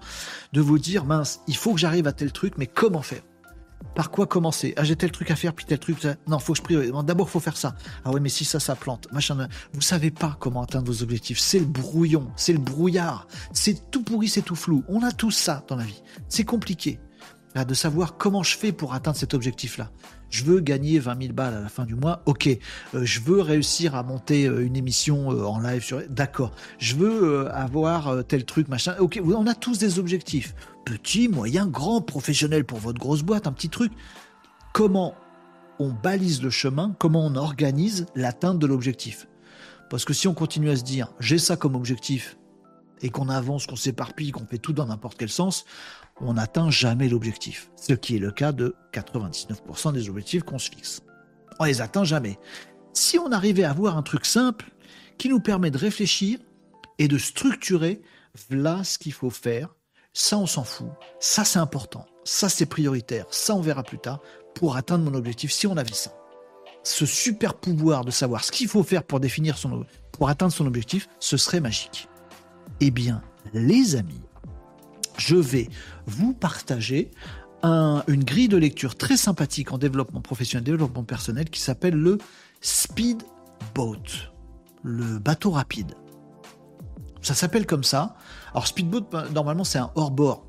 de vous dire, mince, il faut que j'arrive à tel truc, mais comment faire? Par quoi commencer? Ah, j'ai tel truc à faire, puis tel truc. Non, faut que je priorise. D'abord, faut faire ça. Ah ouais, mais si ça, ça plante. Machin. Vous savez pas comment atteindre vos objectifs. C'est le brouillon, c'est le brouillard. C'est tout pourri, c'est tout flou. On a tout ça dans la vie. C'est compliqué de savoir comment je fais pour atteindre cet objectif-là. Je veux gagner 20 000 balles à la fin du mois, ok. Euh, je veux réussir à monter euh, une émission euh, en live sur, d'accord. Je veux avoir tel truc, machin. Ok, on a tous des objectifs. Petit, moyen, grand, professionnel pour votre grosse boîte, un petit truc. Comment on balise le chemin, comment on organise l'atteinte de l'objectif? Parce que si on continue à se dire, j'ai ça comme objectif, et qu'on avance, qu'on s'éparpille, qu'on fait tout dans n'importe quel sens, on n'atteint jamais l'objectif. Ce qui est le cas de 99% des objectifs qu'on se fixe. On les atteint jamais. Si on arrivait à avoir un truc simple qui nous permet de réfléchir et de structurer, voilà ce qu'il faut faire, ça on s'en fout, ça c'est important, ça c'est prioritaire, ça on verra plus tard, pour atteindre mon objectif, si on avait ça. Ce super pouvoir de savoir ce qu'il faut faire pour définir son pour atteindre son objectif, ce serait magique. Eh bien, les amis, je vais vous partager une grille de lecture très sympathique en développement professionnel, développement personnel qui s'appelle le Speedboat, le bateau rapide. Ça s'appelle comme ça. Alors speedboat, ben, normalement, c'est un hors-bord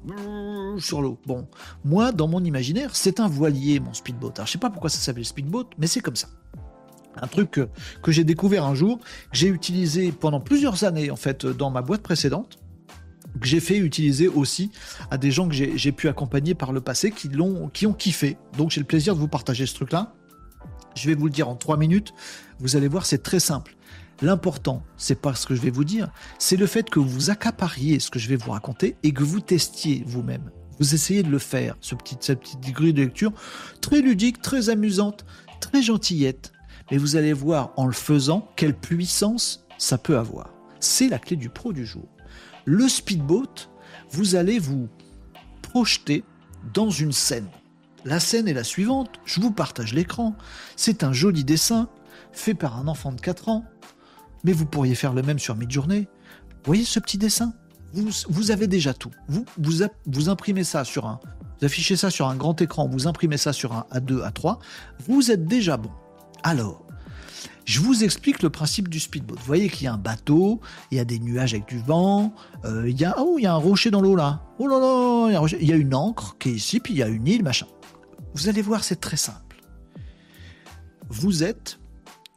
sur l'eau. Bon, moi, dans mon imaginaire, c'est un voilier, mon speedboat. Alors je sais pas pourquoi ça s'appelle speedboat, mais c'est comme ça. Un truc que, que j'ai découvert un jour, j'ai utilisé pendant plusieurs années en fait dans ma boîte précédente que j'ai fait utiliser aussi à des gens que j'ai pu accompagner par le passé qui, l'ont, qui ont kiffé. Donc j'ai le plaisir de vous partager ce truc-là. Je vais vous le dire en trois minutes. Vous allez voir, c'est très simple. L'important, c'est pas ce que je vais vous dire, c'est le fait que vous accapariez ce que je vais vous raconter et que vous testiez vous-même. Vous essayez de le faire, ce petit, cette petite grille de lecture, très ludique, très amusante, très gentillette. Mais vous allez voir en le faisant quelle puissance ça peut avoir. C'est la clé du pro du jour. Le speedboat, vous allez vous projeter dans une scène. La scène est la suivante, je vous partage l'écran. C'est un joli dessin fait par un enfant de 4 ans, mais vous pourriez faire le même sur Midjourney. Voyez ce petit dessin? Vous, vous, avez déjà tout. Vous, vous, vous imprimez ça sur un, vous affichez ça sur un grand écran, vous imprimez ça sur un A2, A3, vous êtes déjà bon. Alors, je vous explique le principe du speedboat. Vous voyez qu'il y a un bateau, il y a des nuages avec du vent, euh, il, y a, oh, il y a un rocher dans l'eau là. Oh là là, il y, a il y a une encre qui est ici, puis il y a une île, machin. Vous allez voir, c'est très simple. Vous êtes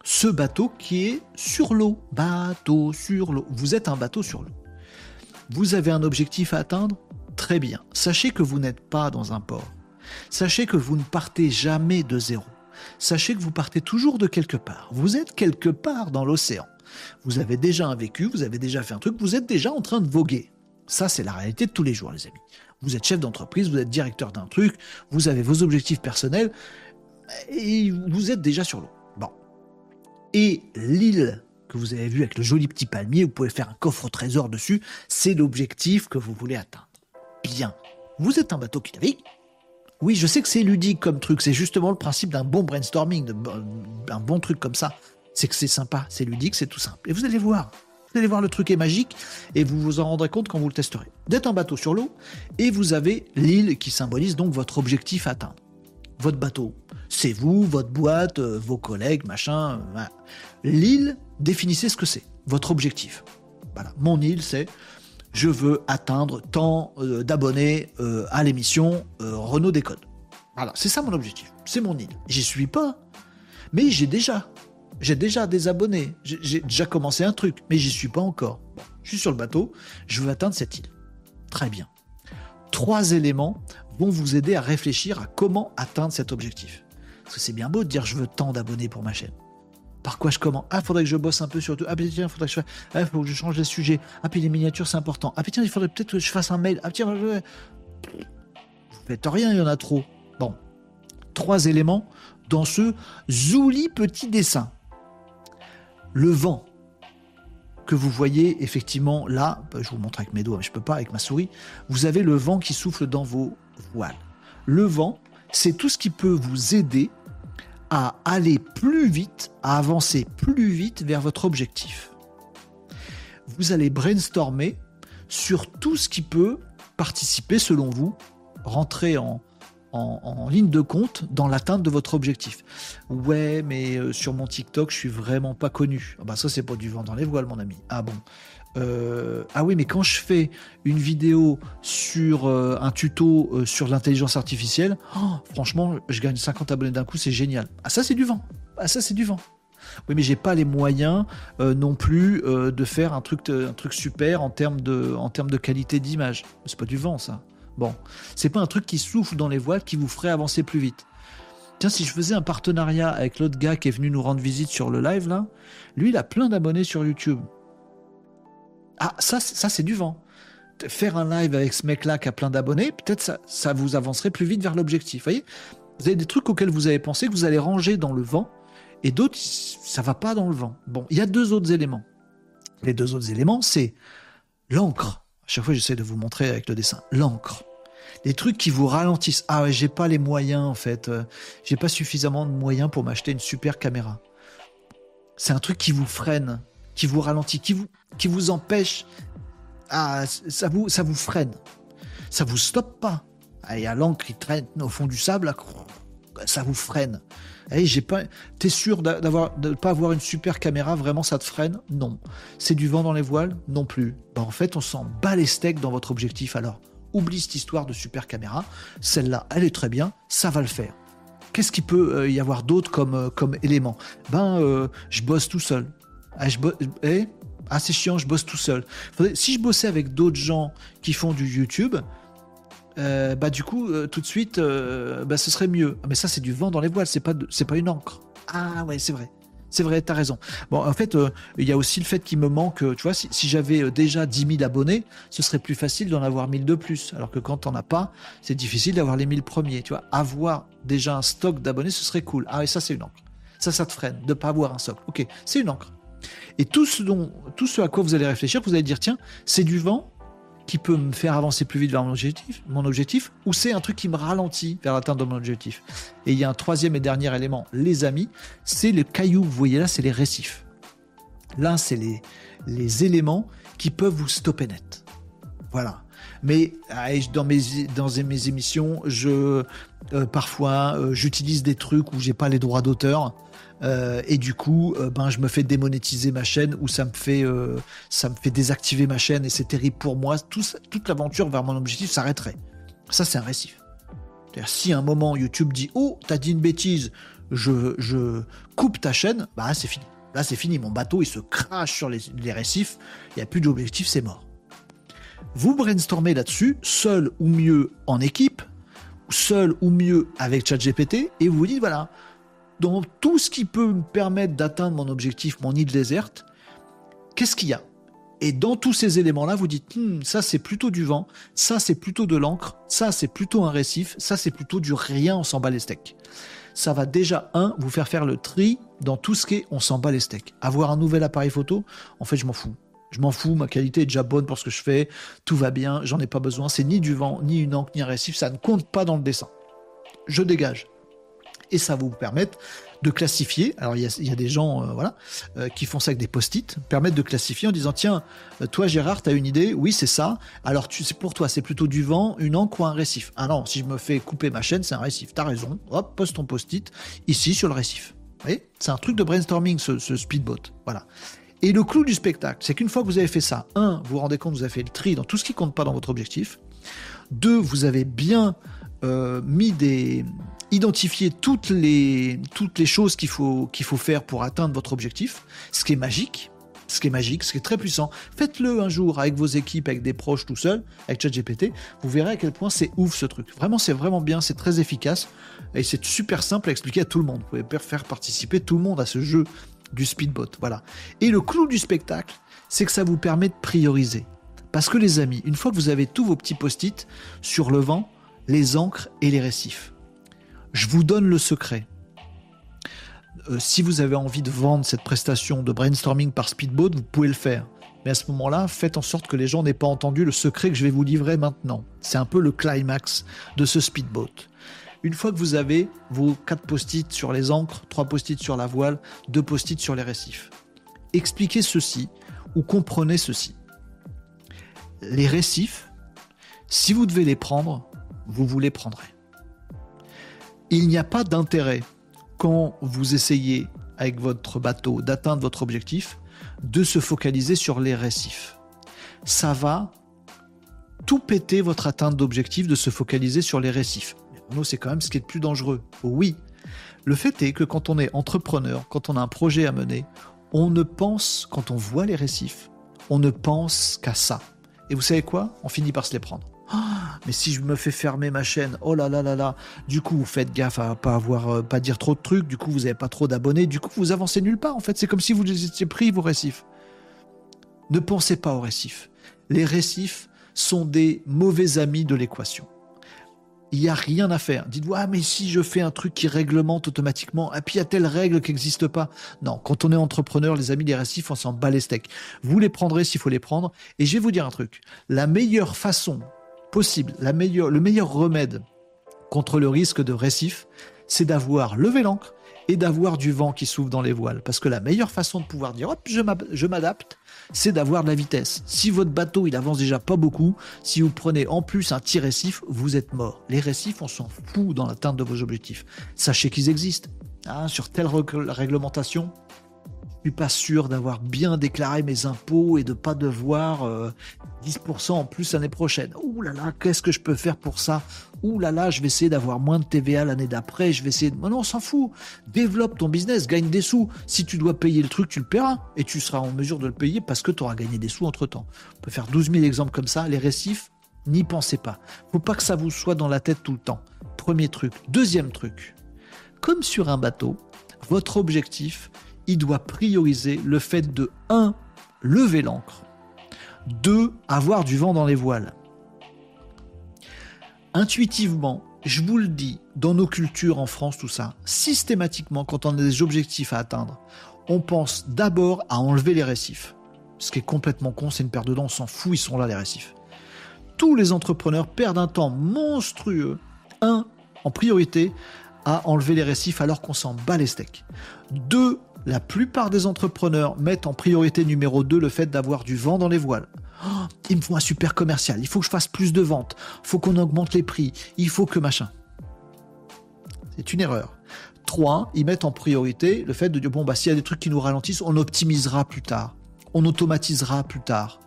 ce bateau qui est sur l'eau. Bateau sur l'eau. Vous êtes un bateau sur l'eau. Vous avez un objectif à atteindre? Très bien. Sachez que vous n'êtes pas dans un port. Sachez que vous ne partez jamais de zéro sachez que vous partez toujours de quelque part. Vous êtes quelque part dans l'océan. Vous avez déjà un vécu, vous avez déjà fait un truc, vous êtes déjà en train de voguer. Ça, c'est la réalité de tous les jours, les amis. Vous êtes chef d'entreprise, vous êtes directeur d'un truc, vous avez vos objectifs personnels, et vous êtes déjà sur l'eau. Bon. Et l'île que vous avez vue avec le joli petit palmier, vous pouvez faire un coffre trésor dessus, c'est l'objectif que vous voulez atteindre. Bien. Vous êtes un bateau qui navigue, oui, je sais que c'est ludique comme truc. C'est justement le principe d'un bon brainstorming, d'un bon truc comme ça. C'est que c'est sympa, c'est ludique, c'est tout simple. Et vous allez voir. Vous allez voir, le truc est magique et vous vous en rendrez compte quand vous le testerez. Vous êtes un bateau sur l'eau et vous avez l'île qui symbolise donc votre objectif atteint. Votre bateau, c'est vous, votre boîte, euh, vos collègues, machin. L'île, définissez ce que c'est, votre objectif. Voilà, mon île, c'est je veux atteindre tant euh, d'abonnés euh, à l'émission euh, Renault Décode. Voilà, c'est ça mon objectif. C'est mon île. J'y suis pas, mais j'ai déjà. J'ai déjà des abonnés. J'ai déjà commencé un truc, mais j'y suis pas encore. je suis sur le bateau. Je veux atteindre cette île. Très bien. Trois éléments vont vous aider à réfléchir à comment atteindre cet objectif. Parce que c'est bien beau de dire je veux tant d'abonnés pour ma chaîne. Par quoi je commence Ah, faudrait que je bosse un peu sur tout. Ah, tiens, faudrait que je. Ah, que je change les sujets. Ah, puis les miniatures, c'est important. Ah, puis tiens, il faudrait peut-être que je fasse un mail. Ah, tiens, je... vous faites rien, il y en a trop. Bon. Trois éléments dans ce zouli petit dessin. Le vent que vous voyez effectivement là, bah, je vous montre avec mes doigts, mais je peux pas avec ma souris. Vous avez le vent qui souffle dans vos voiles. Le vent, c'est tout ce qui peut vous aider à aller plus vite, à avancer plus vite vers votre objectif. Vous allez brainstormer sur tout ce qui peut participer, selon vous, rentrer en, en, ligne de compte dans l'atteinte de votre objectif. Ouais, mais euh, sur mon TikTok, je suis vraiment pas connu. Ah bah ça, c'est pas du vent dans les voiles, mon ami. Ah bon. Euh, ah oui, mais quand je fais une vidéo sur euh, un tuto euh, sur l'intelligence artificielle, oh, franchement, je gagne 50 abonnés d'un coup, c'est génial. Ah ça, c'est du vent. Ah ça, c'est du vent. Oui, mais j'ai pas les moyens non plus de faire un truc, super en termes de, en termes de qualité d'image. C'est pas du vent, ça. Bon, c'est pas un truc qui souffle dans les voiles qui vous ferait avancer plus vite. Tiens, si je faisais un partenariat avec l'autre gars qui est venu nous rendre visite sur le live là, lui, il a plein d'abonnés sur YouTube. Ah, ça, ça c'est du vent. Faire un live avec ce mec-là qui a plein d'abonnés, peut-être ça, ça vous avancerait plus vite vers l'objectif. Voyez? Vous avez des trucs auxquels vous avez pensé que vous allez ranger dans le vent, et d'autres, ça va pas dans le vent. Bon, il y a deux autres éléments. Les deux autres éléments, c'est l'encre. À chaque fois, j'essaie de vous montrer avec le dessin. L'encre. Des trucs qui vous ralentissent. Ah ouais, j'ai pas les moyens en fait. Euh, j'ai pas suffisamment de moyens pour m'acheter une super caméra. C'est un truc qui vous freine qui vous ralentit, qui vous, qui vous empêche, à, ça, vous, ça vous freine. Ça vous stoppe pas. Il y a l'encre qui traîne au fond du sable, ça vous freine. Hey, j'ai pas. T'es sûr d'avoir de pas avoir une super caméra Vraiment, ça te freine? Non. C'est du vent dans les voiles? Non plus. Bah, en fait, on s'en bat les steaks dans votre objectif. Alors, oublie cette histoire de super caméra. Celle-là, elle est très bien. Ça va le faire. Qu'est-ce qu'il peut euh, y avoir d'autre comme, euh, comme élément? Ben, euh, je bosse tout seul. Ah, je eh ah, c'est chiant, je bosse tout seul. si je bossais avec d'autres gens qui font du YouTube, euh, bah du coup, euh, tout de suite, euh, bah, ce serait mieux. Mais ça, c'est du vent dans les voiles, c'est pas, c'est pas une encre. Ah ouais, c'est vrai. C'est vrai, t'as raison. Bon, en fait, il y a aussi le fait qu'il me manque, tu vois, si, j'avais déjà 10 000 abonnés, ce serait plus facile d'en avoir 1000 de plus. Alors que quand t'en as pas, c'est difficile d'avoir les 1000 premiers, tu vois. Avoir déjà un stock d'abonnés, ce serait cool. Ah, et ça, c'est une encre. Ça, ça te freine de pas avoir un stock. Ok, c'est une encre. Et tout ce, dont, tout ce à quoi vous allez réfléchir, vous allez dire, tiens, c'est du vent, qui peut me faire avancer plus vite vers mon objectif, mon objectif ou c'est un truc qui me ralentit vers l'atteinte de mon objectif. Et il y a un troisième et dernier élément, les amis, c'est les cailloux. Vous voyez là, c'est les récifs. Là, c'est les, les éléments qui peuvent vous stopper net. Voilà. Mais ah, dans mes, dans mes émissions, je euh, parfois euh, j'utilise des trucs où j'ai pas les droits d'auteur euh, et du coup, euh, ben, je me fais démonétiser ma chaîne ou ça me fait, euh, ça me fait désactiver ma chaîne et c'est terrible pour moi. toute l'aventure vers mon objectif s'arrêterait. Ça, c'est un récif. Si à un moment YouTube dit Oh, t'as dit une bêtise, je, je coupe ta chaîne, bah c'est fini. Là, c'est fini. Mon bateau, il se crache sur les, les récifs. Il n'y a plus d'objectif, c'est mort. Vous brainstormez là-dessus, seul ou mieux en équipe, seul ou mieux avec ChatGPT, et vous vous dites voilà, dans tout ce qui peut me permettre d'atteindre mon objectif, mon île déserte, qu'est-ce qu'il y a? Et dans tous ces éléments-là, vous dites, hmm, ça c'est plutôt du vent, ça c'est plutôt de l'encre, ça c'est plutôt un récif, ça c'est plutôt du rien, on s'en bat les steaks. Ça va déjà, un, vous faire faire le tri dans tout ce qui est on s'en bat les steaks. Avoir un nouvel appareil photo, en fait, je m'en fous. Je m'en fous, ma qualité est déjà bonne pour ce que je fais, tout va bien, j'en ai pas besoin, c'est ni du vent, ni une encre, ni un récif, ça ne compte pas dans le dessin. Je dégage et ça va vous permettre de classifier. Alors il y a, des gens euh, voilà euh, qui font ça avec des post-it, permettent de classifier en disant tiens euh, toi Gérard tu as une idée, oui c'est ça. Alors tu pour toi c'est plutôt du vent, une encre ou un récif. Ah non si je me fais couper ma chaîne c'est un récif. T'as raison. Hop poste ton post-it ici sur le récif. Vous voyez? C'est un truc de brainstorming ce, ce speedboat. Voilà. Et le clou du spectacle, c'est qu'une fois que vous avez fait ça, un, vous vous rendez compte, vous avez fait le tri dans tout ce qui compte pas dans votre objectif. Deux, vous avez bien mis des, identifier toutes les, toutes les choses qu'il faut, qu'il faut faire pour atteindre votre objectif, ce qui est magique, ce qui est magique, ce qui est très puissant. Faites-le un jour avec vos équipes, avec des proches tout seul, avec ChatGPT. Vous verrez à quel point c'est ouf ce truc. Vraiment, c'est vraiment bien, c'est très efficace et c'est super simple à expliquer à tout le monde. Vous pouvez faire participer tout le monde à ce jeu du speedbot. Voilà. Et le clou du spectacle, c'est que ça vous permet de prioriser. Parce que les amis, une fois que vous avez tous vos petits post-it sur le vent, les encres et les récifs, je vous donne le secret. Euh, si vous avez envie de vendre cette prestation de brainstorming par Speedboat, vous pouvez le faire. Mais à ce moment-là, faites en sorte que les gens n'aient pas entendu le secret que je vais vous livrer maintenant. C'est un peu le climax de ce speedboat. Une fois que vous avez vos quatre post-it sur les encres, trois post-it sur la voile, deux post-it sur les récifs, expliquez ceci ou comprenez ceci. Les récifs, si vous devez les prendre, vous vous les prendrez il n'y a pas d'intérêt quand vous essayez avec votre bateau d'atteindre votre objectif de se focaliser sur les récifs. Ça va tout péter votre atteinte d'objectif de se focaliser sur les récifs. Mais c'est quand même ce qui est le plus dangereux. Oui. Le fait est que quand on est entrepreneur, quand on a un projet à mener, on ne pense, quand on voit les récifs, on ne pense qu'à ça. Et vous savez quoi? On finit par se les prendre. Ah, mais si je me fais fermer ma chaîne, oh là là là là. Du coup, vous faites gaffe à pas avoir, euh, pas dire trop de trucs. Du coup, vous n'avez pas trop d'abonnés. Du coup, vous avancez nulle part. En fait, c'est comme si vous étiez pris vos récifs. Ne pensez pas aux récifs. Les récifs sont des mauvais amis de l'équation. Il n'y a rien à faire. Dites-vous, ah, mais si je fais un truc qui réglemente automatiquement, et puis il y a telle règle qui n'existe pas. Non, quand on est entrepreneur, les amis, les récifs, on s'en bat les steaks. Vous les prendrez s'il faut les prendre. Et je vais vous dire un truc. La meilleure façon possible, le meilleur remède contre le risque de récif, c'est d'avoir levé l'ancre et d'avoir du vent qui souffle dans les voiles. Parce que la meilleure façon de pouvoir dire hop, je m'adapte, c'est d'avoir de la vitesse. Si votre bateau il avance déjà pas beaucoup, si vous prenez en plus un petit récif, vous êtes mort. Les récifs, on s'en fout dans l'atteinte de vos objectifs. Sachez qu'ils existent. Hein, sur telle réglementation, je suis pas sûr d'avoir bien déclaré mes impôts et de pas devoir 10% euh, en plus l'année prochaine. Ouh là là, qu'est-ce que je peux faire pour ça? Ouh là là, je vais essayer d'avoir moins de TVA l'année d'après, je vais essayer de... Non, on s'en fout. Développe ton business, gagne des sous. Si tu dois payer le truc, tu le paieras. Et tu seras en mesure de le payer parce que tu auras gagné des sous entre-temps. On peut faire 12 000 exemples comme ça. Les récifs, n'y pensez pas. Faut pas que ça vous soit dans la tête tout le temps. Premier truc. Deuxième truc. Comme sur un bateau, votre objectif, doit prioriser le fait de 1. lever l'ancre, 2. avoir du vent dans les voiles. Intuitivement, je vous le dis, dans nos cultures en France, tout ça, systématiquement, quand on a des objectifs à atteindre, on pense d'abord à enlever les récifs. Ce qui est complètement con, c'est une paire de dents, on s'en fout, ils sont là les récifs. Tous les entrepreneurs perdent un temps monstrueux, un, en priorité, à enlever les récifs alors qu'on s'en bat les steaks. Deux, la plupart des entrepreneurs mettent en priorité numéro 2 le fait d'avoir du vent dans les voiles. Oh, il me faut un super commercial, il faut que je fasse plus de ventes, il faut qu'on augmente les prix, il faut que machin. C'est une erreur. 3. Ils mettent en priorité le fait de dire bon, bah, s'il y a des trucs qui nous ralentissent, on optimisera plus tard, on automatisera plus tard,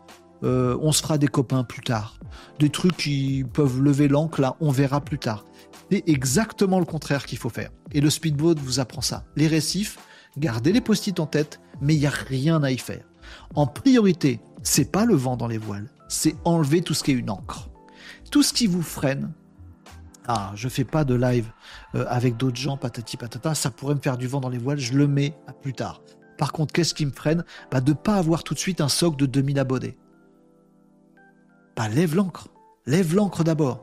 euh, on se fera des copains plus tard. Des trucs qui peuvent lever l'encre, là, on verra plus tard. C'est exactement le contraire qu'il faut faire. Et le speedboat vous apprend ça. Les récifs, gardez les post-it en tête, mais il n'y a rien à y faire. En priorité, c'est pas le vent dans les voiles, c'est enlever tout ce qui est une encre. Tout ce qui vous freine. Ah, je fais pas de live euh, avec d'autres gens, patati patata, ça pourrait me faire du vent dans les voiles, je le mets à plus tard. Par contre, qu'est-ce qui me freine? Bah, De ne pas avoir tout de suite un socle de 2000 abonnés. Bah, lève l'encre. Lève l'encre d'abord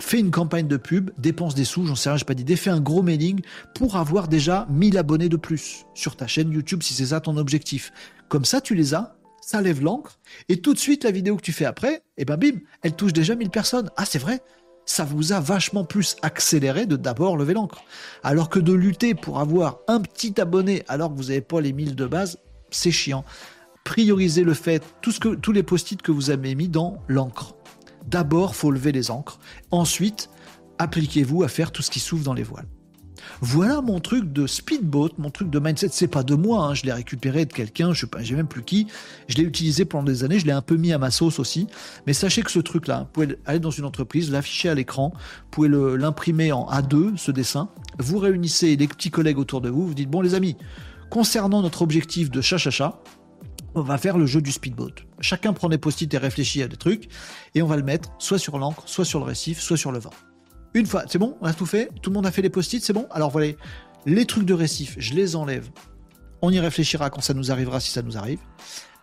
fais une campagne de pub, dépense des sous, j'en sais rien, j'ai pas dit, fais un gros mailing pour avoir déjà 1000 abonnés de plus sur ta chaîne YouTube si c'est ça ton objectif. Comme ça, tu les as, ça lève l'encre, et tout de suite, la vidéo que tu fais après, et eh ben bim, elle touche déjà 1000 personnes. Ah, c'est vrai, ça vous a vachement plus accéléré de d'abord lever l'encre. Alors que de lutter pour avoir un petit abonné alors que vous n'avez pas les 1000 de base, c'est chiant. Priorisez le fait, tous les post-it que vous avez mis dans l'encre. D'abord, faut lever les ancres. Ensuite, appliquez-vous à faire tout ce qui s'ouvre dans les voiles. Voilà mon truc de speedboat, mon truc de mindset. C'est pas de moi, hein. je l'ai récupéré de quelqu'un, je sais même plus qui. Je l'ai utilisé pendant des années, je l'ai un peu mis à ma sauce aussi. Mais sachez que ce truc-là, vous pouvez aller dans une entreprise, l'afficher à l'écran, vous pouvez l'imprimer en A2, ce dessin. Vous réunissez les petits collègues autour de vous, vous dites bon les amis, concernant notre objectif de chat-chat-chat, on va faire le jeu du speedboat. Chacun prend des post-it et réfléchit à des trucs, et on va le mettre soit sur l'encre, soit sur le récif, soit sur le vent. Une fois, c'est bon, on a tout fait, tout le monde a fait les post-it, c'est bon? Alors voilà, les trucs de récif, je les enlève. On y réfléchira quand ça nous arrivera, si ça nous arrive.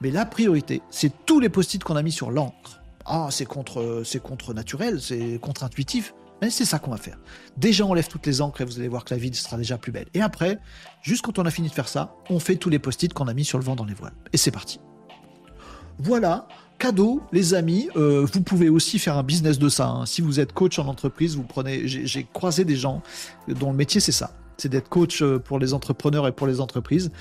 Mais la priorité, c'est tous les post-it qu'on a mis sur l'encre. Ah, c'est contre, c'est contre naturel, c'est contre-intuitif. Mais c'est ça qu'on va faire. Déjà, on lève toutes les encres et vous allez voir que la vie sera déjà plus belle. Et après, juste quand on a fini de faire ça, on fait tous les post-it qu'on a mis sur le vent dans les voiles. Et c'est parti. Voilà, cadeau, les amis. Euh, vous pouvez aussi faire un business de ça. Hein. Si vous êtes coach en entreprise, vous prenez. J'ai croisé des gens dont le métier c'est ça. C'est d'être coach euh, pour les entrepreneurs et pour les entreprises.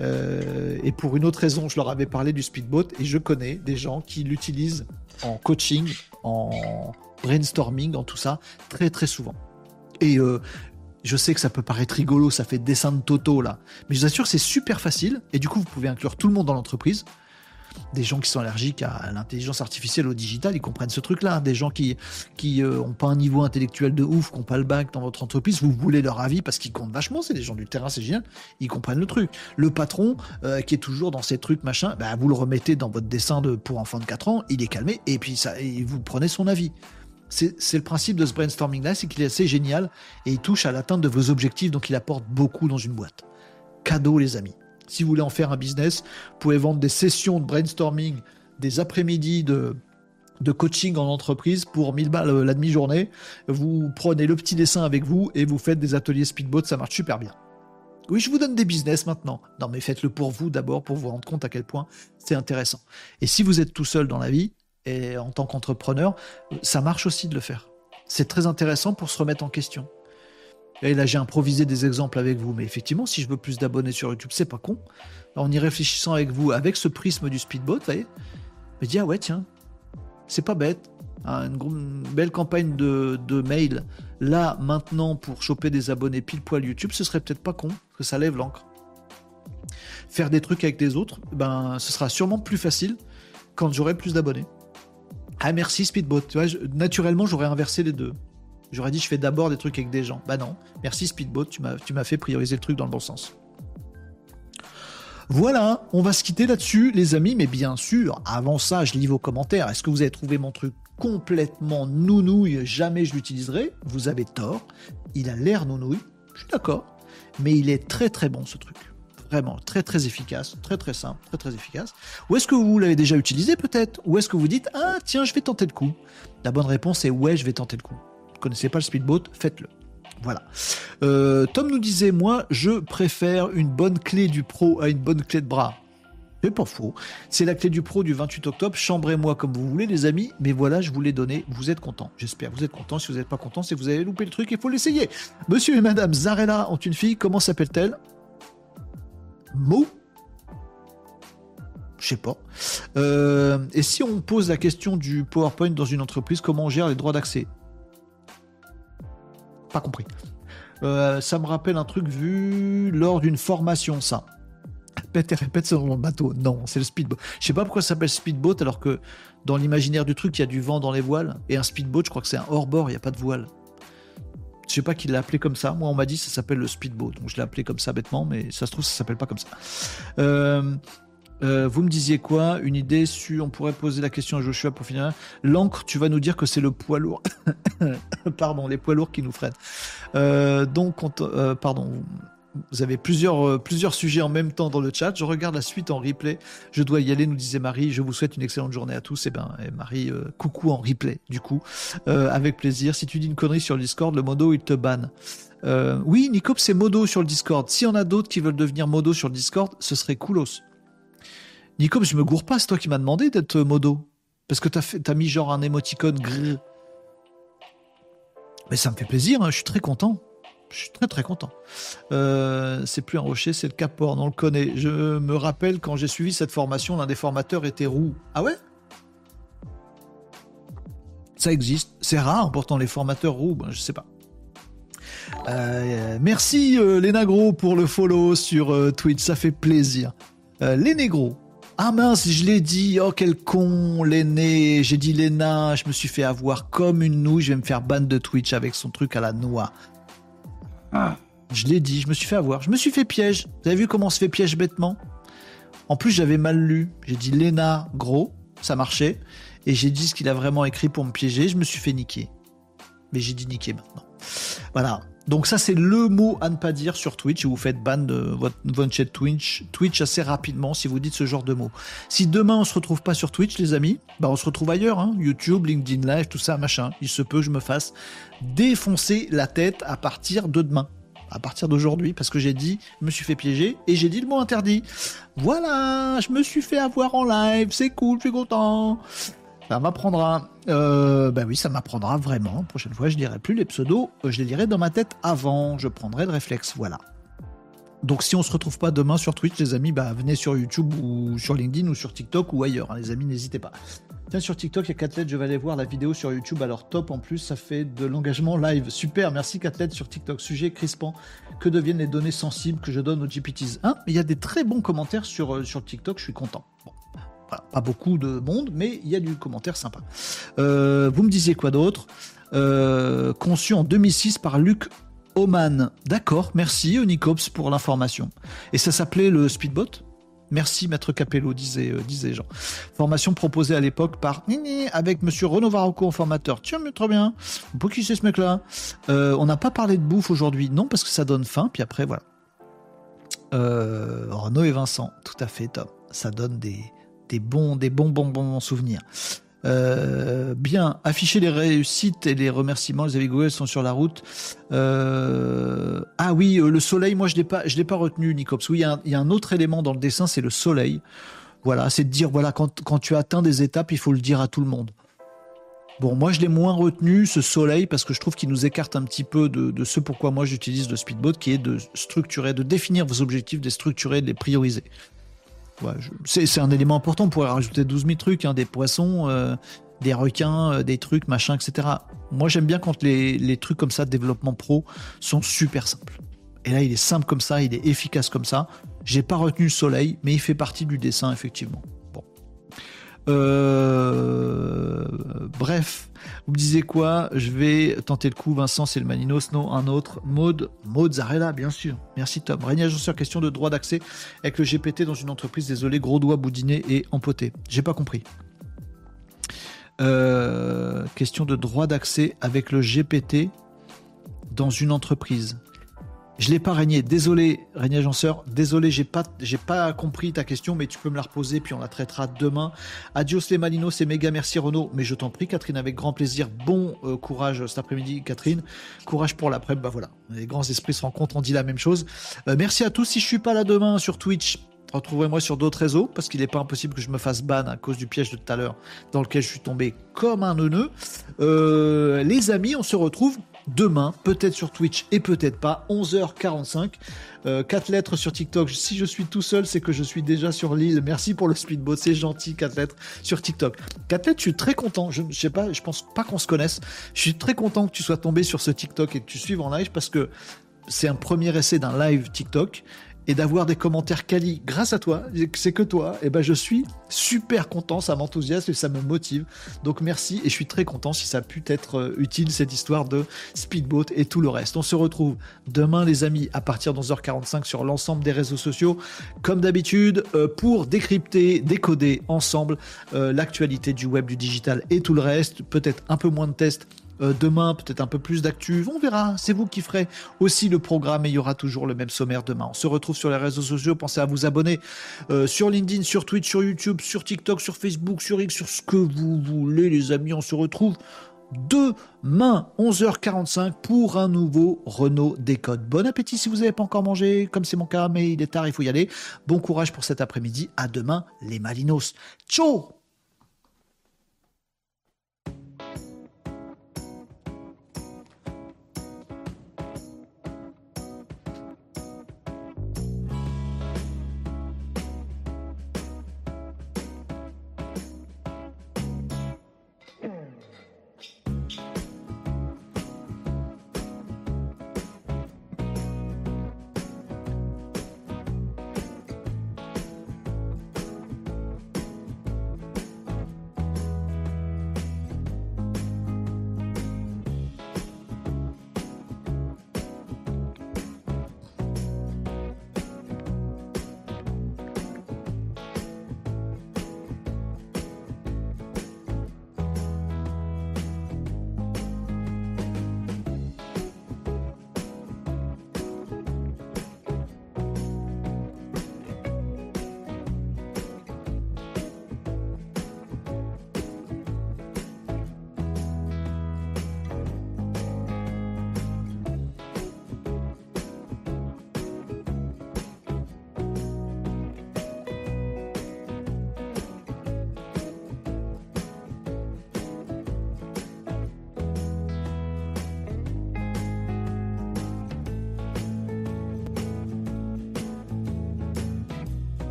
Euh, et pour une autre raison, je leur avais parlé du speedboat et je connais des gens qui l'utilisent en coaching, en brainstorming, dans tout ça, très très souvent. Et euh, je sais que ça peut paraître rigolo, ça fait dessin de Toto là, mais je vous assure c'est super facile et du coup vous pouvez inclure tout le monde dans l'entreprise des gens qui sont allergiques à l'intelligence artificielle, au digital, ils comprennent ce truc-là. Des gens qui qui euh, pas un niveau intellectuel de ouf, qui n'ont pas le bac dans votre entreprise, vous voulez leur avis parce qu'ils comptent vachement. C'est des gens du terrain, c'est génial. Ils comprennent le truc. Le patron euh, qui est toujours dans ces trucs machin, bah, vous le remettez dans votre dessin de pour enfants de 4 ans, il est calmé et puis ça, vous prenez son avis. C'est le principe de ce brainstorming-là, c'est qu'il est assez génial et il touche à l'atteinte de vos objectifs, donc il apporte beaucoup dans une boîte. Cadeau, les amis. Si vous voulez en faire un business, vous pouvez vendre des sessions de brainstorming, des après-midi de, coaching en entreprise pour 1000 balles euh, la demi-journée. Vous prenez le petit dessin avec vous et vous faites des ateliers speedboat, ça marche super bien. Oui, je vous donne des business maintenant. Non, mais faites-le pour vous d'abord, pour vous rendre compte à quel point c'est intéressant. Et si vous êtes tout seul dans la vie, et en tant qu'entrepreneur, ça marche aussi de le faire. C'est très intéressant pour se remettre en question. Et là, j'ai improvisé des exemples avec vous, mais effectivement, si je veux plus d'abonnés sur YouTube, c'est pas con. En y réfléchissant avec vous, avec ce prisme du speedboat, vous voyez, me dis ah ouais tiens, c'est pas bête. Hein, une, belle campagne de, de mail là maintenant pour choper des abonnés pile poil YouTube, ce serait peut-être pas con, parce que ça lève l'encre. Faire des trucs avec des autres, ben ce sera sûrement plus facile quand j'aurai plus d'abonnés. Ah merci Speedboat, tu vois, naturellement j'aurais inversé les deux. J'aurais dit je fais d'abord des trucs avec des gens. Bah non, merci Speedboat, tu m'as, tu m'as fait prioriser le truc dans le bon sens. Voilà, on va se quitter là-dessus, les amis, mais bien sûr, avant ça, je lis vos commentaires. Est-ce que vous avez trouvé mon truc complètement nounouille? Jamais je l'utiliserai. Vous avez tort. Il a l'air nounouille, je suis d'accord, mais il est très très bon ce truc. Vraiment, très très efficace, très très simple, très très efficace. Ou est-ce que vous l'avez déjà utilisé peut-être? Ou est-ce que vous dites ah tiens je vais tenter le coup? La bonne réponse est ouais je vais tenter le coup. Vous connaissez pas le speedboat Faites-le. Voilà. Euh, Tom nous disait moi je préfère une bonne clé du pro à une bonne clé de bras. C'est pas faux. C'est la clé du pro du 28 octobre. Chambrez-moi comme vous voulez, les amis. Mais voilà, je vous l'ai donné. Vous êtes contents. J'espère. Vous êtes contents. Si vous n'êtes pas contents, c'est que vous avez loupé le truc. Il faut l'essayer. Monsieur et Madame Zarella ont une fille. Comment s'appelle-t-elle? Mo je sais pas. Euh, et si on pose la question du PowerPoint dans une entreprise, comment on gère les droits d'accès? Pas compris. Euh, ça me rappelle un truc vu lors d'une formation, ça répète et répète le bateau. Non, c'est le speedboat. Je sais pas pourquoi ça s'appelle speedboat alors que dans l'imaginaire du truc, il y a du vent dans les voiles. Et un speedboat, je crois que c'est un hors-bord, il n'y a pas de voile. Je sais pas qui l'a appelé comme ça. Moi, on m'a dit ça s'appelle le speedboat. Donc je l'ai appelé comme ça bêtement, mais ça se trouve, ça s'appelle pas comme ça. Euh, euh, vous me disiez quoi? Une idée sur. On pourrait poser la question à Joshua pour finir. L'encre, tu vas nous dire que c'est le poids lourd. pardon, les poids lourds qui nous freinent. Euh, donc, pardon vous avez plusieurs, euh, plusieurs sujets en même temps dans le chat. Je regarde la suite en replay. Je dois y aller, nous disait Marie. Je vous souhaite une excellente journée à tous. Et eh ben, et Marie, euh, coucou en replay, du coup. Euh, avec plaisir. Si tu dis une connerie sur le Discord, le modo, il te banne. oui, Nicop, c'est modo sur le Discord. S'il y en a d'autres qui veulent devenir modo sur le Discord, ce serait coolos. Nicop, je me gourre pas, c'est toi qui m'as demandé d'être modo. Parce que t'as, mis genre un émoticône grrr. Mais ça me fait plaisir, hein, je suis très content. Je suis très très content. Euh, c'est plus un rocher, c'est le Cap-Horn, on le connaît. Je me rappelle quand j'ai suivi cette formation, l'un des formateurs était roux. Ah ouais? Ça existe. C'est rare, pourtant les formateurs roux, ben, je sais pas. Euh, merci euh, les Nagros pour le follow sur Twitch, ça fait plaisir. les. Ah mince, je l'ai dit, oh quel con, l'aîné, j'ai dit Léna, je me suis fait avoir comme une nouille, je vais me faire ban de Twitch avec son truc à la noix. Ah. Je l'ai dit, je me suis fait avoir. Je me suis fait piège. Vous avez vu comment on se fait piège bêtement? En plus, j'avais mal lu. J'ai dit Lena gros, ça marchait. Et j'ai dit ce qu'il a vraiment écrit pour me piéger. Je me suis fait niquer. Mais j'ai dit niquer maintenant. Voilà. Donc ça, c'est le mot à ne pas dire sur Twitch. vous faites ban de votre, votre chat Twitch, assez rapidement si vous dites ce genre de mots. Si demain on se retrouve pas sur Twitch, les amis, bah on se retrouve ailleurs. Hein. YouTube, LinkedIn Live, tout ça, machin. Il se peut que je me fasse défoncer la tête à partir de demain. À partir d'aujourd'hui, parce que j'ai dit, je me suis fait piéger et j'ai dit le mot interdit. Voilà, je me suis fait avoir en live, c'est cool, je suis content. Ça m'apprendra. Euh, ben oui, ça m'apprendra vraiment. Prochaine fois, je dirai plus les pseudos, euh, je les dirai dans ma tête avant. Je prendrai le réflexe. Voilà. Donc si on se retrouve pas demain sur Twitch, les amis, bah, venez sur YouTube ou sur LinkedIn ou sur TikTok ou ailleurs. Hein, les amis, n'hésitez pas. Tiens, sur TikTok, il y a Catlet, je vais aller voir la vidéo sur YouTube. Alors top, en plus, ça fait de l'engagement live. Super, merci Catlet sur TikTok. Sujet crispant. Que deviennent les données sensibles que je donne aux GPTs hein Il y a des très bons commentaires sur, euh, sur TikTok, je suis content. Bon pas beaucoup de monde, mais il y a du commentaire sympa. Euh, vous me disiez quoi d'autre? Euh, Conçu en 2006 par Luc Oman. D'accord, merci Unicops pour l'information. Et ça s'appelait le Speedbot? Merci Maître Capello, disait, euh, disait Jean. Formation proposée à l'époque par Nini avec Monsieur Renaud Varocco en formateur. Tiens, mais très bien. Pour qui c'est ce mec-là On n'a pas parlé de bouffe aujourd'hui, non, parce que ça donne faim, puis après, voilà. Renaud et Vincent, tout à fait, top. Ça donne des, des bons, des bons, bons, bons souvenirs. Euh, bien, afficher les réussites et les remerciements. Les amis Google sont sur la route. Euh, ah oui, euh, le soleil, moi je l'ai pas, je l'ai pas retenu, Nicops. Oui, il y, a un autre élément dans le dessin, c'est le soleil. Voilà, c'est de dire voilà quand, quand tu atteins des étapes, il faut le dire à tout le monde. Bon, moi je l'ai moins retenu ce soleil parce que je trouve qu'il nous écarte un petit peu de, de ce pourquoi moi j'utilise le speedboat, qui est de structurer, de définir vos objectifs, de les structurer, de les prioriser c'est un élément important. On pourrait rajouter 12 000 trucs, hein, des poissons, euh, des requins, euh, des trucs, machin, etc. Moi, j'aime bien quand les, trucs comme ça de développement pro sont super simples. Et là, il est simple comme ça, il est efficace comme ça. J'ai pas retenu le soleil, mais il fait partie du dessin, effectivement. Euh, bref, vous me disiez quoi? Je vais tenter le coup. Vincent, c'est le Maninos. Non, un autre. Mode, Zarella, bien sûr. Merci Tom. Régnier Agenceur, question de droit d'accès avec le GPT dans une entreprise. Désolé, gros doigt boudiné et empoté. J'ai pas compris. Euh, question de droit d'accès avec le GPT dans une entreprise. Je l'ai pas régné. Désolé, Régnier Agenceur. Désolé, j'ai pas, j'ai pas compris ta question, mais tu peux me la reposer, puis on la traitera demain. Adios les Malinos, c'est méga merci Renaud. Mais je t'en prie, Catherine, avec grand plaisir. Bon euh, courage cet après-midi, Catherine. Courage pour l'après. Bah voilà, les grands esprits se rencontrent, on dit la même chose. Euh, merci à tous. Si je suis pas là demain sur Twitch, Retrouvez-moi sur d'autres réseaux parce qu'il n'est pas impossible que je me fasse ban à cause du piège de tout à l'heure dans lequel je suis tombé comme un neuneu. Euh, les amis, on se retrouve demain, peut-être sur Twitch et peut-être pas, 11h45. Euh, 4 lettres sur TikTok. Si je suis tout seul, c'est que je suis déjà sur l'île. Merci pour le speedboat, c'est gentil, 4 lettres sur TikTok. 4 lettres, je suis très content. Je, je sais pas, je pense pas qu'on se connaisse. Je suis très content que tu sois tombé sur ce TikTok et que tu suives en live parce que c'est un premier essai d'un live TikTok et d'avoir des commentaires quali grâce à toi, c'est que toi, et eh ben je suis super content, ça m'enthousiasme et ça me motive. Donc merci et je suis très content si ça a pu être euh, utile cette histoire de speedboat et tout le reste. On se retrouve demain les amis à partir de 11h45 sur l'ensemble des réseaux sociaux comme d'habitude euh, pour décrypter, décoder ensemble euh, l'actualité du web, du digital et tout le reste, peut-être un peu moins de tests euh, demain, peut-être un peu plus d'actu. On verra. C'est vous qui ferez aussi le programme et il y aura toujours le même sommaire demain. On se retrouve sur les réseaux sociaux. Pensez à vous abonner euh, sur LinkedIn, sur Twitch, sur YouTube, sur TikTok, sur Facebook, sur X, sur ce que vous voulez, les amis. On se retrouve demain 11h45 pour un nouveau Renault Décode. Bon appétit si vous n'avez pas encore mangé, comme c'est mon cas, mais il est tard, il faut y aller. Bon courage pour cet après-midi. À demain, les Malinos. Ciao